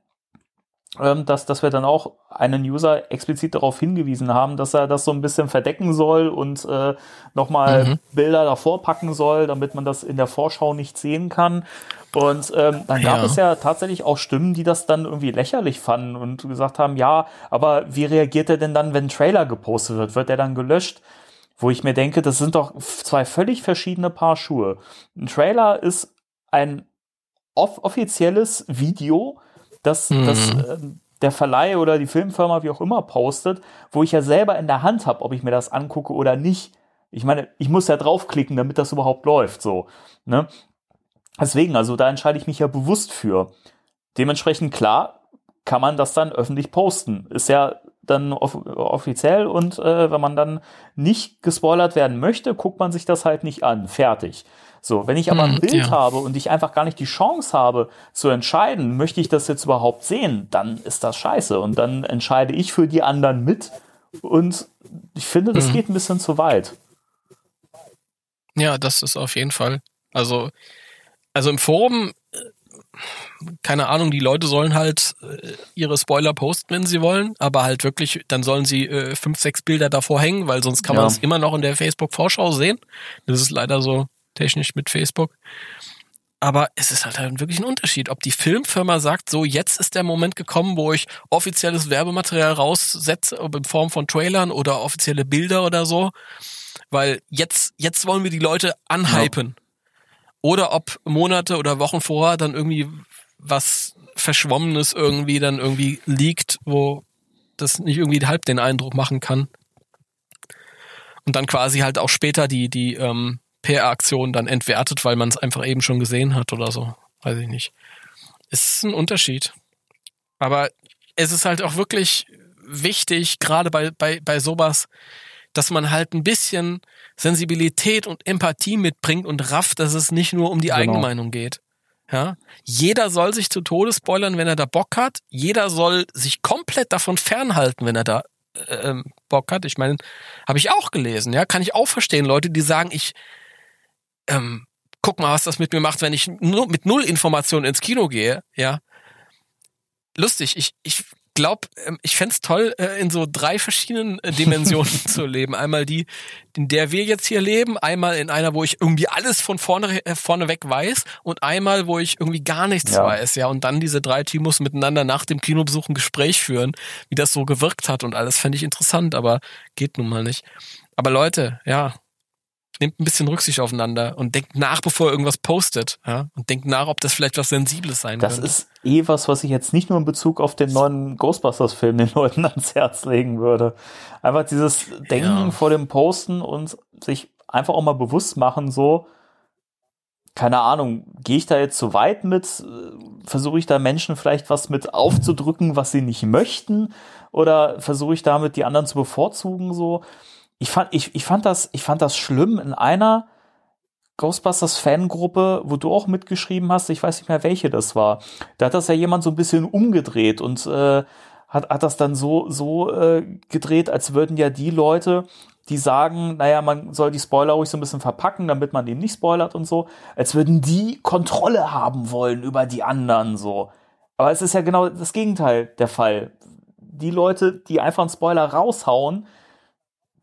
ähm, dass, dass wir dann auch einen User explizit darauf hingewiesen haben, dass er das so ein bisschen verdecken soll und äh, nochmal mhm. Bilder davor packen soll, damit man das in der Vorschau nicht sehen kann. Und ähm, dann gab ja. es ja tatsächlich auch Stimmen, die das dann irgendwie lächerlich fanden und gesagt haben, ja, aber wie reagiert er denn dann, wenn ein Trailer gepostet wird? Wird er dann gelöscht? Wo ich mir denke, das sind doch zwei völlig verschiedene Paar Schuhe. Ein Trailer ist ein off offizielles Video, dass, mhm. dass äh, der Verleih oder die Filmfirma, wie auch immer, postet, wo ich ja selber in der Hand habe, ob ich mir das angucke oder nicht. Ich meine, ich muss ja draufklicken, damit das überhaupt läuft, so. Ne? Deswegen, also da entscheide ich mich ja bewusst für. Dementsprechend klar kann man das dann öffentlich posten. Ist ja dann off offiziell und äh, wenn man dann nicht gespoilert werden möchte, guckt man sich das halt nicht an. Fertig. So, wenn ich aber ein hm, Bild ja. habe und ich einfach gar nicht die Chance habe zu entscheiden, möchte ich das jetzt überhaupt sehen, dann ist das scheiße. Und dann entscheide ich für die anderen mit. Und ich finde, das mhm. geht ein bisschen zu weit. Ja, das ist auf jeden Fall. Also, also im Forum, keine Ahnung, die Leute sollen halt äh, ihre Spoiler posten, wenn sie wollen, aber halt wirklich, dann sollen sie äh, fünf, sechs Bilder davor hängen, weil sonst kann ja. man es immer noch in der Facebook-Vorschau sehen. Das ist leider so technisch mit Facebook. Aber es ist halt, halt wirklich ein Unterschied, ob die Filmfirma sagt, so jetzt ist der Moment gekommen, wo ich offizielles Werbematerial raussetze, ob in Form von Trailern oder offizielle Bilder oder so, weil jetzt, jetzt wollen wir die Leute anhypen. Ja. Oder ob Monate oder Wochen vorher dann irgendwie was Verschwommenes irgendwie dann irgendwie liegt, wo das nicht irgendwie halb den Eindruck machen kann. Und dann quasi halt auch später die, die, ähm, PR-Aktion dann entwertet, weil man es einfach eben schon gesehen hat oder so. Weiß ich nicht. Es ist ein Unterschied. Aber es ist halt auch wirklich wichtig, gerade bei, bei, bei sowas, dass man halt ein bisschen Sensibilität und Empathie mitbringt und rafft, dass es nicht nur um die genau. eigene Meinung geht. Ja, jeder soll sich zu Tode spoilern, wenn er da Bock hat. Jeder soll sich komplett davon fernhalten, wenn er da äh, ähm, Bock hat. Ich meine, habe ich auch gelesen. Ja, kann ich auch verstehen. Leute, die sagen, ich ähm, guck mal, was das mit mir macht, wenn ich nur mit null Informationen ins Kino gehe, ja. Lustig, ich, ich glaube, ähm, ich fände toll, äh, in so drei verschiedenen äh, Dimensionen [laughs] zu leben. Einmal die, in der wir jetzt hier leben, einmal in einer, wo ich irgendwie alles von vorne, äh, vorne weg weiß und einmal, wo ich irgendwie gar nichts ja. weiß, ja. Und dann diese drei Teams miteinander nach dem Kinobesuch ein Gespräch führen, wie das so gewirkt hat und alles fände ich interessant, aber geht nun mal nicht. Aber Leute, ja, nehmt ein bisschen Rücksicht aufeinander und denkt nach, bevor ihr irgendwas postet. Ja? Und denkt nach, ob das vielleicht was Sensibles sein das könnte. Das ist eh was, was ich jetzt nicht nur in Bezug auf den neuen Ghostbusters-Film den Leuten ans Herz legen würde. Einfach dieses Denken ja. vor dem Posten und sich einfach auch mal bewusst machen, so, keine Ahnung, gehe ich da jetzt zu weit mit? Versuche ich da Menschen vielleicht was mit aufzudrücken, was sie nicht möchten? Oder versuche ich damit die anderen zu bevorzugen, so? Ich fand, ich, ich fand das, ich fand das schlimm in einer Ghostbusters Fangruppe, wo du auch mitgeschrieben hast, ich weiß nicht mehr welche das war. Da hat das ja jemand so ein bisschen umgedreht und äh, hat, hat das dann so, so äh, gedreht, als würden ja die Leute, die sagen, naja, man soll die Spoiler ruhig so ein bisschen verpacken, damit man die nicht spoilert und so, als würden die Kontrolle haben wollen über die anderen so. Aber es ist ja genau das Gegenteil der Fall. Die Leute, die einfach einen Spoiler raushauen,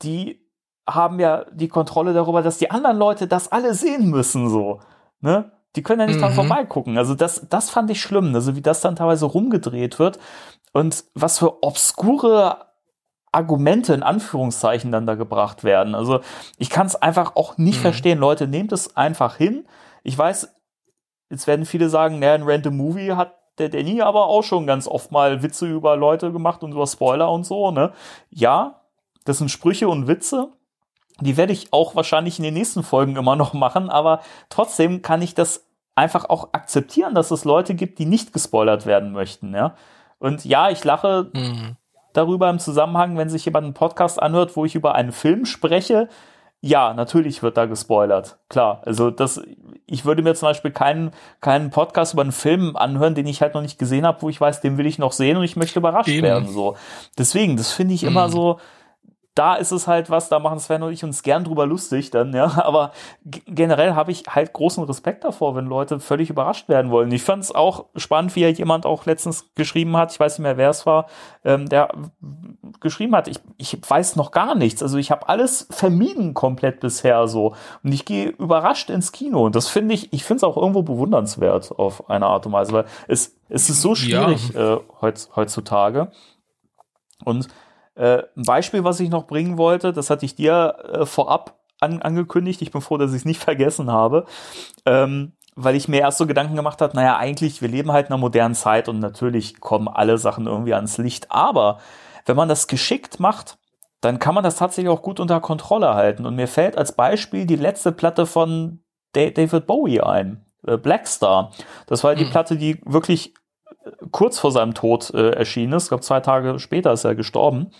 die haben ja die Kontrolle darüber, dass die anderen Leute das alle sehen müssen, so. Ne? Die können ja nicht mhm. dran vorbeigucken. Also das, das fand ich schlimm, also wie das dann teilweise rumgedreht wird und was für obskure Argumente in Anführungszeichen dann da gebracht werden. Also ich kann es einfach auch nicht mhm. verstehen. Leute, nehmt es einfach hin. Ich weiß, jetzt werden viele sagen, naja, ein Random Movie hat der Danny aber auch schon ganz oft mal Witze über Leute gemacht und über Spoiler und so, ne? Ja, das sind Sprüche und Witze. Die werde ich auch wahrscheinlich in den nächsten Folgen immer noch machen, aber trotzdem kann ich das einfach auch akzeptieren, dass es Leute gibt, die nicht gespoilert werden möchten, ja. Und ja, ich lache mhm. darüber im Zusammenhang, wenn sich jemand einen Podcast anhört, wo ich über einen Film spreche. Ja, natürlich wird da gespoilert. Klar. Also das, ich würde mir zum Beispiel keinen, keinen Podcast über einen Film anhören, den ich halt noch nicht gesehen habe, wo ich weiß, den will ich noch sehen und ich möchte überrascht Eben. werden. So. Deswegen, das finde ich mhm. immer so, da ist es halt was, da machen Sven und ich uns gern drüber lustig dann, ja. [laughs] Aber generell habe ich halt großen Respekt davor, wenn Leute völlig überrascht werden wollen. Ich fand es auch spannend, wie ja jemand auch letztens geschrieben hat, ich weiß nicht mehr, wer es war, ähm, der geschrieben hat, ich, ich weiß noch gar nichts. Also ich habe alles vermieden komplett bisher so. Und ich gehe überrascht ins Kino. Und das finde ich, ich finde es auch irgendwo bewundernswert auf eine Art und Weise, weil es, es ist so schwierig ja. äh, heutz, heutzutage. Und äh, ein Beispiel, was ich noch bringen wollte, das hatte ich dir äh, vorab an, angekündigt. Ich bin froh, dass ich es nicht vergessen habe. Ähm, weil ich mir erst so Gedanken gemacht habe, naja, eigentlich, wir leben halt in einer modernen Zeit und natürlich kommen alle Sachen irgendwie ans Licht. Aber wenn man das geschickt macht, dann kann man das tatsächlich auch gut unter Kontrolle halten. Und mir fällt als Beispiel die letzte Platte von David Bowie ein, äh, Blackstar. Das war die mhm. Platte, die wirklich kurz vor seinem Tod äh, erschienen ist. Ich glaube, zwei Tage später ist er gestorben.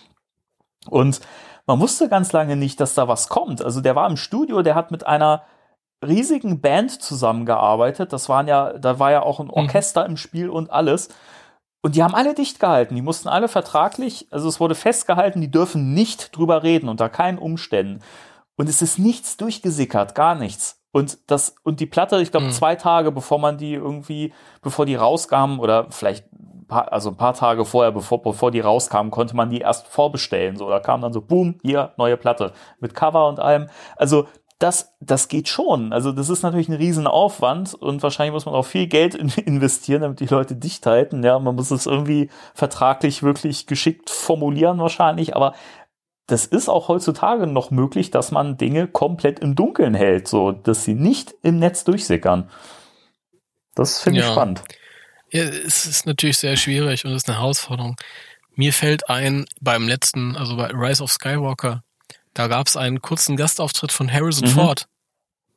Und man wusste ganz lange nicht, dass da was kommt. Also der war im Studio, der hat mit einer riesigen Band zusammengearbeitet. Das waren ja, da war ja auch ein mhm. Orchester mhm. im Spiel und alles. Und die haben alle dicht gehalten. Die mussten alle vertraglich, also es wurde festgehalten, die dürfen nicht drüber reden, unter keinen Umständen. Und es ist nichts durchgesickert, gar nichts. Und das, und die Platte, ich glaube, mhm. zwei Tage bevor man die irgendwie, bevor die rauskam, oder vielleicht paar, also ein paar Tage vorher, bevor, bevor die rauskam, konnte man die erst vorbestellen. So, da kam dann so, boom, hier, neue Platte. Mit Cover und allem. Also, das, das geht schon. Also, das ist natürlich ein Riesenaufwand und wahrscheinlich muss man auch viel Geld in, [laughs] investieren, damit die Leute dicht halten. Ja, man muss es irgendwie vertraglich wirklich geschickt formulieren wahrscheinlich, aber das ist auch heutzutage noch möglich, dass man Dinge komplett im Dunkeln hält, so dass sie nicht im Netz durchsickern. Das finde ich ja. spannend. Ja, es ist natürlich sehr schwierig und es ist eine Herausforderung. Mir fällt ein, beim letzten, also bei Rise of Skywalker, da gab es einen kurzen Gastauftritt von Harrison mhm. Ford.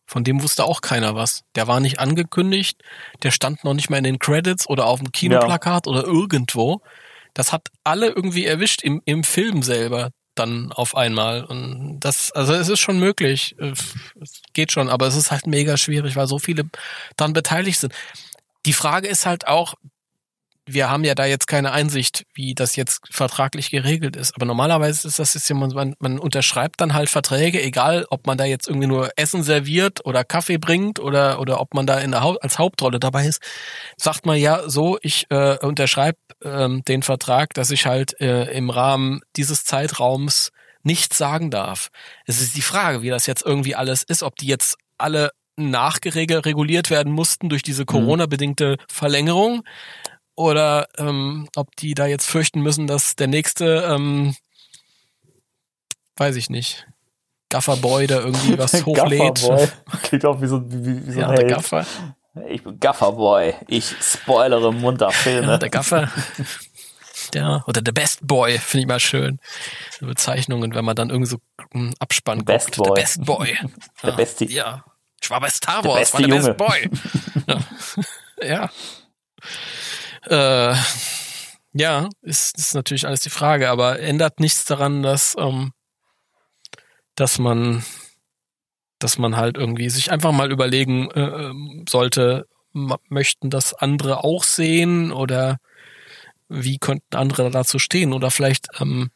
Von dem wusste auch keiner was. Der war nicht angekündigt, der stand noch nicht mal in den Credits oder auf dem Kinoplakat ja. oder irgendwo. Das hat alle irgendwie erwischt im, im Film selber dann auf einmal. Und das, also es ist schon möglich. Es geht schon, aber es ist halt mega schwierig, weil so viele dann beteiligt sind. Die Frage ist halt auch, wir haben ja da jetzt keine Einsicht, wie das jetzt vertraglich geregelt ist. Aber normalerweise ist das jetzt man, man unterschreibt dann halt Verträge, egal ob man da jetzt irgendwie nur Essen serviert oder Kaffee bringt oder, oder ob man da in der als Hauptrolle dabei ist. Sagt man ja so, ich äh, unterschreibe ähm, den Vertrag, dass ich halt äh, im Rahmen dieses Zeitraums nichts sagen darf. Es ist die Frage, wie das jetzt irgendwie alles ist, ob die jetzt alle nachgereguliert werden mussten durch diese mhm. Corona-bedingte Verlängerung oder ähm, ob die da jetzt fürchten müssen, dass der nächste, ähm, weiß ich nicht, Gafferboy da irgendwie [laughs] was hochlädt. Gafferboy. [laughs] Klingt auch wie so, wie, wie so ja, ein der Gaffer. Ich bin Gafferboy. Ich spoilere munter [laughs] Filme. Ja, der Gaffer. Ja, oder der Best Boy, finde ich mal schön. Bezeichnungen, wenn man dann irgendwie so einen Abspann Best guckt. Boy. Der Best Boy. der beste. Ja. Ich war bei Star Wars, der war der Junge. Best Boy. ja. ja. Äh, ja, ist, ist natürlich alles die Frage, aber ändert nichts daran, dass, ähm, dass man, dass man halt irgendwie sich einfach mal überlegen äh, ähm, sollte, möchten das andere auch sehen oder wie könnten andere dazu stehen? Oder vielleicht ähm,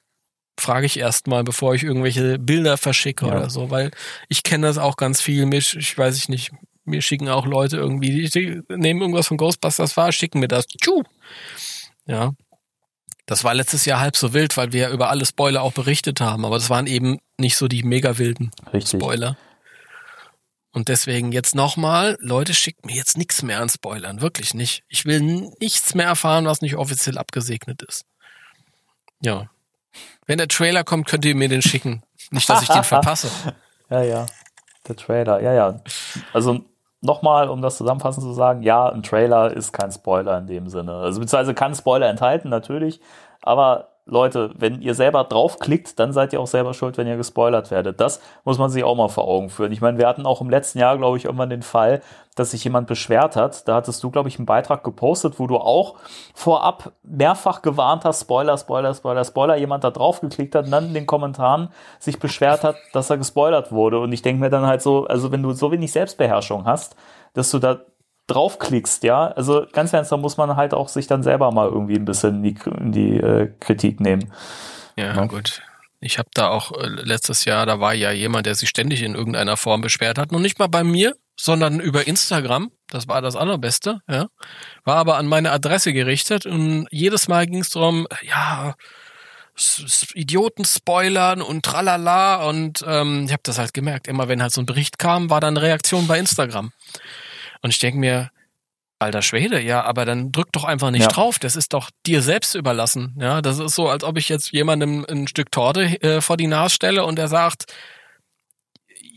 frage ich erst mal, bevor ich irgendwelche Bilder verschicke ja. oder so, weil ich kenne das auch ganz viel. Mich, ich weiß ich nicht, mir schicken auch Leute irgendwie, die nehmen irgendwas von Ghostbusters wahr, schicken mir das. Tschuh. Ja. Das war letztes Jahr halb so wild, weil wir ja über alle Spoiler auch berichtet haben, aber das waren eben nicht so die mega wilden Richtig. Spoiler. Und deswegen jetzt nochmal, Leute, schickt mir jetzt nichts mehr an Spoilern, wirklich nicht. Ich will nichts mehr erfahren, was nicht offiziell abgesegnet ist. Ja. Wenn der Trailer kommt, könnt ihr mir den schicken. Nicht, dass ich den [laughs] verpasse. Ja, ja. Der Trailer, ja, ja. Also nochmal, um das zusammenfassend zu sagen, ja, ein Trailer ist kein Spoiler in dem Sinne. Also beziehungsweise kann Spoiler enthalten, natürlich, aber Leute, wenn ihr selber draufklickt, dann seid ihr auch selber schuld, wenn ihr gespoilert werdet. Das muss man sich auch mal vor Augen führen. Ich meine, wir hatten auch im letzten Jahr, glaube ich, irgendwann den Fall, dass sich jemand beschwert hat. Da hattest du, glaube ich, einen Beitrag gepostet, wo du auch vorab mehrfach gewarnt hast, Spoiler, Spoiler, Spoiler, Spoiler, jemand da draufgeklickt hat und dann in den Kommentaren sich beschwert hat, dass er gespoilert wurde. Und ich denke mir dann halt so, also wenn du so wenig Selbstbeherrschung hast, dass du da draufklickst, ja, also ganz ernst, da muss man halt auch sich dann selber mal irgendwie ein bisschen in die, die äh, Kritik nehmen. Ja, ja. gut. Ich habe da auch äh, letztes Jahr, da war ja jemand, der sich ständig in irgendeiner Form beschwert hat. Noch nicht mal bei mir, sondern über Instagram. Das war das Allerbeste, ja. War aber an meine Adresse gerichtet und jedes Mal ging es darum, ja, Idioten spoilern und tralala und ähm, ich habe das halt gemerkt. Immer wenn halt so ein Bericht kam, war dann Reaktion bei Instagram. Und ich denke mir, alter Schwede, ja, aber dann drück doch einfach nicht ja. drauf. Das ist doch dir selbst überlassen. Ja, das ist so, als ob ich jetzt jemandem ein Stück Torte äh, vor die Nase stelle und er sagt,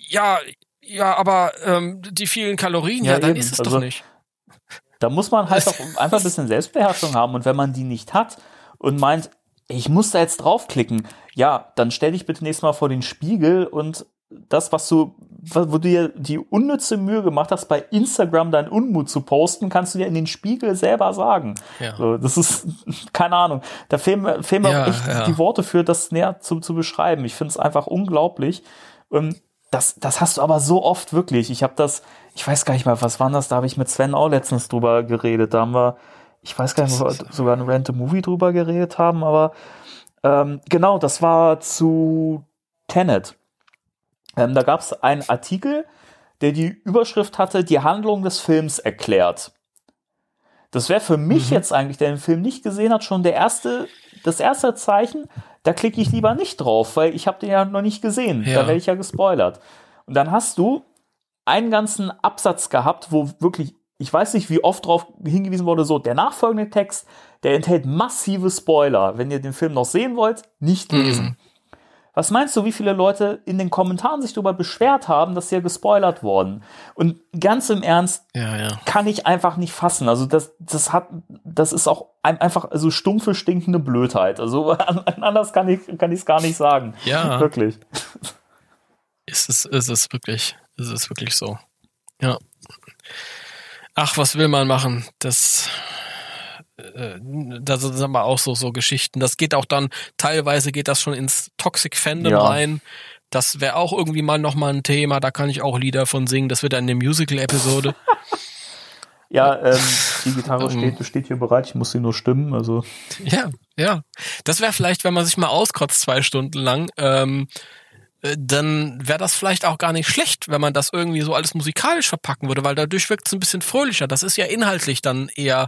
ja, ja, aber ähm, die vielen Kalorien, ja, ja dann eben. ist es also, doch nicht. Da muss man halt [laughs] doch einfach ein bisschen Selbstbeherrschung haben und wenn man die nicht hat und meint, ich muss da jetzt draufklicken, ja, dann stell dich bitte nächstes Mal vor den Spiegel und das, was du, wo du dir die unnütze Mühe gemacht hast, bei Instagram deinen Unmut zu posten, kannst du dir in den Spiegel selber sagen. Ja. So, das ist, [laughs] keine Ahnung. Da fehlen mir, fehlen mir ja, echt ja. die Worte für, das näher zu, zu beschreiben. Ich finde es einfach unglaublich. Und das, das hast du aber so oft wirklich. Ich habe das, ich weiß gar nicht mal, was war das? Da habe ich mit Sven auch letztens drüber geredet. Da haben wir, ich weiß gar nicht, ob wir sogar ein Random Movie drüber geredet haben, aber ähm, genau, das war zu Tenet. Ähm, da gab es einen Artikel, der die Überschrift hatte, die Handlung des Films erklärt. Das wäre für mich mhm. jetzt eigentlich, der den Film nicht gesehen hat, schon der erste, das erste Zeichen, da klicke ich lieber nicht drauf, weil ich habe den ja noch nicht gesehen. Ja. Da werde ich ja gespoilert. Und dann hast du einen ganzen Absatz gehabt, wo wirklich, ich weiß nicht, wie oft darauf hingewiesen wurde, so, der nachfolgende Text, der enthält massive Spoiler. Wenn ihr den Film noch sehen wollt, nicht lesen. Mhm. Was meinst du, wie viele Leute in den Kommentaren sich darüber beschwert haben, dass sie ja gespoilert worden? Und ganz im Ernst ja, ja. kann ich einfach nicht fassen. Also das, das hat, das ist auch ein, einfach so stumpfe, stinkende Blödheit. Also [laughs] anders kann ich, kann ich es gar nicht sagen. Ja. Wirklich. Ist es, ist es wirklich, ist es wirklich so. Ja. Ach, was will man machen? Das, äh, das sind aber auch so, so Geschichten. Das geht auch dann, teilweise geht das schon ins Toxic Fandom ja. rein. Das wäre auch irgendwie mal nochmal ein Thema, da kann ich auch Lieder von singen. Das wird dann eine Musical-Episode. [laughs] ja, ähm, die Gitarre ähm. steht, steht hier bereit, ich muss sie nur stimmen, also. Ja, ja. Das wäre vielleicht, wenn man sich mal auskotzt zwei Stunden lang, ähm, äh, dann wäre das vielleicht auch gar nicht schlecht, wenn man das irgendwie so alles musikalisch verpacken würde, weil dadurch wirkt es ein bisschen fröhlicher. Das ist ja inhaltlich dann eher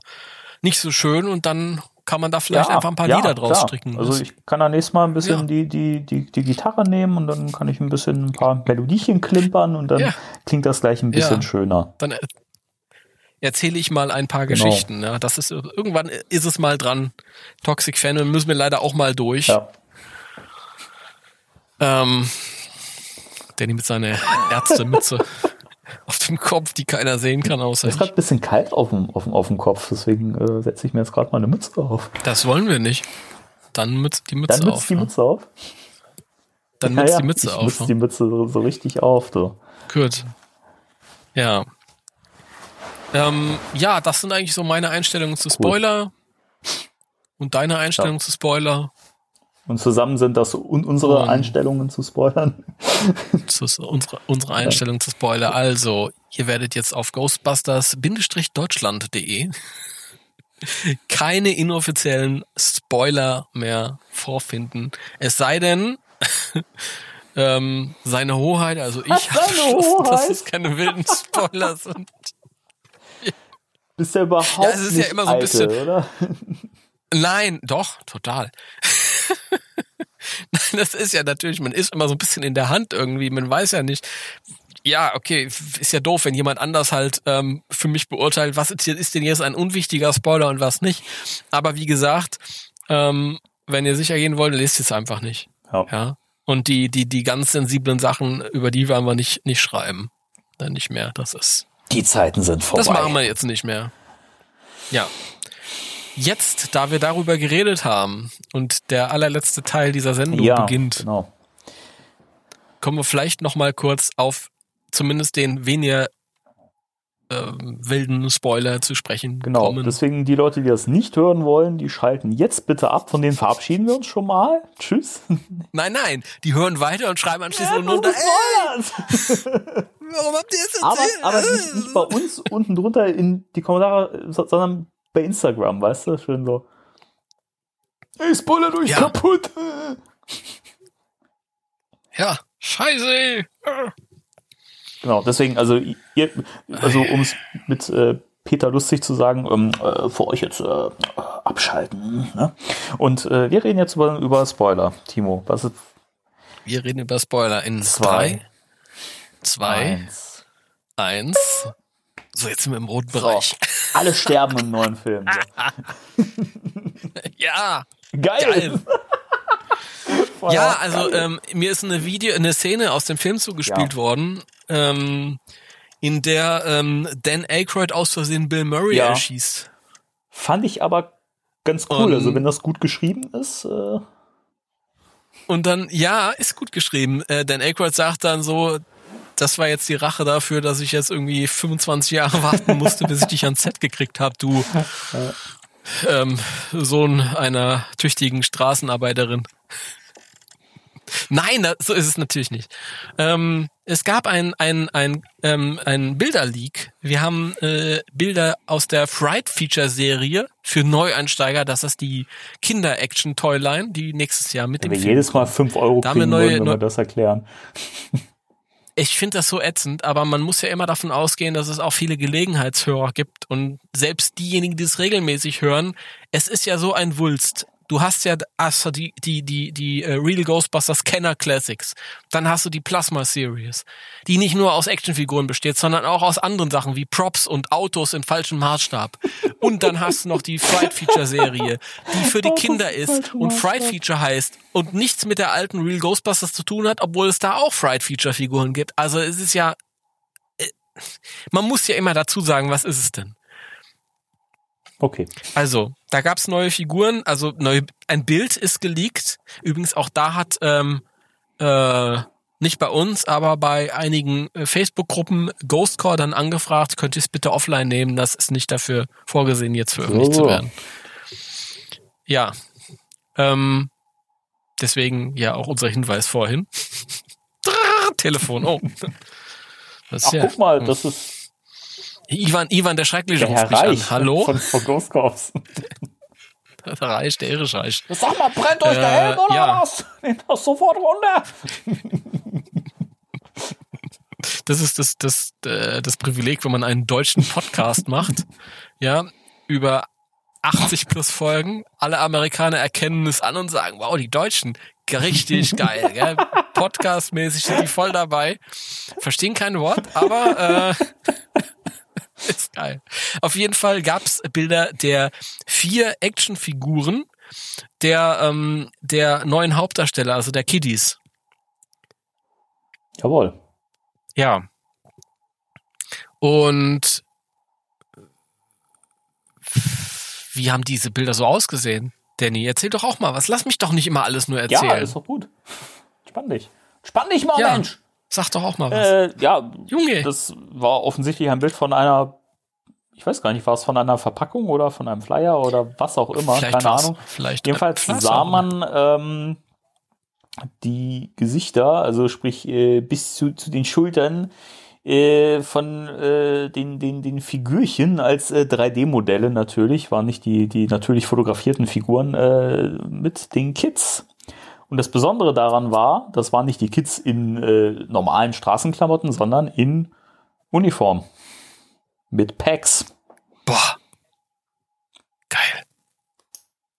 nicht so schön und dann kann man da vielleicht ja, einfach ein paar ja, Lieder draus klar. stricken. Also ich kann da nächstes Mal ein bisschen ja. die, die, die, die Gitarre nehmen und dann kann ich ein bisschen ein paar Melodiechen klimpern und dann klingt das gleich ein bisschen schöner. Dann erzähle ich mal ein paar genau. Geschichten. Ja, das ist irgendwann ist es mal dran. Toxic Fan müssen wir leider auch mal durch. Ja. Ähm, Danny mit seiner Ärztemütze. [laughs] auf dem Kopf, die keiner sehen kann, außer Es ist gerade ein bisschen kalt auf dem, auf dem, auf dem Kopf, deswegen äh, setze ich mir jetzt gerade mal eine Mütze auf. Das wollen wir nicht. Dann mützt die Mütze Dann auf. die Mütze auf? Dann mützt ja, die Mütze ich auf. Mütze die Mütze so, so, richtig auf, du. Gut. Ja. Ähm, ja, das sind eigentlich so meine Einstellungen zu Spoiler. Cool. Und deine Einstellung ja. zu Spoiler. Und zusammen sind das unsere Einstellungen zu Spoilern. [laughs] unsere, unsere Einstellung ja. zu Spoiler. Also, ihr werdet jetzt auf ghostbusters-deutschland.de [laughs] keine inoffiziellen Spoiler mehr vorfinden. Es sei denn, [laughs] ähm, seine Hoheit, also ich habe dass es keine wilden Spoiler sind. Bist ja überhaupt ja, es ist nicht ja immer so ein bisschen, oder? Nein, doch, total. [laughs] Nein, das ist ja natürlich, man ist immer so ein bisschen in der Hand irgendwie, man weiß ja nicht. Ja, okay, ist ja doof, wenn jemand anders halt ähm, für mich beurteilt, was ist, ist denn jetzt ein unwichtiger Spoiler und was nicht. Aber wie gesagt, ähm, wenn ihr sicher gehen wollt, lest es einfach nicht. Ja. ja. Und die, die, die ganz sensiblen Sachen, über die werden wir nicht, nicht schreiben. Dann nicht mehr. Das ist. Die Zeiten sind vorbei. Das machen wir jetzt nicht mehr. Ja. Jetzt, da wir darüber geredet haben und der allerletzte Teil dieser Sendung ja, beginnt, Genau. kommen wir vielleicht noch mal kurz auf zumindest den weniger ähm, wilden Spoiler zu sprechen Genau. kommen. Deswegen die Leute, die das nicht hören wollen, die schalten jetzt bitte ab. Von denen verabschieden wir uns schon mal. Tschüss. Nein, nein, die hören weiter und schreiben [laughs] anschließend Ja, ist Spoilers. [laughs] warum habt ihr es aber erzählt? aber nicht, nicht bei uns unten drunter in die Kommentare, so- sondern bei Instagram, weißt du? Schön so. Ey, Spoiler durch Ja. kaputt. Ja, scheiße. Genau, deswegen, also ihr, also um es mit äh, Peter lustig zu sagen, ähm, äh, für euch jetzt äh, abschalten. Ne? Und äh, wir reden jetzt über, über Spoiler, Timo. Was ist Wir reden über Spoiler in Zwei. drei, zwei, eins? eins. So, jetzt sind wir im roten So, Bereich. alle sterben im neuen Film. [laughs] Ja, Geil. geil. Ja, also ähm, mir ist eine Video, eine Szene aus dem Film zugespielt Ja. worden, ähm, in der ähm, Dan Aykroyd aus Versehen Bill Murray Ja. erschießt. Fand ich aber ganz cool. Und- also wenn das gut geschrieben ist, äh, Und dann, ja, ist gut geschrieben. Äh, Dan Aykroyd sagt dann so, das war jetzt die Rache dafür, dass ich jetzt irgendwie 25 Jahre [laughs] warten musste, bis ich dich ans Set gekriegt habe, du ähm, Sohn einer tüchtigen Straßenarbeiterin. Nein, das, so ist es natürlich nicht. Ähm, es gab ein, ein, ein, ähm, ein Bilderleak. Wir haben äh, Bilder aus der Fright Feature Serie für Neueinsteiger. Das ist die Kinder-Action-Toyline, die nächstes Jahr mit wenn dem wir Film jedes Mal 5 Euro Da kriegen neue- würden, wenn wir das erklären. Ich finde das so ätzend, aber man muss ja immer davon ausgehen, dass es auch viele Gelegenheitshörer gibt und selbst diejenigen, die es regelmäßig hören, es ist ja so ein Wulst. Du hast ja hast die die die die äh, Real Ghostbusters Kenner Classics, dann hast du die Plasma Series, die nicht nur aus Actionfiguren besteht, sondern auch aus anderen Sachen wie Props und Autos in falschem Maßstab. Und dann hast du noch die Fright Feature Serie, die für die Kinder in ist und Fright. Feature heißt und nichts mit der alten Real Ghostbusters zu tun hat, obwohl es da auch Fright Feature Figuren gibt. Also es ist ja äh, man muss ja immer dazu sagen, was ist es denn? Okay. Also, da gab's neue Figuren, also neu, ein Bild ist geleakt. Übrigens auch da hat ähm, äh, nicht bei uns, aber bei einigen äh, Facebook-Gruppen Ghostcore dann angefragt, könnt ihr es bitte offline nehmen, das ist nicht dafür vorgesehen, jetzt veröffentlicht So. zu werden. Ja. Ähm, deswegen ja auch unser Hinweis vorhin. [laughs] Telefon, oh. Das Ach, ja, guck mal, das ist Ivan, Ivan der Schreckliche der ruft mich Reich an. Hallo? von, von Ghost Corps. [laughs] Der Reich, der irre Reich. Sag mal, brennt euch der Äh, Helm oder ja. was? Nehmt das sofort runter. Das ist das, das, äh, das Privileg, wenn man einen deutschen Podcast macht. [laughs] Ja, über 80 plus Folgen. Alle Amerikaner erkennen es an und sagen, wow, die Deutschen, richtig [laughs] geil. Gell? Podcastmäßig sind die voll dabei. Verstehen kein Wort, aber äh, [laughs] ist geil. Auf jeden Fall gab's Bilder der vier Actionfiguren der, ähm, der neuen Hauptdarsteller, also der Kiddies. Jawohl. Ja. Und wie haben diese Bilder so ausgesehen? Danny, erzähl doch auch mal was. Lass mich doch nicht immer alles nur Ja, erzählen. ist doch gut. Spann dich. Spann dich mal, Ja, Mensch. Sag doch auch mal was. Äh, ja, Junge. das war offensichtlich ein Bild von einer, ich weiß gar nicht, war es von einer Verpackung oder von einem Flyer oder was auch immer, vielleicht keine Ahnung. Vielleicht Jedenfalls sah man ähm, die Gesichter, also sprich äh, bis zu, zu den Schultern äh, von äh, den, den, den Figürchen als äh, 3D-Modelle natürlich, waren nicht die, die natürlich fotografierten Figuren äh, mit den Kids. Und das Besondere daran war, das waren nicht die Kids in äh, normalen Straßenklamotten, sondern in Uniform. Mit Packs. Boah. Geil.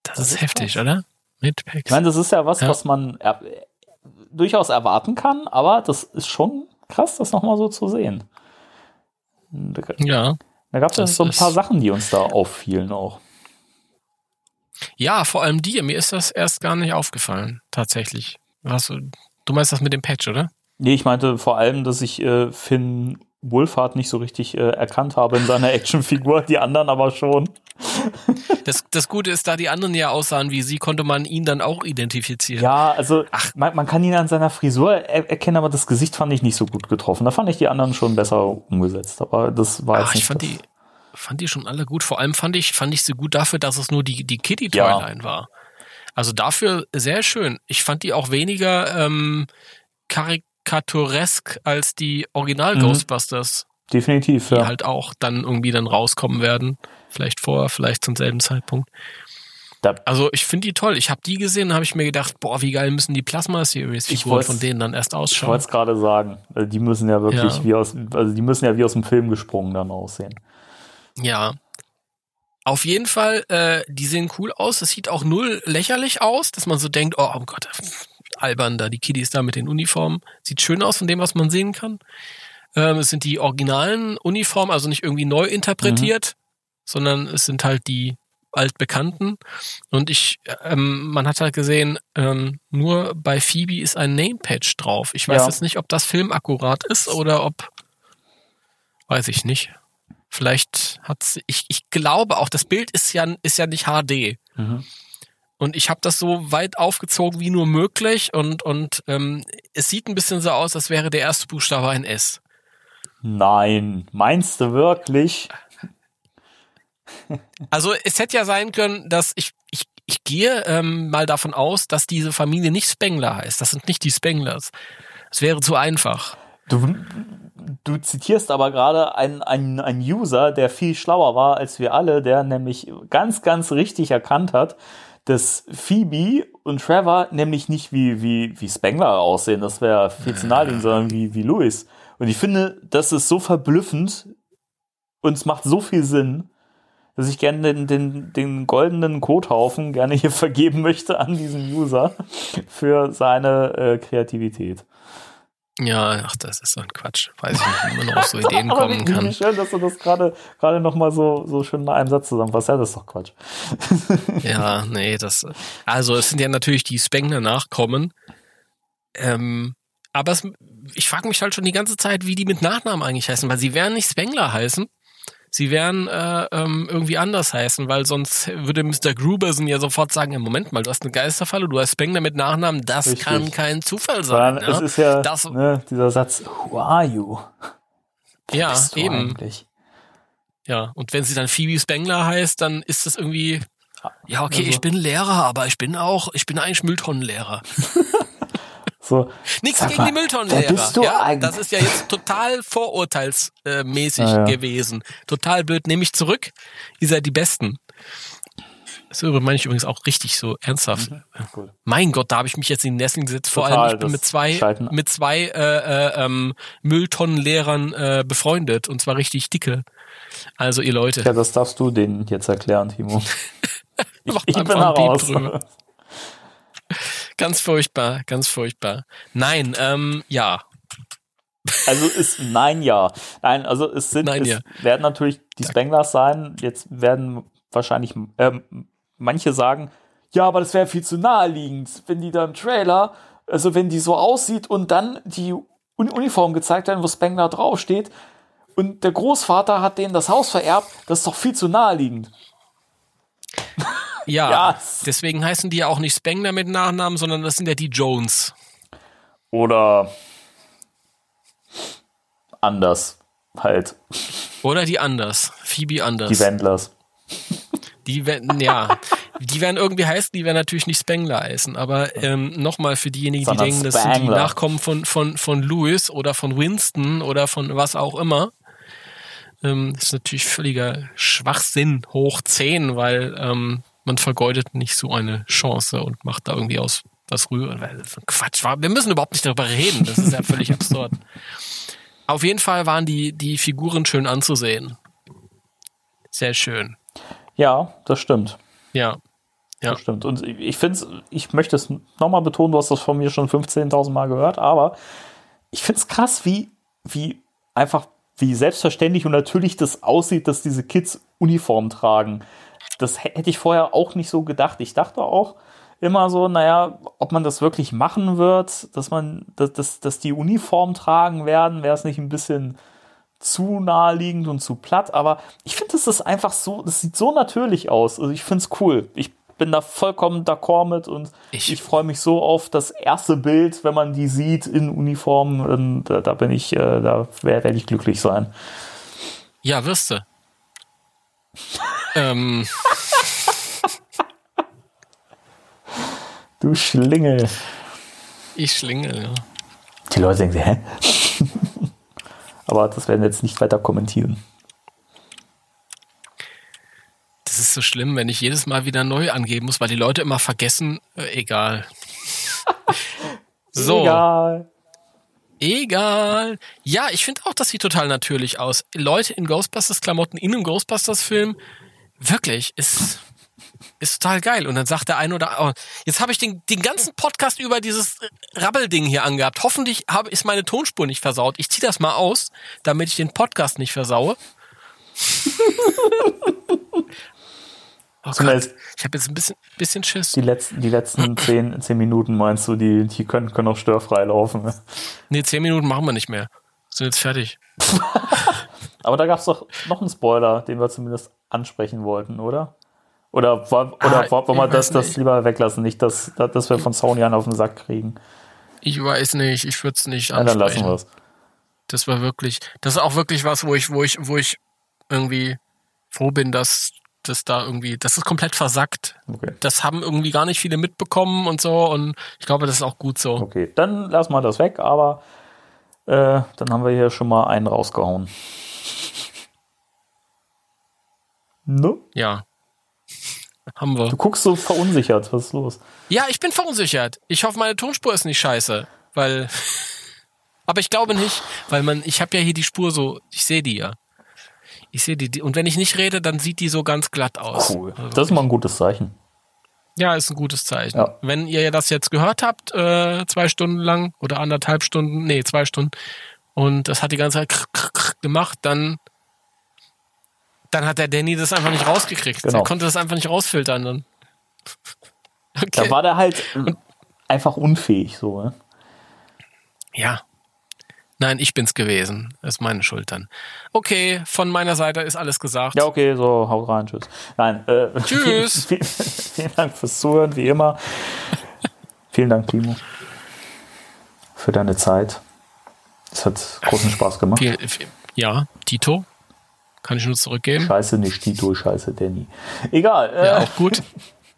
Das, das ist, ist heftig, krass. oder? Mit Packs. Ich meine, das ist ja was, ja. was man er durchaus erwarten kann, aber das ist schon krass, das nochmal so zu sehen. Ja. Da gab es ja so ein paar Sachen, die uns da auffielen auch. Ja, vor allem dir. Mir ist das erst gar nicht aufgefallen, tatsächlich. Was, du meinst das mit dem Patch, oder? Nee, ich meinte vor allem, dass ich äh, Finn Wolfhard nicht so richtig äh, erkannt habe in seiner Actionfigur, die anderen aber schon. [laughs] Das, das Gute ist, da die anderen ja aussahen wie sie, konnte man ihn dann auch identifizieren. Ja, also Ach. Man, man kann ihn an seiner Frisur er erkennen, aber das Gesicht fand ich nicht so gut getroffen. Da fand ich die anderen schon besser umgesetzt. Aber das war Ach, jetzt nicht. Ich fand die, fand die schon alle gut. Vor allem fand ich, fand ich sie gut dafür, dass es nur die, die Kitty-Toyline ja. war. Also dafür sehr schön. Ich fand die auch weniger ähm, karik karikaturesk als die Original mhm. Ghostbusters. Definitiv, ja. Die halt auch dann irgendwie dann rauskommen werden. Vielleicht vorher, vielleicht zum selben Zeitpunkt. Da also ich finde die toll. Ich habe die gesehen und habe ich mir gedacht, boah, wie geil müssen die Plasma Series Figuren von denen dann erst ausschauen. Ich wollte es gerade sagen. Die müssen ja wirklich ja. wie aus, also die müssen ja wie aus dem Film gesprungen dann aussehen. Ja. Auf jeden Fall, äh, die sehen cool aus. Es sieht auch null lächerlich aus, dass man so denkt, oh, oh Gott, albern da, die Kiddies da mit den Uniformen. Sieht schön aus von dem, was man sehen kann. Ähm, es sind die originalen Uniformen, also nicht irgendwie neu interpretiert, mhm. sondern es sind halt die altbekannten. Und ich, ähm, man hat halt gesehen, ähm, nur bei Phoebe ist ein Name-Patch drauf. Ich weiß ja. jetzt nicht, ob das filmakkurat ist oder ob, weiß ich nicht. Vielleicht hat ich, ich glaube auch, das Bild ist ja, ist ja nicht HD. Mhm. Und ich habe das so weit aufgezogen wie nur möglich und, und ähm, es sieht ein bisschen so aus, als wäre der erste Buchstabe ein S. Nein, meinst du wirklich? Also es hätte ja sein können, dass ich, ich, ich gehe ähm, mal davon aus, dass diese Familie nicht Spengler heißt. Das sind nicht die Spenglers. Es wäre zu einfach. Du, du zitierst aber gerade einen, einen, einen User, der viel schlauer war als wir alle, der nämlich ganz, ganz richtig erkannt hat, dass Phoebe und Trevor nämlich nicht wie, wie, wie Spengler aussehen, das wäre viel zu naheliegend, sondern wie, wie Louis. Und ich finde, das ist so verblüffend und es macht so viel Sinn, dass ich gerne den, den, den goldenen Kothaufen gerne hier [laughs] vergeben möchte an diesen User für seine äh, Kreativität. Ja, ach, das ist so ein Quatsch. Weiß ich nicht, wie man auf so [laughs] Ideen kommen kann. Wie schön, dass du das gerade gerade noch mal so so schön in einem Satz zusammenfasst. Ja, das ist doch Quatsch. [laughs] ja, nee, das also es sind ja natürlich die Spengler Nachkommen. Ähm, aber es, ich frage mich halt schon die ganze Zeit, wie die mit Nachnamen eigentlich heißen, weil sie werden nicht Spengler heißen sie werden äh, ähm, irgendwie anders heißen, weil sonst würde Mr. Gruberson ja sofort sagen, im Moment mal, du hast eine Geisterfalle, du hast Spengler mit Nachnamen, das Richtig. kann kein Zufall sein. Ja? Es ist ja das, ne, dieser Satz, who are you? Wer ja, eben. Eigentlich? Ja, und wenn sie dann Phoebe Spengler heißt, dann ist das irgendwie, ja, okay, also. ich bin Lehrer, aber ich bin auch, ich bin eigentlich Mülltonnenlehrer. [laughs] So, Nichts gegen mal, die Mülltonnenlehrer. Ja, das ist ja jetzt total vorurteilsmäßig ja, ja. gewesen. Total blöd. Nehme ich zurück. Ihr seid die Besten. Das meine ich übrigens auch richtig so ernsthaft. Mhm, cool. Mein Gott, da habe ich mich jetzt in die Nesseln gesetzt. Vor Total, allem, ich bin mit zwei, mit zwei äh, äh, ähm, Mülltonnenlehrern äh, befreundet und zwar richtig dicke. Also ihr Leute. Ja, das darfst du denen jetzt erklären, Timo. [laughs] ich, ich bin heraus. [laughs] Ganz furchtbar, ganz furchtbar. Nein, ähm, ja. Also ist nein, ja. Nein, also es sind, nein, es ja. werden natürlich die Spanglers sein. Jetzt werden wahrscheinlich ähm, manche sagen, ja, aber das wäre viel zu naheliegend, wenn die dann Trailer, also wenn die so aussieht und dann die Uniform gezeigt werden, wo Spengler draufsteht und der Großvater hat denen das Haus vererbt, das ist doch viel zu naheliegend. [laughs] Ja, ja, deswegen heißen die ja auch nicht Spengler mit Nachnamen, sondern das sind ja die Jones. Oder anders halt. Oder die anders. Phoebe anders. Die Wendlers. Die werden, ja, die werden irgendwie heißen, die werden natürlich nicht Spengler heißen, aber ähm, nochmal für diejenigen, Sondern die denken, das sind die Nachkommen von, von, von Louis oder von Winston oder von was auch immer. Ähm, das ist natürlich völliger Schwachsinn hoch 10, weil ähm, man vergeudet nicht so eine Chance und macht da irgendwie aus was rühren. Quatsch, wir müssen überhaupt nicht darüber reden. Das ist ja völlig [laughs] absurd. Auf jeden Fall waren die, die Figuren schön anzusehen. Sehr schön. Ja, das stimmt. Ja. Ja. Das stimmt. Und ich finde ich möchte es nochmal betonen, du hast das von mir schon 15.000 Mal gehört, aber ich finde es krass, wie, wie einfach, wie selbstverständlich und natürlich das aussieht, dass diese Kids Uniform tragen. Das hätte ich vorher auch nicht so gedacht. Ich dachte auch immer so, naja, ob man das wirklich machen wird, dass man, dass, dass, dass die Uniform tragen werden, wäre es nicht ein bisschen zu naheliegend und zu platt, aber ich finde, das ist einfach so, das sieht so natürlich aus. Also ich finde es cool. Ich bin da vollkommen d'accord mit und ich, Ich- freue mich so auf das erste Bild, wenn man die sieht in Uniform. Und da, da bin ich, äh, da werde werd ich glücklich sein. Ja, wirst du. [laughs] ähm, Du Schlingel. ich schlingel, ja. Die Leute denken, hä? [laughs] aber das werden wir jetzt nicht weiter kommentieren. Das ist so schlimm, wenn ich jedes Mal wieder neu angeben muss, weil die Leute immer vergessen, äh, egal. So, egal. Egal. Ja, ich finde auch, das sieht total natürlich aus. Leute in Ghostbusters-Klamotten in einem Ghostbusters-Film, wirklich, ist, ist total geil. Und dann sagt der eine oder oh, jetzt habe ich den, den ganzen Podcast über dieses Rabbelding hier angehabt. Hoffentlich habe, ist meine Tonspur nicht versaut. Ich ziehe das mal aus, damit ich den Podcast nicht versaue. [laughs] Oh Gott, ich habe jetzt ein bisschen, bisschen Schiss. die letzten, die letzten [clears throat] zehn, zehn Minuten meinst du, die, die können, können auch störfrei laufen. ne? Nee, zehn Minuten machen wir nicht mehr. Sind jetzt fertig. [laughs] Aber da gab es doch noch einen Spoiler, den wir zumindest ansprechen wollten, oder? Oder, war, oder Ah, wollen wir das, das lieber weglassen? Nicht, dass, dass wir von Sony einen auf den Sack kriegen. Ich weiß nicht, ich würde es nicht Ja, dann lassen ansprechen. wir es. Das war wirklich, das ist auch wirklich was, wo ich, wo ich, wo ich irgendwie froh bin, dass das da irgendwie, das ist komplett versackt. Okay. Das haben irgendwie gar nicht viele mitbekommen und so und ich glaube, das ist auch gut so. okay, dann lassen wir das weg, aber äh, dann haben wir hier schon mal einen rausgehauen. Ne? Ja. Haben wir. Du guckst so verunsichert, was ist los? Ja, ich bin verunsichert. Ich hoffe, meine Tonspur ist nicht scheiße, weil [laughs] aber ich glaube nicht, weil man ich habe ja hier die Spur so, ich sehe die ja. Ich sehe die, und wenn ich nicht rede, dann sieht die so ganz glatt aus. Cool. Also Das ist mal ein gutes Zeichen. Ja, ist ein gutes Zeichen. Ja. Wenn ihr das jetzt gehört habt, äh, zwei Stunden lang oder anderthalb Stunden, nee, zwei Stunden, und das hat die ganze Zeit gemacht, dann, dann hat der Danny das einfach nicht rausgekriegt. Genau. Er konnte das einfach nicht rausfiltern dann. Da Okay. war der halt einfach unfähig, so, ne? Ja. Nein, ich bin's gewesen. Das ist meine Schuld dann. Okay, von meiner Seite ist alles gesagt. Ja, okay, so, haut rein, tschüss. Nein, äh, [laughs] Tschüss. Vielen, [laughs] vielen, vielen Dank fürs Zuhören, wie immer. vielen Dank, Timo, für deine Zeit. Es hat großen Spaß gemacht. Viel, viel, ja, Tito. Kann ich nur zurückgeben. Scheiße nicht Tito, scheiße Danny. Egal, äh, Ja, auch gut.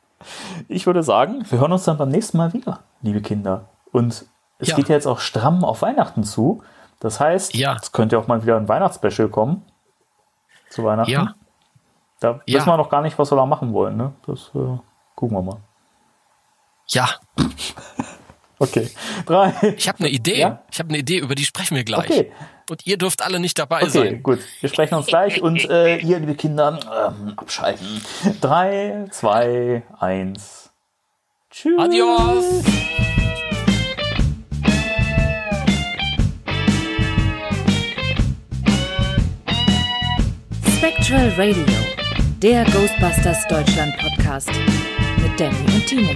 [laughs] ich würde sagen, wir hören uns dann beim nächsten Mal wieder, liebe Kinder. Und es Ja. geht ja jetzt auch stramm auf Weihnachten zu. Das heißt, Ja. es könnte auch mal wieder ein Weihnachtsspecial kommen. Zu Weihnachten. Ja. Da Ja. wissen wir noch gar nicht, was wir da machen wollen. Ne? Das äh, gucken wir mal. Ja. [laughs] Okay. Drei. Ich habe eine Idee. Ja? Ich habe eine Idee, über die sprechen wir gleich. Okay. Und ihr dürft alle nicht dabei Okay, sein. gut. Wir sprechen uns gleich und äh, ihr, liebe Kinder, ähm, abschalten. Drei, zwei, eins. Tschüss. Adios. Spectral Radio, der Ghostbusters Deutschland Podcast mit Danny und Timo.